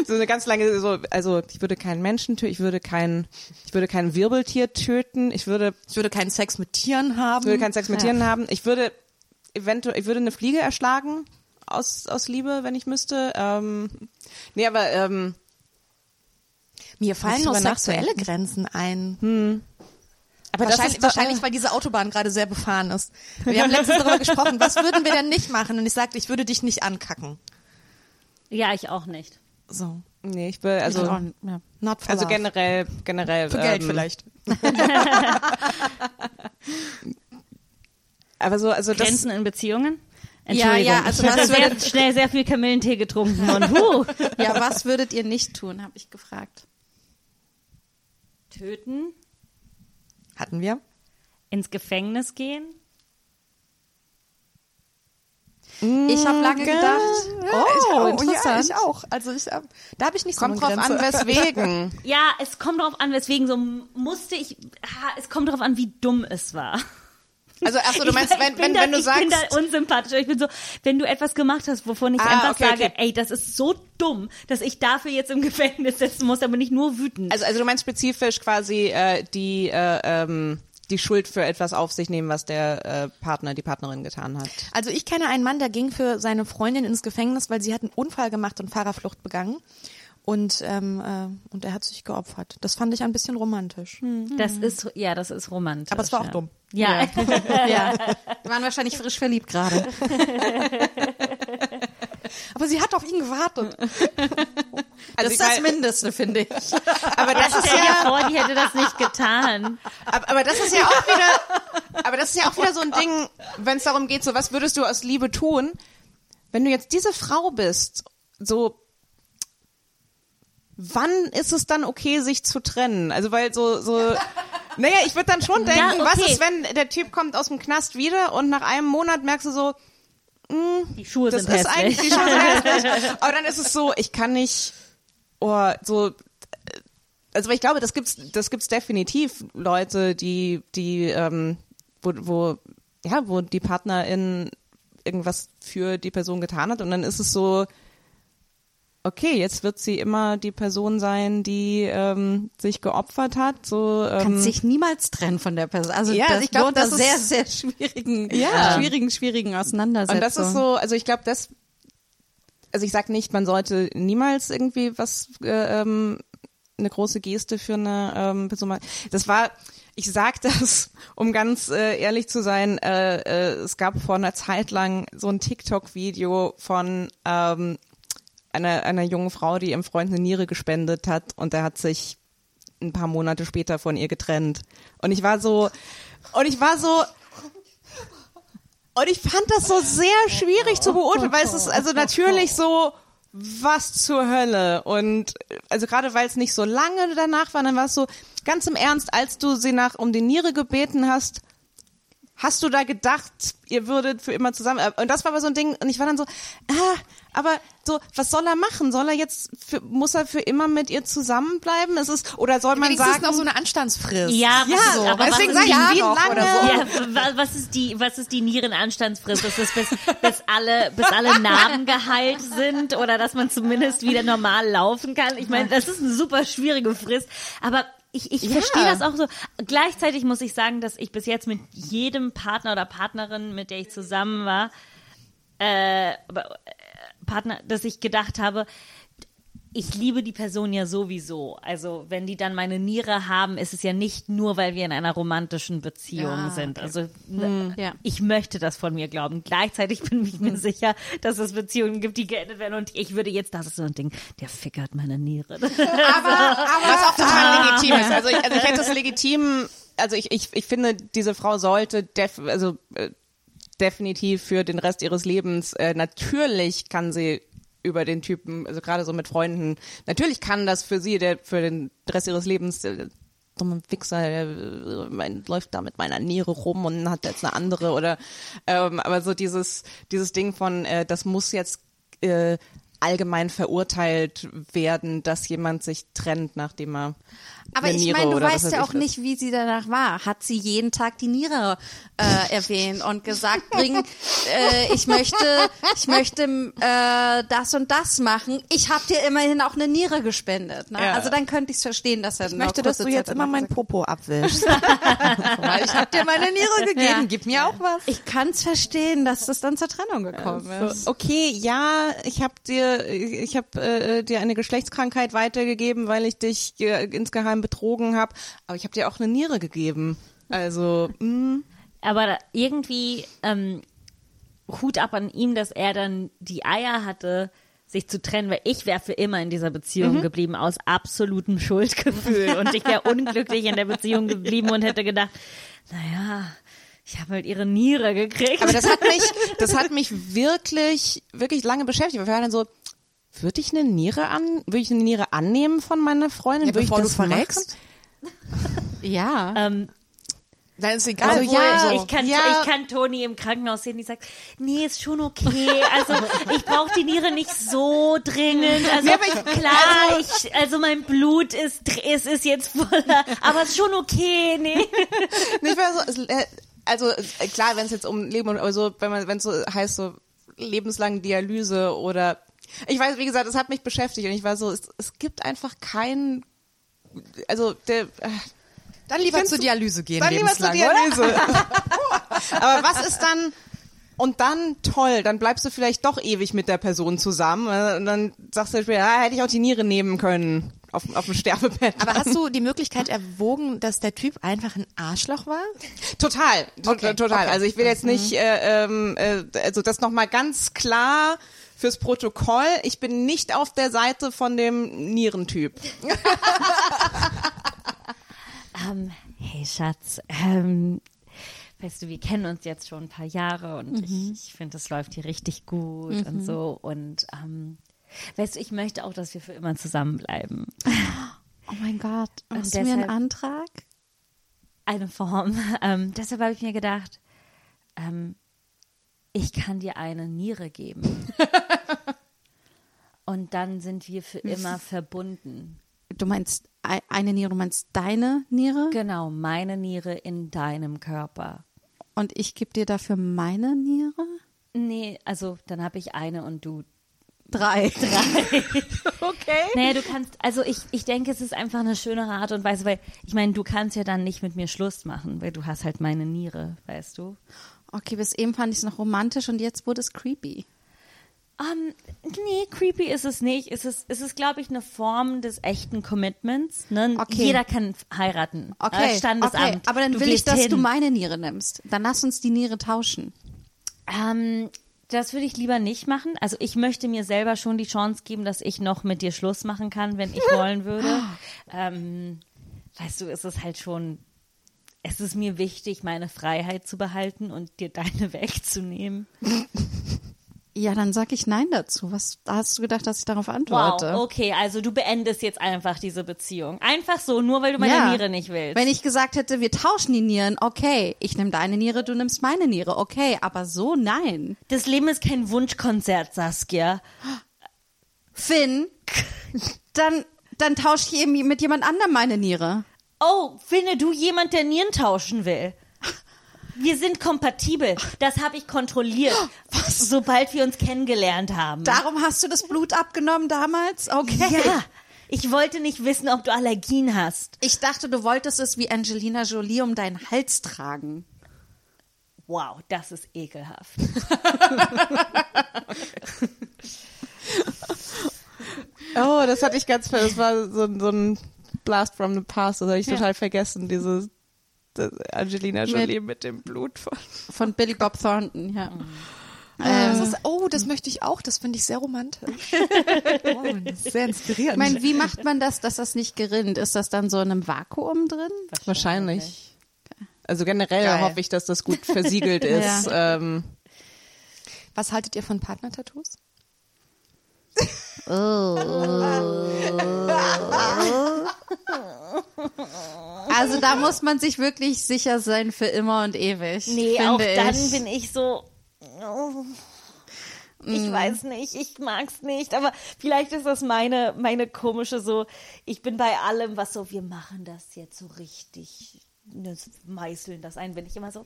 Speaker 4: So eine ganz lange, so, also ich würde keinen Menschen töten, ich würde kein, ich würde kein Wirbeltier töten, ich würde,
Speaker 6: Ich würde keinen Sex mit Tieren haben.
Speaker 4: ich würde keinen Sex mit Tieren haben, ich würde eventuell, ich würde eine Fliege erschlagen aus, aus Liebe, wenn ich müsste. Ähm, nee, aber ähm,
Speaker 6: Mir fallen noch sexuelle. Grenzen ein.
Speaker 4: Aber das
Speaker 6: wahrscheinlich,
Speaker 4: ist,
Speaker 6: wahrscheinlich, weil diese Autobahn gerade sehr befahren ist. Wir haben letztens darüber gesprochen, was würden wir denn nicht machen? Und ich sagte, ich würde dich nicht ankacken.
Speaker 1: Ja, ich auch nicht.
Speaker 6: So.
Speaker 4: Nee, ich will, also,
Speaker 3: ja.
Speaker 6: Not for
Speaker 4: also
Speaker 6: love.
Speaker 4: generell, generell.
Speaker 6: Für Geld
Speaker 4: ähm,
Speaker 6: vielleicht.
Speaker 4: Aber so, also das,
Speaker 1: Grenzen in Beziehungen?
Speaker 3: Ja,
Speaker 1: Entschuldigung,
Speaker 3: ja, also
Speaker 1: ich habe sehr schnell sehr viel Kamillentee getrunken und huh.
Speaker 3: ja, was würdet ihr nicht tun, habe ich gefragt.
Speaker 1: Töten,
Speaker 6: Hatten wir?
Speaker 1: ins Gefängnis gehen.
Speaker 3: Ich habe lange gedacht,
Speaker 6: Oh,
Speaker 3: interessant.
Speaker 6: Ja, ich auch. Also ich, ähm, da habe ich nicht
Speaker 4: kommt
Speaker 6: so eine
Speaker 4: drauf
Speaker 6: Grenze.
Speaker 4: an, weswegen.
Speaker 1: Ja, es kommt darauf an, weswegen so musste ich. Es kommt darauf an, wie dumm es war.
Speaker 4: Also, ach so, du
Speaker 1: Ich-
Speaker 4: meinst,
Speaker 1: ich
Speaker 4: wenn,
Speaker 1: bin
Speaker 4: wenn,
Speaker 1: da,
Speaker 4: wenn du
Speaker 1: ich bin
Speaker 4: sagst,
Speaker 1: da unsympathisch. Ich bin so, wenn du etwas gemacht hast, wovon ich
Speaker 4: Ah,
Speaker 1: einfach
Speaker 4: okay,
Speaker 1: sage,
Speaker 4: okay.
Speaker 1: ey, das ist so dumm, dass ich dafür jetzt im Gefängnis sitzen muss, aber nicht nur wütend.
Speaker 4: also, also du meinst spezifisch quasi äh, die, äh, ähm, die Schuld für etwas auf sich nehmen, was der äh, Partner, die Partnerin getan hat.
Speaker 6: Also ich kenne einen Mann, der ging für seine Freundin ins Gefängnis, weil sie hat einen Unfall gemacht und Fahrerflucht begangen. Und, ähm, äh, und er hat sich geopfert. Das fand ich ein bisschen romantisch.
Speaker 1: das ist, ja, das ist romantisch.
Speaker 6: Aber es war auch
Speaker 1: ja.
Speaker 6: dumm.
Speaker 1: Ja.
Speaker 7: Ja. Die waren wahrscheinlich frisch verliebt gerade.
Speaker 6: Aber sie hat auf ihn gewartet.
Speaker 7: Das ist das Mindeste, finde ich.
Speaker 4: Aber das ist ja,
Speaker 1: vor, die hätte das nicht getan.
Speaker 4: aber, aber das ist ja auch wieder, aber das ist ja auch wieder so ein Ding, wenn es darum geht, so was würdest du aus Liebe tun, wenn du jetzt diese Frau bist, so wann ist es dann okay, sich zu trennen? Also weil so so naja, ich würde dann schon denken,
Speaker 1: Ja,
Speaker 4: was
Speaker 1: okay.
Speaker 4: ist, wenn der Typ kommt aus dem Knast wieder und nach einem Monat merkst du so,
Speaker 1: Die Schuhe
Speaker 4: das
Speaker 1: sind
Speaker 4: ist eigentlich die Chance hässlich. Aber dann ist es so, ich kann nicht, oh, so, also ich glaube, das gibt's, das gibt's definitiv Leute, die, die, ähm, wo, wo, ja, wo die Partnerin irgendwas für die Person getan hat und dann ist es so, okay, jetzt wird sie immer die Person sein, die ähm, sich geopfert hat. So, ähm,
Speaker 7: Kannst dich niemals trennen von der Person. Also
Speaker 4: Ja,
Speaker 7: das
Speaker 4: ich glaub,
Speaker 7: lohnt
Speaker 4: das
Speaker 7: das sehr,
Speaker 4: ist-
Speaker 7: sehr schwierigen,
Speaker 4: Ja.
Speaker 7: schwierigen, schwierigen Auseinandersetzungen.
Speaker 4: Und das ist so, also ich glaube, das, also ich sag nicht, man sollte niemals irgendwie was, äh, ähm, eine große Geste für eine ähm, Person machen. Das war, ich sag das, um ganz äh, ehrlich zu sein, äh, äh, es gab vor einer Zeit lang so ein TikTok-Video von ähm, einer, einer jungen Frau, die ihrem Freund eine Niere gespendet hat und der hat sich ein paar Monate später von ihr getrennt. Und ich war so, und ich war so, und ich fand das so sehr schwierig zu beurteilen, weil es ist also natürlich so, was zur Hölle. Und also gerade weil es nicht so lange danach war, dann war es so, ganz im Ernst, als du sie nach um die Niere gebeten hast, hast du da gedacht, ihr würdet für immer zusammen. Und das war aber so ein Ding, und ich war dann so, ah, aber so, was soll er machen? Soll er jetzt, für, muss er für immer mit ihr zusammenbleiben? Es ist, oder soll man
Speaker 6: Wenigstens
Speaker 4: sagen,
Speaker 6: noch so eine Anstandsfrist.
Speaker 1: Ja,
Speaker 4: ja,
Speaker 1: was, aber
Speaker 4: deswegen sage
Speaker 1: ist
Speaker 4: ich,
Speaker 1: die,
Speaker 4: wie lange?
Speaker 1: ja, wa- was ist die, was ist die Nierenanstandsfrist? Ist es bis, bis alle, bis alle Narben geheilt sind oder dass man zumindest wieder normal laufen kann? Ich meine, das ist eine super schwierige Frist, aber ich, ich verstehe das auch so. Gleichzeitig muss ich sagen, dass ich bis jetzt mit jedem Partner oder Partnerin, mit der ich zusammen war, äh, äh, Partner, dass ich gedacht habe, ich liebe die Person ja sowieso. Also wenn die dann meine Niere haben, ist es ja nicht nur, weil wir in einer romantischen Beziehung sind. Also ne,
Speaker 7: Ja.
Speaker 1: ich möchte das von mir glauben. Gleichzeitig bin ich mir sicher, dass es Beziehungen gibt, die geendet werden. Und ich würde jetzt, das ist so ein Ding, der fickert meine Niere.
Speaker 4: was auch total legitim ist. Also ich, also ich hätte es legitim, also ich, ich, ich finde, diese Frau sollte def, also äh, definitiv für den Rest ihres Lebens, äh, natürlich kann sie über den Typen, also gerade so mit Freunden, natürlich kann das für sie, der für den Rest ihres Lebens äh, dumme Wichser, der äh, mein, läuft da mit meiner Niere rum und hat jetzt eine andere oder ähm, aber so dieses dieses Ding von äh, das muss jetzt äh, allgemein verurteilt werden, dass jemand sich trennt, nachdem er
Speaker 7: Aber
Speaker 4: eine
Speaker 7: ich meine, du weißt
Speaker 4: weiß
Speaker 7: ja auch nicht, wie sie danach war. Hat sie jeden Tag die Niere äh, erwähnt und gesagt, bring, äh, ich möchte, ich möchte äh, das und das machen. Ich habe dir immerhin auch eine Niere gespendet. Ne?
Speaker 4: Ja.
Speaker 7: Also dann könnte ich es verstehen, dass er
Speaker 6: Ich möchte, dass du jetzt immer mein Popo abwischst.
Speaker 7: Weil ich habe dir meine Niere gegeben.
Speaker 6: Ja.
Speaker 7: Gib mir auch was. Ich kann es verstehen, dass das dann zur Trennung gekommen ist.
Speaker 4: Okay, ja, ich habe dir, ich habe äh, dir eine Geschlechtskrankheit weitergegeben, weil ich dich äh, insgeheim betrogen habe, aber ich habe dir auch eine Niere gegeben. Also, mh.
Speaker 1: Aber irgendwie ähm, Hut ab an ihm, dass er dann die Eier hatte, sich zu trennen, weil ich wäre für immer in dieser Beziehung
Speaker 4: Mhm.
Speaker 1: geblieben aus absolutem Schuldgefühl und ich wäre unglücklich in der Beziehung geblieben und hätte gedacht, naja, ich habe halt ihre Niere gekriegt.
Speaker 4: aber das hat mich, das hat mich wirklich, wirklich lange beschäftigt. Wir waren dann so, würde ich eine Niere an, würde ich eine Niere annehmen von meiner Freundin?
Speaker 6: Ja,
Speaker 4: Würde ich
Speaker 6: bevor
Speaker 4: das
Speaker 6: du verreckst?
Speaker 7: Ja.
Speaker 1: ähm,
Speaker 6: Dann ist egal.
Speaker 1: Also
Speaker 4: ja,
Speaker 1: ich kann,
Speaker 4: ja.
Speaker 1: ich kann Toni im Krankenhaus sehen, die sagt, nee, ist schon okay. Also ich brauche die Niere nicht so dringend. Also
Speaker 4: Nee,
Speaker 1: klar, ich, also mein Blut ist, es ist jetzt voller, aber ist schon okay. Nee.
Speaker 4: Nicht mehr so, äh, also äh, klar, wenn es jetzt um Leben und also wenn man wenn es so heißt so lebenslang Dialyse oder ich weiß, wie gesagt, es hat mich beschäftigt und ich war so, es, es gibt einfach keinen, also der, äh,
Speaker 6: Dann lieber zur
Speaker 4: du-
Speaker 6: Dialyse gehen,
Speaker 4: dann lieber zur? Dialyse. Aber was ist dann und dann toll, dann bleibst du vielleicht doch ewig mit der Person zusammen äh, und dann sagst du später, ah, hätte ich auch die Niere nehmen können auf, auf dem Sterbebett.
Speaker 6: Aber hast du die Möglichkeit erwogen, dass der Typ einfach ein Arschloch war?
Speaker 4: Total, to
Speaker 6: Okay,
Speaker 4: total.
Speaker 6: okay.
Speaker 4: Also ich will jetzt nicht, äh, ähm, äh, also das nochmal ganz klar fürs Protokoll. Ich bin nicht auf der Seite von dem Nierentyp.
Speaker 1: Ähm, hey Schatz, ähm, weißt du, wir kennen uns jetzt schon ein paar Jahre und ich, ich finde, es läuft hier richtig gut und so. Und ähm, weißt du, ich möchte auch, dass wir für immer zusammenbleiben.
Speaker 3: Oh mein Gott,
Speaker 1: Und
Speaker 3: machst du mir einen Antrag?
Speaker 1: Eine Form. Ähm, deshalb habe ich mir gedacht, ähm, ich kann dir eine Niere geben. und dann sind wir für immer verbunden.
Speaker 3: Du meinst ei- eine Niere, du meinst deine Niere?
Speaker 1: Genau, meine Niere in deinem Körper.
Speaker 3: Und ich gebe dir dafür meine Niere?
Speaker 1: Nee, also dann habe ich eine und du
Speaker 3: Drei.
Speaker 4: Okay.
Speaker 1: Naja, du kannst, also ich, ich denke, es ist einfach eine schönere Art und Weise, weil ich meine, du kannst ja dann nicht mit mir Schluss machen, weil du hast halt meine Niere, weißt du.
Speaker 3: Okay, bis eben fand ich es noch romantisch und jetzt wurde es creepy.
Speaker 1: Ähm, nee, creepy ist es nicht. Es ist, es ist glaube ich, eine Form des echten Commitments. Ne?
Speaker 3: Okay.
Speaker 1: Jeder kann heiraten.
Speaker 3: Okay,
Speaker 1: Äh, Standesamt.
Speaker 3: okay. aber dann
Speaker 1: Du
Speaker 3: will ich, dass
Speaker 1: hin.
Speaker 3: du meine Niere nimmst. Dann lass uns die Niere tauschen.
Speaker 1: Ähm, das würde ich lieber nicht machen. Also ich möchte mir selber schon die Chance geben, dass ich noch mit dir Schluss machen kann, wenn ich wollen würde. Ähm, weißt du, es ist halt schon, es ist mir wichtig, meine Freiheit zu behalten und dir deine wegzunehmen.
Speaker 3: Ja, dann sag ich Nein dazu. Was hast du gedacht, dass ich darauf antworte?
Speaker 1: Wow, okay, also du beendest jetzt einfach diese Beziehung. Einfach so, nur weil du meine
Speaker 3: Ja.
Speaker 1: Niere nicht willst.
Speaker 3: Wenn ich gesagt hätte, wir tauschen die Nieren, okay. Ich nehme deine Niere, du nimmst meine Niere, okay. Aber so nein.
Speaker 1: das Leben ist kein Wunschkonzert, Saskia.
Speaker 3: Finn, dann, dann tausche ich eben mit jemand anderem meine Niere.
Speaker 1: Oh, finde du jemand, der Nieren tauschen will? Wir sind kompatibel. Das habe ich kontrolliert, sobald wir uns kennengelernt haben.
Speaker 3: Darum hast du das Blut abgenommen damals? Okay.
Speaker 1: ja, ich wollte nicht wissen, ob du Allergien hast.
Speaker 3: Ich dachte, du wolltest es wie Angelina Jolie um deinen Hals tragen.
Speaker 1: Wow, das ist ekelhaft.
Speaker 4: Oh, das hatte ich ganz ver Das war so, so ein Blast from the past. Das habe ich total vergessen, dieses das Angelina Jolie mit, dem Blut von.
Speaker 3: Von Billy Bob Thornton, ja.
Speaker 6: Das ist, oh, das möchte ich auch. Das finde ich sehr romantisch. oh, das ist sehr inspirierend.
Speaker 3: Ich meine, wie macht man das, dass das nicht gerinnt? Ist das dann so in einem Vakuum drin?
Speaker 4: Wahrscheinlich. Also generell
Speaker 6: Geil.
Speaker 4: hoffe ich, dass das gut versiegelt ist. Ähm,
Speaker 6: Was haltet ihr von Partner-Tattoos?
Speaker 3: Also da muss man sich wirklich sicher sein für immer und ewig.
Speaker 1: Nee, auch dann
Speaker 3: ich.
Speaker 1: bin ich so. oh, Ich weiß nicht, ich mag's nicht, aber vielleicht ist das meine, meine komische so, ich bin bei allem, was so, wir machen das jetzt so richtig, das meißeln das ein, bin ich immer so, "Mm,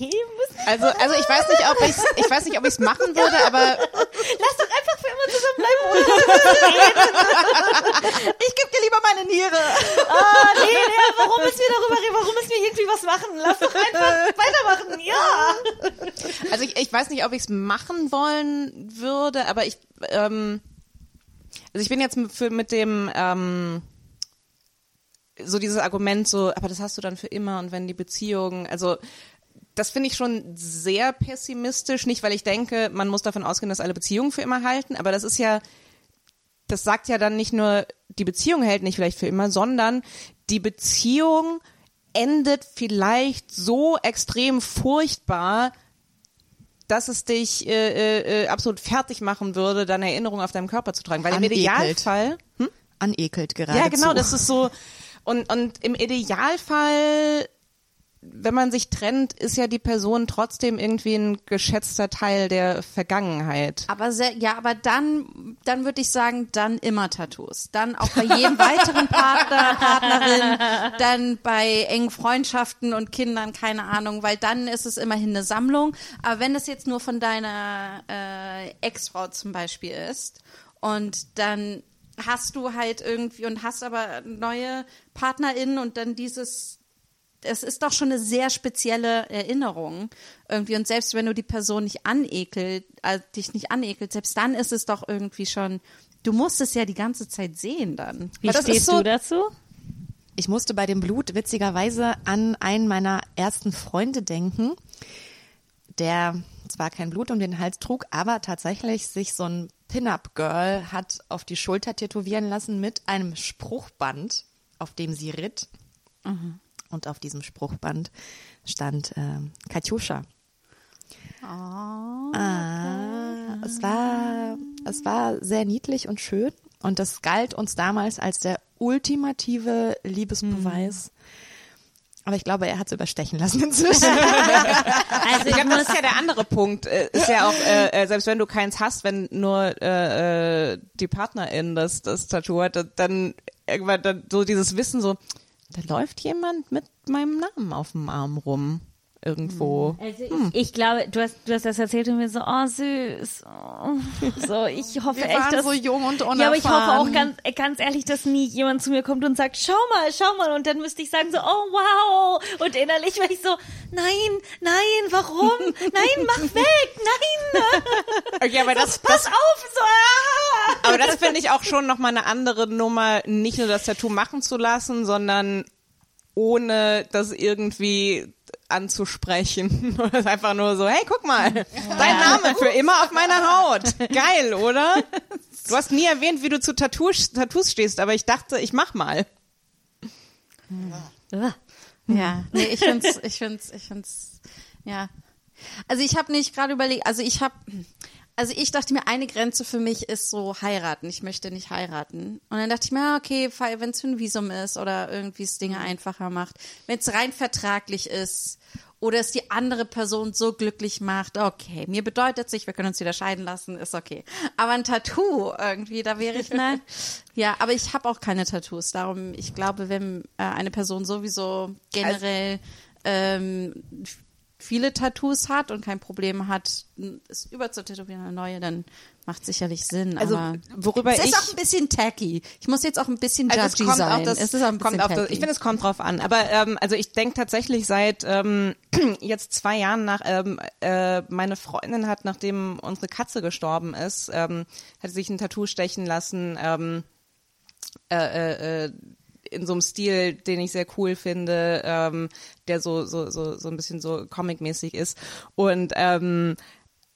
Speaker 1: okay, müssen,
Speaker 4: also, also ich weiß nicht, ob ich ich weiß nicht, ob ich es machen würde, aber
Speaker 1: lass doch einfach für immer zusammenbleiben, oder?
Speaker 4: ich gebe dir lieber meine Niere.
Speaker 1: Ah, nee, nee, warum müssen wir darüber reden, warum müssen wir irgendwie was machen? Lass doch einfach weitermachen, ja.
Speaker 4: Also ich, ich weiß nicht, ob ich es machen wollen würde, aber ich ähm, also ich bin jetzt mit, für, mit dem ähm, so dieses Argument so, aber das hast du dann für immer und wenn die Beziehung, also das finde ich schon sehr pessimistisch, nicht weil ich denke, man muss davon ausgehen, dass alle Beziehungen für immer halten, aber das ist ja das sagt ja dann nicht nur, die Beziehung hält nicht vielleicht für immer, sondern die Beziehung endet vielleicht so extrem furchtbar, dass es dich äh, äh, äh, absolut fertig machen würde, deine Erinnerung auf deinem Körper zu tragen. Weil im. Idealfall, hm?
Speaker 6: Anekelt gerade.
Speaker 4: ja genau, das ist so und und im Idealfall wenn man sich trennt, ist ja die Person trotzdem irgendwie ein geschätzter Teil der Vergangenheit.
Speaker 3: Aber sehr, ja, aber dann, dann würde ich sagen, dann immer Tattoos. Dann auch bei jedem weiteren Partner, Partnerin, dann bei engen Freundschaften und Kindern, keine Ahnung, weil dann ist es immerhin eine Sammlung. Aber wenn es jetzt nur von deiner äh, Ex-Frau zum Beispiel ist und dann hast du halt irgendwie und hast aber neue PartnerInnen und dann dieses es ist doch schon eine sehr spezielle Erinnerung irgendwie und selbst wenn du die Person nicht anekelt, äh, dich nicht anekelt, selbst dann ist es doch irgendwie schon, du musst es ja die ganze Zeit sehen dann.
Speaker 1: Wie
Speaker 6: Aber das ist
Speaker 1: stehst
Speaker 6: so-
Speaker 1: du dazu?
Speaker 6: Ich musste bei dem Blut witzigerweise an einen meiner ersten Freunde denken, der zwar kein Blut um den Hals trug, aber tatsächlich sich so ein Pin-Up-Girl hat auf die Schulter tätowieren lassen mit einem Spruchband, auf dem sie ritt. Und auf diesem Spruchband stand ähm, Katjuscha. Ah, es war, es war sehr niedlich und schön und das galt uns damals als der ultimative Liebesbeweis. Aber ich glaube, er hat es überstechen lassen inzwischen.
Speaker 1: Also
Speaker 4: Ich glaube, das ist ja der andere Punkt. Äh, Ist ja auch, äh, äh, selbst wenn du keins hast, wenn nur äh, äh, die Partnerin das, das Tattoo hat, dann irgendwann dann so dieses Wissen so, da läuft jemand mit meinem Namen auf dem Arm rum. Irgendwo.
Speaker 1: Also ich, ich glaube, du hast, du hast das erzählt und mir so, oh süß. Oh. So, ich hoffe
Speaker 3: Wir
Speaker 1: echt,
Speaker 3: waren
Speaker 1: dass
Speaker 3: so jung und
Speaker 1: Ja, aber ich hoffe auch
Speaker 3: unerfahren.
Speaker 1: ganz, ganz ehrlich, dass nie jemand zu mir kommt und sagt, schau mal, schau mal. Und dann müsste ich sagen so, oh wow. Und innerlich wäre ich so, nein, nein, warum? Nein, mach weg, nein.
Speaker 4: Okay, aber das,
Speaker 1: Pass auf, so, ah.
Speaker 4: aber das finde ich auch schon nochmal eine andere Nummer, nicht nur das Tattoo machen zu lassen, sondern ohne das irgendwie anzusprechen. Oder einfach nur so, hey, guck mal, dein Name für immer auf meiner Haut. Geil, oder? Du hast nie erwähnt, wie du zu Tattoos, Tattoos stehst, aber ich dachte, ich mach mal.
Speaker 3: Ja, nee, ich find's, ich find's, ich find's, ja. Also ich habe nicht gerade überlegt, also ich habe, also ich dachte mir, eine Grenze für mich ist so heiraten. Ich möchte nicht heiraten. Und dann dachte ich mir, ja, okay, wenn es für ein Visum ist oder irgendwie es Dinge einfacher macht, wenn es rein vertraglich ist oder es die andere Person so glücklich macht, okay, mir bedeutet sich, wir können uns wieder scheiden lassen, ist okay. Aber ein Tattoo irgendwie, da wäre ich, ne? Ja, aber ich habe auch keine Tattoos. Darum, ich glaube, wenn äh, eine Person sowieso generell ähm, viele Tattoos hat und kein Problem hat, es überzutätowieren eine neue, dann macht sicherlich Sinn.
Speaker 4: Also,
Speaker 3: aber
Speaker 4: worüber
Speaker 3: es ist
Speaker 4: ich-
Speaker 3: auch ein bisschen tacky. Ich muss jetzt auch ein bisschen
Speaker 4: Also es
Speaker 3: judgy
Speaker 4: kommt
Speaker 3: sein.
Speaker 4: auf das,
Speaker 3: es ist auch ein bisschen
Speaker 4: kommt auf das,
Speaker 3: tacky.
Speaker 4: ich finde, es kommt drauf an. Aber ähm, also ich denke tatsächlich seit ähm, jetzt zwei Jahren nach, ähm, äh, meine Freundin hat, nachdem unsere Katze gestorben ist, ähm, hat sich ein Tattoo stechen lassen. Ähm, äh, äh, äh, in so einem Stil, den ich sehr cool finde, ähm, der so so so so ein bisschen so comic-mäßig ist. Und ähm,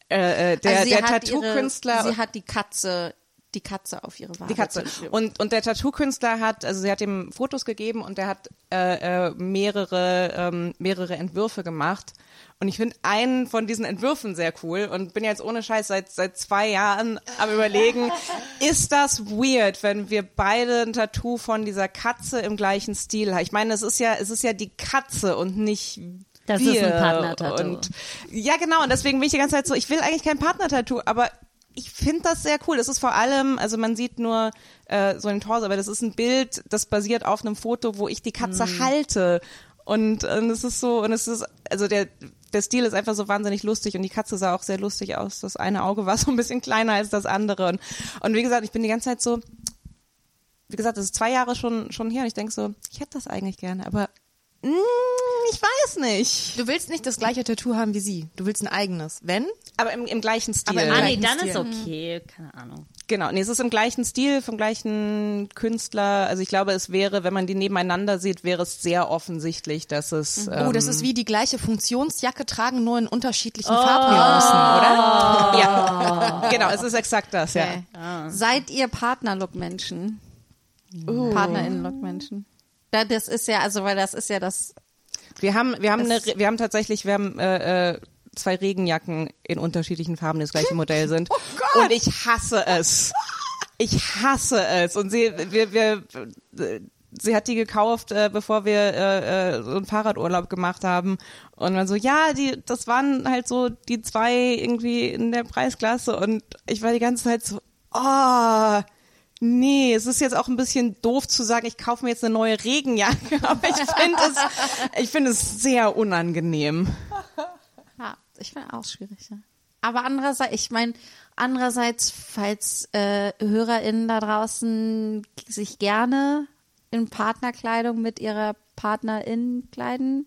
Speaker 4: äh, äh, der
Speaker 3: also
Speaker 4: der Tattoo-Künstler
Speaker 3: Sie hat die Katze, die Katze auf ihre Wade.
Speaker 4: die Katze. Und, und der Tattoo-Künstler hat, also sie hat ihm Fotos gegeben und der hat äh, äh, mehrere, ähm, mehrere Entwürfe gemacht. Und ich finde einen von diesen Entwürfen sehr cool und bin jetzt ohne Scheiß seit, seit zwei Jahren am überlegen, ist das weird, wenn wir beide ein Tattoo von dieser Katze im gleichen Stil haben? Ich meine, es ist ja, es ist ja die Katze und nicht
Speaker 1: Das
Speaker 4: wir.
Speaker 1: ist ein Partner-Tattoo.
Speaker 4: Und ja, genau. Und deswegen bin ich die ganze Zeit so, ich will eigentlich kein Partner-Tattoo, aber ich finde das sehr cool. Das ist vor allem, also man sieht nur äh, so den Torso, aber das ist ein Bild, das basiert auf einem Foto, wo ich die Katze
Speaker 1: Mhm.
Speaker 4: halte. Und, und es ist so, und es ist, also der, der Stil ist einfach so wahnsinnig lustig und die Katze sah auch sehr lustig aus. Das eine Auge war so ein bisschen kleiner als das andere. Und, und wie gesagt, ich bin die ganze Zeit so, wie gesagt, das ist zwei Jahre schon, schon her und ich denke so, ich hätte das eigentlich gerne, aber ich weiß nicht.
Speaker 6: Du willst nicht das gleiche Tattoo haben wie sie. Du willst ein eigenes. Wenn?
Speaker 4: Aber im, im gleichen Stil.
Speaker 6: Aber im
Speaker 1: Ah, nee, dann
Speaker 6: Stil.
Speaker 1: ist okay, keine Ahnung.
Speaker 4: Genau, nee, es ist im gleichen Stil, vom gleichen Künstler. Also ich glaube, es wäre, wenn man die nebeneinander sieht, wäre es sehr offensichtlich, dass es.
Speaker 6: Oh, das
Speaker 4: ähm,
Speaker 6: ist wie die gleiche Funktionsjacke tragen, nur in unterschiedlichen Farbnuancen, oder?
Speaker 4: ja, genau, es ist exakt das, ja.
Speaker 3: Okay. Seid ihr Partnerlook-Menschen? PartnerInnen-Look-Menschen? Da, das ist ja, also, weil das ist ja das,
Speaker 4: Wir haben, wir haben, eine, wir haben tatsächlich, wir haben äh, äh, zwei Regenjacken in unterschiedlichen Farben, die das gleiche Modell sind. Und ich hasse es. Ich hasse es. Und sie, wir, wir, sie hat die gekauft, äh, bevor wir äh, äh, so einen Fahrradurlaub gemacht haben. Und man so, ja, die, das waren halt so die zwei irgendwie in der Preisklasse und ich war die ganze Zeit so, oh, nee, es ist jetzt auch ein bisschen doof zu sagen, ich kaufe mir jetzt eine neue Regenjacke, aber ich finde es, ich finde es sehr unangenehm.
Speaker 3: Ja, ich finde auch schwierig. Ja. Aber andererseits, ich meine, andererseits, falls äh, HörerInnen da draußen sich gerne in Partnerkleidung mit ihrer Partnerin kleiden,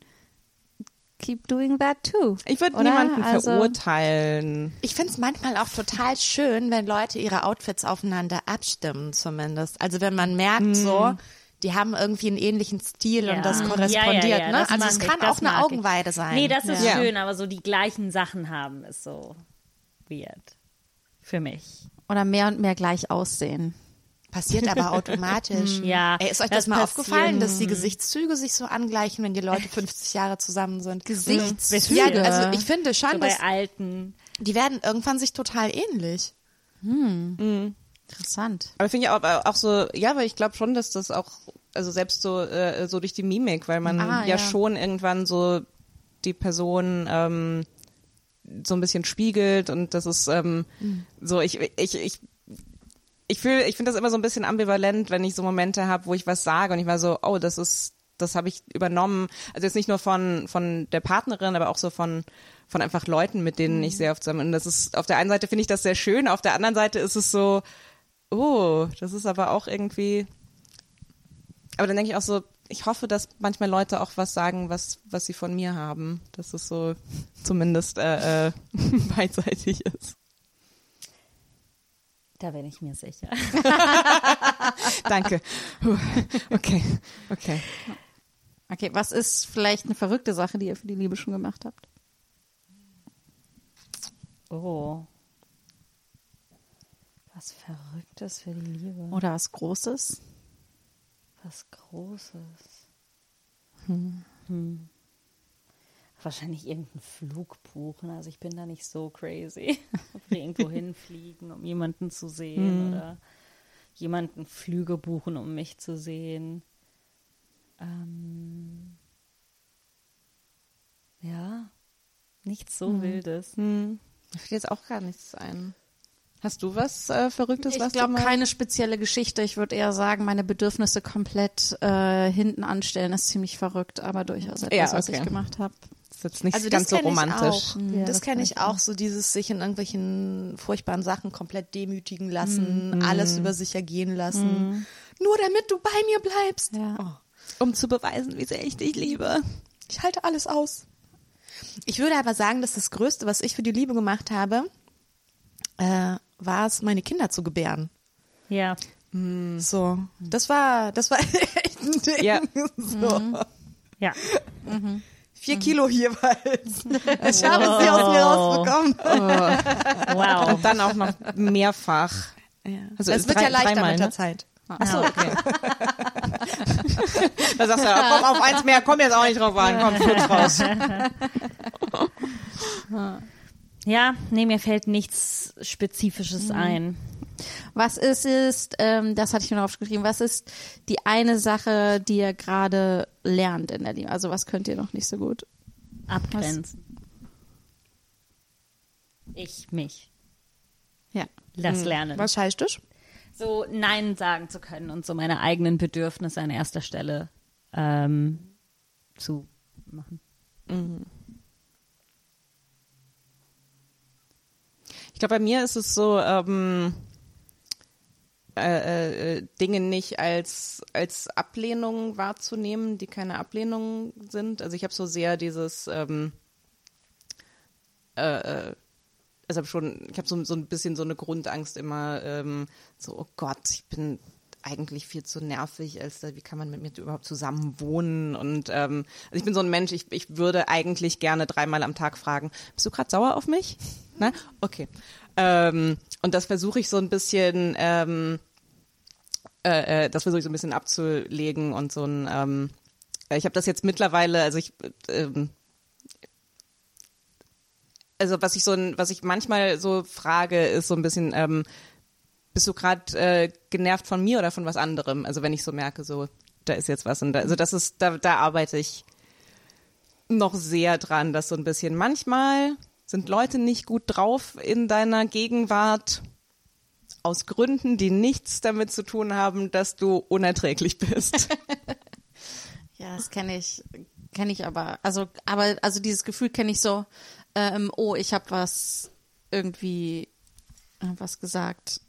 Speaker 3: keep doing that too.
Speaker 4: Ich würde niemanden
Speaker 3: Also-
Speaker 4: verurteilen.
Speaker 6: Ich finde es manchmal auch total schön, wenn Leute ihre Outfits aufeinander abstimmen, zumindest. Also wenn man merkt, so, die haben irgendwie einen ähnlichen Stil und das korrespondiert.
Speaker 1: Ja, ja, ja,
Speaker 6: ne?
Speaker 1: das
Speaker 6: Also es
Speaker 1: ich,
Speaker 6: kann
Speaker 1: das
Speaker 6: auch eine
Speaker 1: ich.
Speaker 6: Augenweide sein.
Speaker 1: Nee, das ist
Speaker 4: Ja.
Speaker 1: schön, aber so die gleichen Sachen haben ist so weird. Für mich.
Speaker 3: Oder mehr und mehr gleich aussehen.
Speaker 6: Passiert aber automatisch.
Speaker 1: Ja,
Speaker 6: Ey, ist euch
Speaker 1: das
Speaker 6: das, mal
Speaker 1: passiert.
Speaker 6: aufgefallen, dass die Gesichtszüge sich so angleichen, wenn die Leute 50 Jahre zusammen sind?
Speaker 3: Gesichtszüge?
Speaker 6: Ja, also ich finde schon,
Speaker 1: So
Speaker 6: dass
Speaker 1: bei alten.
Speaker 6: die werden irgendwann sich total ähnlich.
Speaker 3: Interessant.
Speaker 4: Aber finde ich auch, auch so, ja, weil ich glaube schon, dass das auch, also selbst so, äh, so durch die Mimik, weil man
Speaker 3: Ah,
Speaker 4: ja,
Speaker 3: ja.
Speaker 4: schon irgendwann so die Person ähm, so ein bisschen spiegelt und das ist ähm, so, ich, ich, ich ich fühle, ich finde das immer so ein bisschen ambivalent, wenn ich so Momente habe, wo ich was sage und ich war so, oh, das ist, das habe ich übernommen. Also jetzt nicht nur von von der Partnerin, aber auch so von von einfach Leuten, mit denen ich sehr oft zusammen. Und das ist auf der einen Seite finde ich das sehr schön, auf der anderen Seite ist es so, oh, das ist aber auch irgendwie. Aber dann denke ich auch so, ich hoffe, dass manchmal Leute auch was sagen, was was sie von mir haben. Dass es so zumindest äh, äh, beidseitig ist.
Speaker 1: Da bin ich mir sicher.
Speaker 4: Danke. Okay, okay.
Speaker 3: Okay, was ist vielleicht eine verrückte Sache, die ihr für die Liebe schon gemacht habt?
Speaker 1: Oh. Was Verrücktes für die Liebe.
Speaker 3: Oder was Großes?
Speaker 1: Was Großes. Hm. Wahrscheinlich irgendeinen Flug buchen. Also ich bin da nicht so crazy. Irgendwo hinfliegen, um jemanden zu sehen. Oder jemanden Flüge buchen, um mich zu sehen. Ähm, ja, nichts so Wildes.
Speaker 4: Hm. Mir fällt jetzt auch gar nichts ein. Hast du was äh, Verrücktes,
Speaker 3: Ich
Speaker 4: was
Speaker 3: glaube, keine spezielle Geschichte. Ich würde eher sagen, meine Bedürfnisse komplett äh, hinten anstellen ist ziemlich verrückt, aber durchaus etwas,
Speaker 4: Ja,
Speaker 3: was
Speaker 4: okay.
Speaker 3: ich gemacht habe.
Speaker 4: ist jetzt nicht
Speaker 6: Also
Speaker 4: ganz
Speaker 6: das
Speaker 4: so romantisch.
Speaker 6: Auch.
Speaker 3: Ja,
Speaker 6: das
Speaker 3: das
Speaker 6: kenne
Speaker 3: kenn
Speaker 6: ich auch, so dieses sich in irgendwelchen furchtbaren Sachen komplett demütigen lassen, alles über sich ergehen lassen, nur damit du bei mir bleibst.
Speaker 3: Ja.
Speaker 4: Um zu beweisen, wie sehr ich dich liebe.
Speaker 6: Ich halte alles aus. Ich würde aber sagen, dass das Größte, was ich für die Liebe gemacht habe, äh, war es, meine Kinder zu gebären.
Speaker 1: Ja.
Speaker 6: So, das war, das war echt ein Ding.
Speaker 4: Ja.
Speaker 6: So.
Speaker 1: Ja.
Speaker 6: Vier Kilo jeweils. Ich habe sie aus mir rausbekommen.
Speaker 1: Wow.
Speaker 4: Und dann auch noch mehrfach. Also
Speaker 6: das wird
Speaker 4: drei-
Speaker 6: ja leichter
Speaker 4: dreimal,
Speaker 6: mit der
Speaker 4: ne?
Speaker 6: Zeit.
Speaker 4: Achso, okay. da sagst du, komm auf eins mehr, komm jetzt auch nicht drauf an, komm, raus.
Speaker 1: Ja, nee, mir fällt nichts Spezifisches ein.
Speaker 3: Was ist, ist ähm, das hatte ich mir noch aufgeschrieben, was ist die eine Sache, die ihr gerade lernt in der Liebe? Also was könnt ihr noch nicht so gut?
Speaker 1: Abgrenzen. Ich mich.
Speaker 3: Ja.
Speaker 1: Das lernen.
Speaker 6: Was heißt das?
Speaker 1: So Nein sagen zu können und so meine eigenen Bedürfnisse an erster Stelle ähm, zu machen.
Speaker 4: Ich glaube, bei mir ist es so, ähm, äh, äh, Dinge nicht als, als Ablehnung wahrzunehmen, die keine Ablehnung sind. Also ich habe so sehr dieses, ähm, äh, äh, also hab schon, ich habe so, so ein bisschen so eine Grundangst immer, ähm, so, oh Gott, ich bin eigentlich viel zu nervig, als wie kann man mit mir überhaupt zusammen wohnen? Und ähm, also ich bin so ein Mensch, ich, ich würde eigentlich gerne dreimal am Tag fragen, bist du gerade sauer auf mich? Na? Okay. Ähm, und das versuche ich so ein bisschen, ähm, äh, äh, das versuche ich so ein bisschen abzulegen und so ein, ähm, ich habe das jetzt mittlerweile, also ich, ähm, also was ich so was ich manchmal so frage, ist so ein bisschen, ähm, bist du gerade äh, genervt von mir oder von was anderem? Also wenn ich so merke, so da ist jetzt was. Und da, also das ist, da, da arbeite ich noch sehr dran, dass so ein bisschen manchmal sind Leute nicht gut drauf in deiner Gegenwart aus Gründen, die nichts damit zu tun haben, dass du unerträglich bist.
Speaker 3: Ja, das kenne ich, kenne ich aber. Also, aber also dieses Gefühl kenne ich so. Ähm, oh, ich habe was irgendwie äh, was gesagt.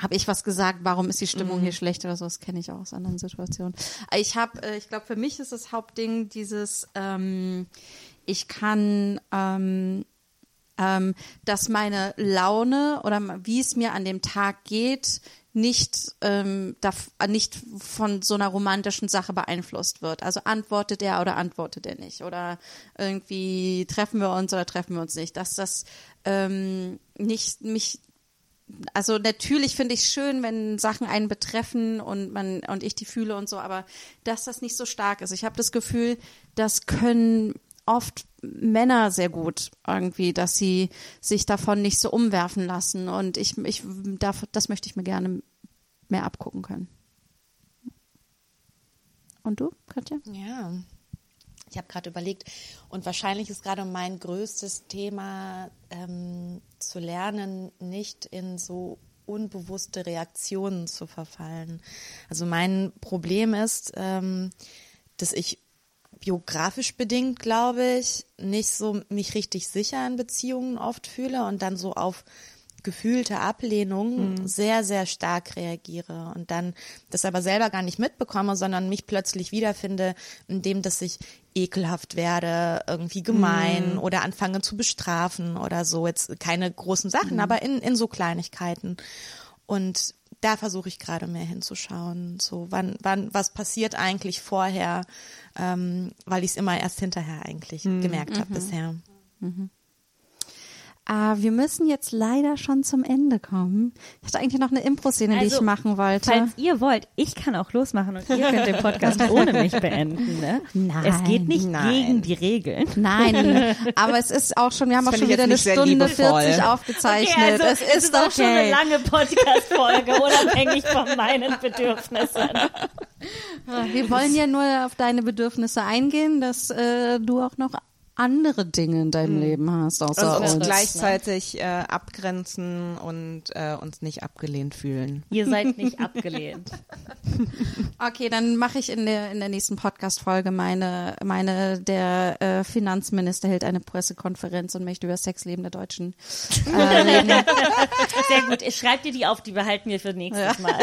Speaker 3: Habe ich was gesagt? Warum ist die Stimmung hier schlecht oder so? Das kenne ich auch aus anderen Situationen. Ich habe, äh, ich glaube, für mich ist das Hauptding dieses. Ähm, ich kann ähm, ähm, dass meine Laune oder wie es mir an dem Tag geht, nicht, ähm, äh, nicht von so einer romantischen Sache beeinflusst wird. Also antwortet er oder antwortet er nicht. Oder irgendwie treffen wir uns oder treffen wir uns nicht. Dass das ähm, nicht mich also natürlich finde ich es schön, wenn Sachen einen betreffen und man und ich die fühle und so, aber dass das nicht so stark ist. Ich habe das Gefühl, das können oft Männer sehr gut irgendwie, dass sie sich davon nicht so umwerfen lassen. Und ich, ich darf, das möchte ich mir gerne mehr abgucken können. Und du, Katja?
Speaker 6: Ja. Ich habe gerade überlegt, und wahrscheinlich ist gerade mein größtes Thema ähm, zu lernen, nicht in so unbewusste Reaktionen zu verfallen. Also mein Problem ist, ähm, dass ich biografisch bedingt, glaube ich, nicht so mich richtig sicher in Beziehungen oft fühle und dann so auf gefühlte Ablehnung
Speaker 3: Mhm.
Speaker 6: sehr, sehr stark reagiere und dann das aber selber gar nicht mitbekomme, sondern mich plötzlich wiederfinde, indem dass ich ekelhaft werde, irgendwie gemein
Speaker 3: Mhm.
Speaker 6: oder anfange zu bestrafen oder so. Jetzt keine großen Sachen,
Speaker 3: Mhm.
Speaker 6: aber in, in so Kleinigkeiten. Und da versuche ich gerade mehr hinzuschauen. So, wann, wann, was passiert eigentlich vorher, ähm, weil ich es immer erst hinterher eigentlich
Speaker 3: Mhm.
Speaker 6: gemerkt habe bisher.
Speaker 3: Ah, wir müssen jetzt leider schon zum Ende kommen. Ich hatte eigentlich noch eine Impro-Szene, die ich
Speaker 1: Also,
Speaker 3: machen wollte.
Speaker 1: Falls ihr wollt, ich kann auch losmachen und ihr könnt den Podcast ohne mich beenden. Ne?
Speaker 3: Nein,
Speaker 1: es geht nicht
Speaker 6: nein.
Speaker 1: gegen die Regeln.
Speaker 3: Nein, aber es ist auch schon, wir haben auch
Speaker 4: Das
Speaker 3: schon
Speaker 4: finde ich
Speaker 3: wieder eine Stunde
Speaker 4: liebevoll.
Speaker 3: 40 aufgezeichnet.
Speaker 1: Okay, also,
Speaker 3: es ist,
Speaker 1: auch schon eine
Speaker 3: okay.
Speaker 1: lange Podcast-Folge, unabhängig von meinen Bedürfnissen.
Speaker 3: Wir wollen ja nur auf deine Bedürfnisse eingehen, dass äh, du auch noch andere Dinge in deinem Leben hast, außer
Speaker 4: Und uns
Speaker 3: uns.
Speaker 4: gleichzeitig äh, abgrenzen und äh, uns nicht abgelehnt fühlen.
Speaker 1: Ihr seid nicht abgelehnt.
Speaker 3: Okay, dann mache ich in der in der nächsten Podcast-Folge meine meine der äh, Finanzminister hält eine Pressekonferenz und möchte über das Sexleben der Deutschen äh, reden.
Speaker 1: Sehr gut. Ich schreibe dir die auf, die behalten wir für nächstes Mal.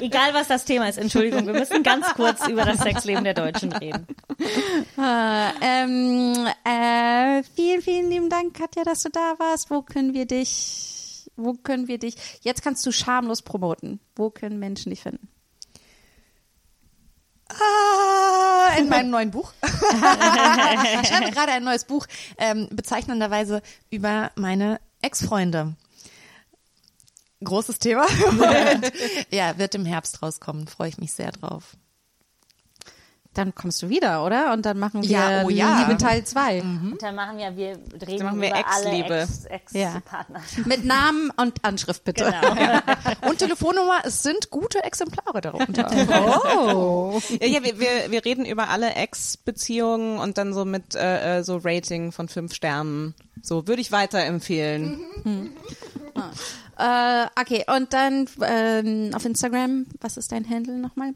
Speaker 1: Egal was das Thema ist, Entschuldigung, wir müssen ganz kurz über das Sexleben der Deutschen reden.
Speaker 3: Äh, ähm, äh, vielen, vielen lieben Dank, Katja, dass du da warst. Wo können wir dich, wo können wir dich, jetzt kannst du schamlos promoten. Wo können Menschen dich finden?
Speaker 6: Ah, in meinem neuen Buch. ich schreibe gerade ein neues Buch, ähm, bezeichnenderweise über meine Ex-Freunde. Großes Thema. Ja, wird im Herbst rauskommen. Freue ich mich sehr drauf.
Speaker 3: Dann kommst du wieder, oder? Und dann machen wir
Speaker 6: Ja, oh ja.
Speaker 3: Liebe Teil 2.
Speaker 1: Und dann machen wir, wir reden
Speaker 4: Dann machen wir
Speaker 1: über alle
Speaker 4: Ex-Liebe.
Speaker 1: Ex-
Speaker 3: Ja.
Speaker 1: Ex-Partner.
Speaker 3: Mit Namen und Anschrift bitte.
Speaker 1: Genau.
Speaker 6: Und Telefonnummer, es sind gute Exemplare darunter.
Speaker 3: Oh.
Speaker 4: Ja, ja wir, wir, wir reden über alle Ex-Beziehungen und dann so mit äh, äh, so Rating von fünf Sternen. So würde ich weiterempfehlen.
Speaker 3: Äh, okay, und dann ähm, auf Instagram, was ist dein Handle nochmal?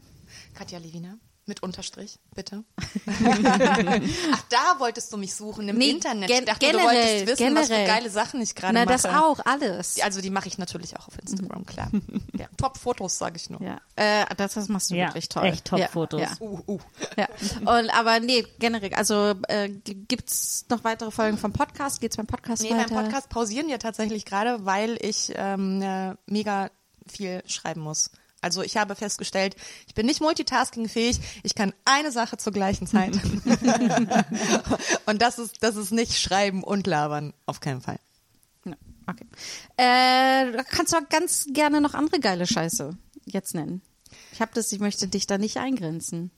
Speaker 6: Katja Levina. Mit Unterstrich, bitte. Ach, da wolltest du mich suchen, im
Speaker 3: Nee,
Speaker 6: Internet.
Speaker 3: gen-
Speaker 6: ich dachte,
Speaker 3: generell,
Speaker 6: du wolltest wissen, was für
Speaker 3: generell.
Speaker 6: geile Sachen ich gerade
Speaker 3: Na,
Speaker 6: mache.
Speaker 3: das auch, alles.
Speaker 6: Also die mache ich natürlich auch auf Instagram, klar. Ja. Top-Fotos, sage ich nur.
Speaker 3: Ja, äh, das, das machst du
Speaker 1: Ja,
Speaker 3: wirklich toll.
Speaker 1: echt Top-Fotos.
Speaker 3: Ja,
Speaker 6: Uh, uh.
Speaker 3: ja, ja. Und, aber nee, generell, also äh, g- gibt's noch weitere Folgen vom Podcast? Geht's beim Podcast
Speaker 6: Nee,
Speaker 3: weiter?
Speaker 6: beim Podcast pausieren wir tatsächlich gerade, weil ich ähm, äh, mega viel schreiben muss. Also ich habe festgestellt, ich bin nicht multitaskingfähig, ich kann eine Sache zur gleichen Zeit. und das ist, das ist nicht schreiben und labern, auf keinen Fall.
Speaker 3: Ja, Okay. Äh, kannst du auch ganz gerne noch andere geile Scheiße jetzt nennen. Ich habe das, ich möchte dich da nicht eingrenzen.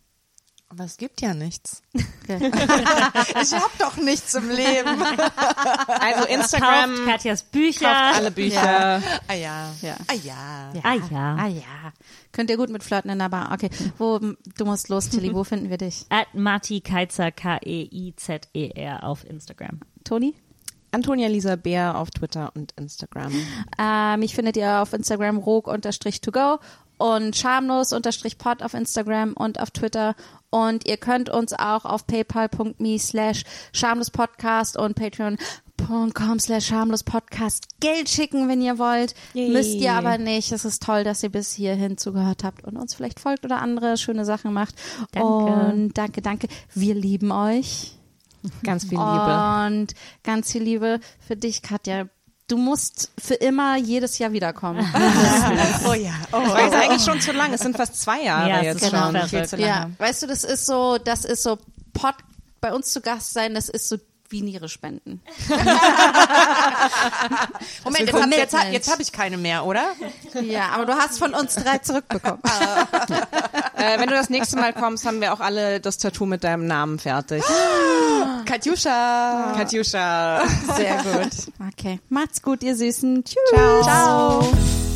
Speaker 6: Aber es gibt ja nichts.
Speaker 3: Okay.
Speaker 6: Ich hab doch nichts im Leben.
Speaker 4: Also
Speaker 1: Kauft
Speaker 4: Instagram,
Speaker 1: Katjas Bücher.
Speaker 4: kauft alle Bücher.
Speaker 6: Ah ja.
Speaker 3: Ja.
Speaker 6: Ah ja.
Speaker 1: Ah ja.
Speaker 3: Ah ja. Könnt ihr gut mit Flirten in der Bar. Okay. Wo, du musst los, Tilly. Wo finden wir dich?
Speaker 1: At Marti Keizer, K-E-I-Z-E-R auf Instagram.
Speaker 3: Toni?
Speaker 4: Antonia Lisa Bär auf Twitter und Instagram.
Speaker 3: Äh, mich findet ihr auf Instagram rog-to-go und schamlos-pod auf Instagram und auf Twitter. Und ihr könnt uns auch auf paypal.me slash schamlospodcast und patreon.com slash schamlospodcast Geld schicken, wenn ihr wollt.
Speaker 4: Yay.
Speaker 3: Müsst ihr aber nicht. Es ist toll, dass ihr bis hierhin zugehört habt und uns vielleicht folgt oder andere schöne Sachen macht.
Speaker 1: Danke.
Speaker 3: Und danke, danke. Wir lieben euch.
Speaker 4: Ganz viel Liebe.
Speaker 3: Und ganz viel Liebe für dich, Katja. Du musst für immer jedes Jahr wiederkommen.
Speaker 6: Oh ja. Oh.
Speaker 4: Das war jetzt eigentlich schon zu lang. Es sind fast zwei Jahre
Speaker 1: Ja,
Speaker 4: jetzt
Speaker 1: ist
Speaker 4: schon.
Speaker 1: verrückt.
Speaker 4: Viel zu
Speaker 3: ja,
Speaker 4: lange.
Speaker 3: weißt du, das ist so, das ist so Pod bei uns zu Gast sein, das ist so wie Niere spenden.
Speaker 6: Moment, jetzt habe jetzt, hab- jetzt hab ich keine mehr, oder?
Speaker 3: Ja, aber du hast von uns drei zurückbekommen.
Speaker 4: Äh, wenn du das nächste Mal kommst, haben wir auch alle das Tattoo mit deinem Namen fertig.
Speaker 6: Katjuscha.
Speaker 4: Katjuscha.
Speaker 3: Sehr gut. Okay, macht's gut, ihr Süßen. Tschüss.
Speaker 4: Ciao.
Speaker 3: Ciao.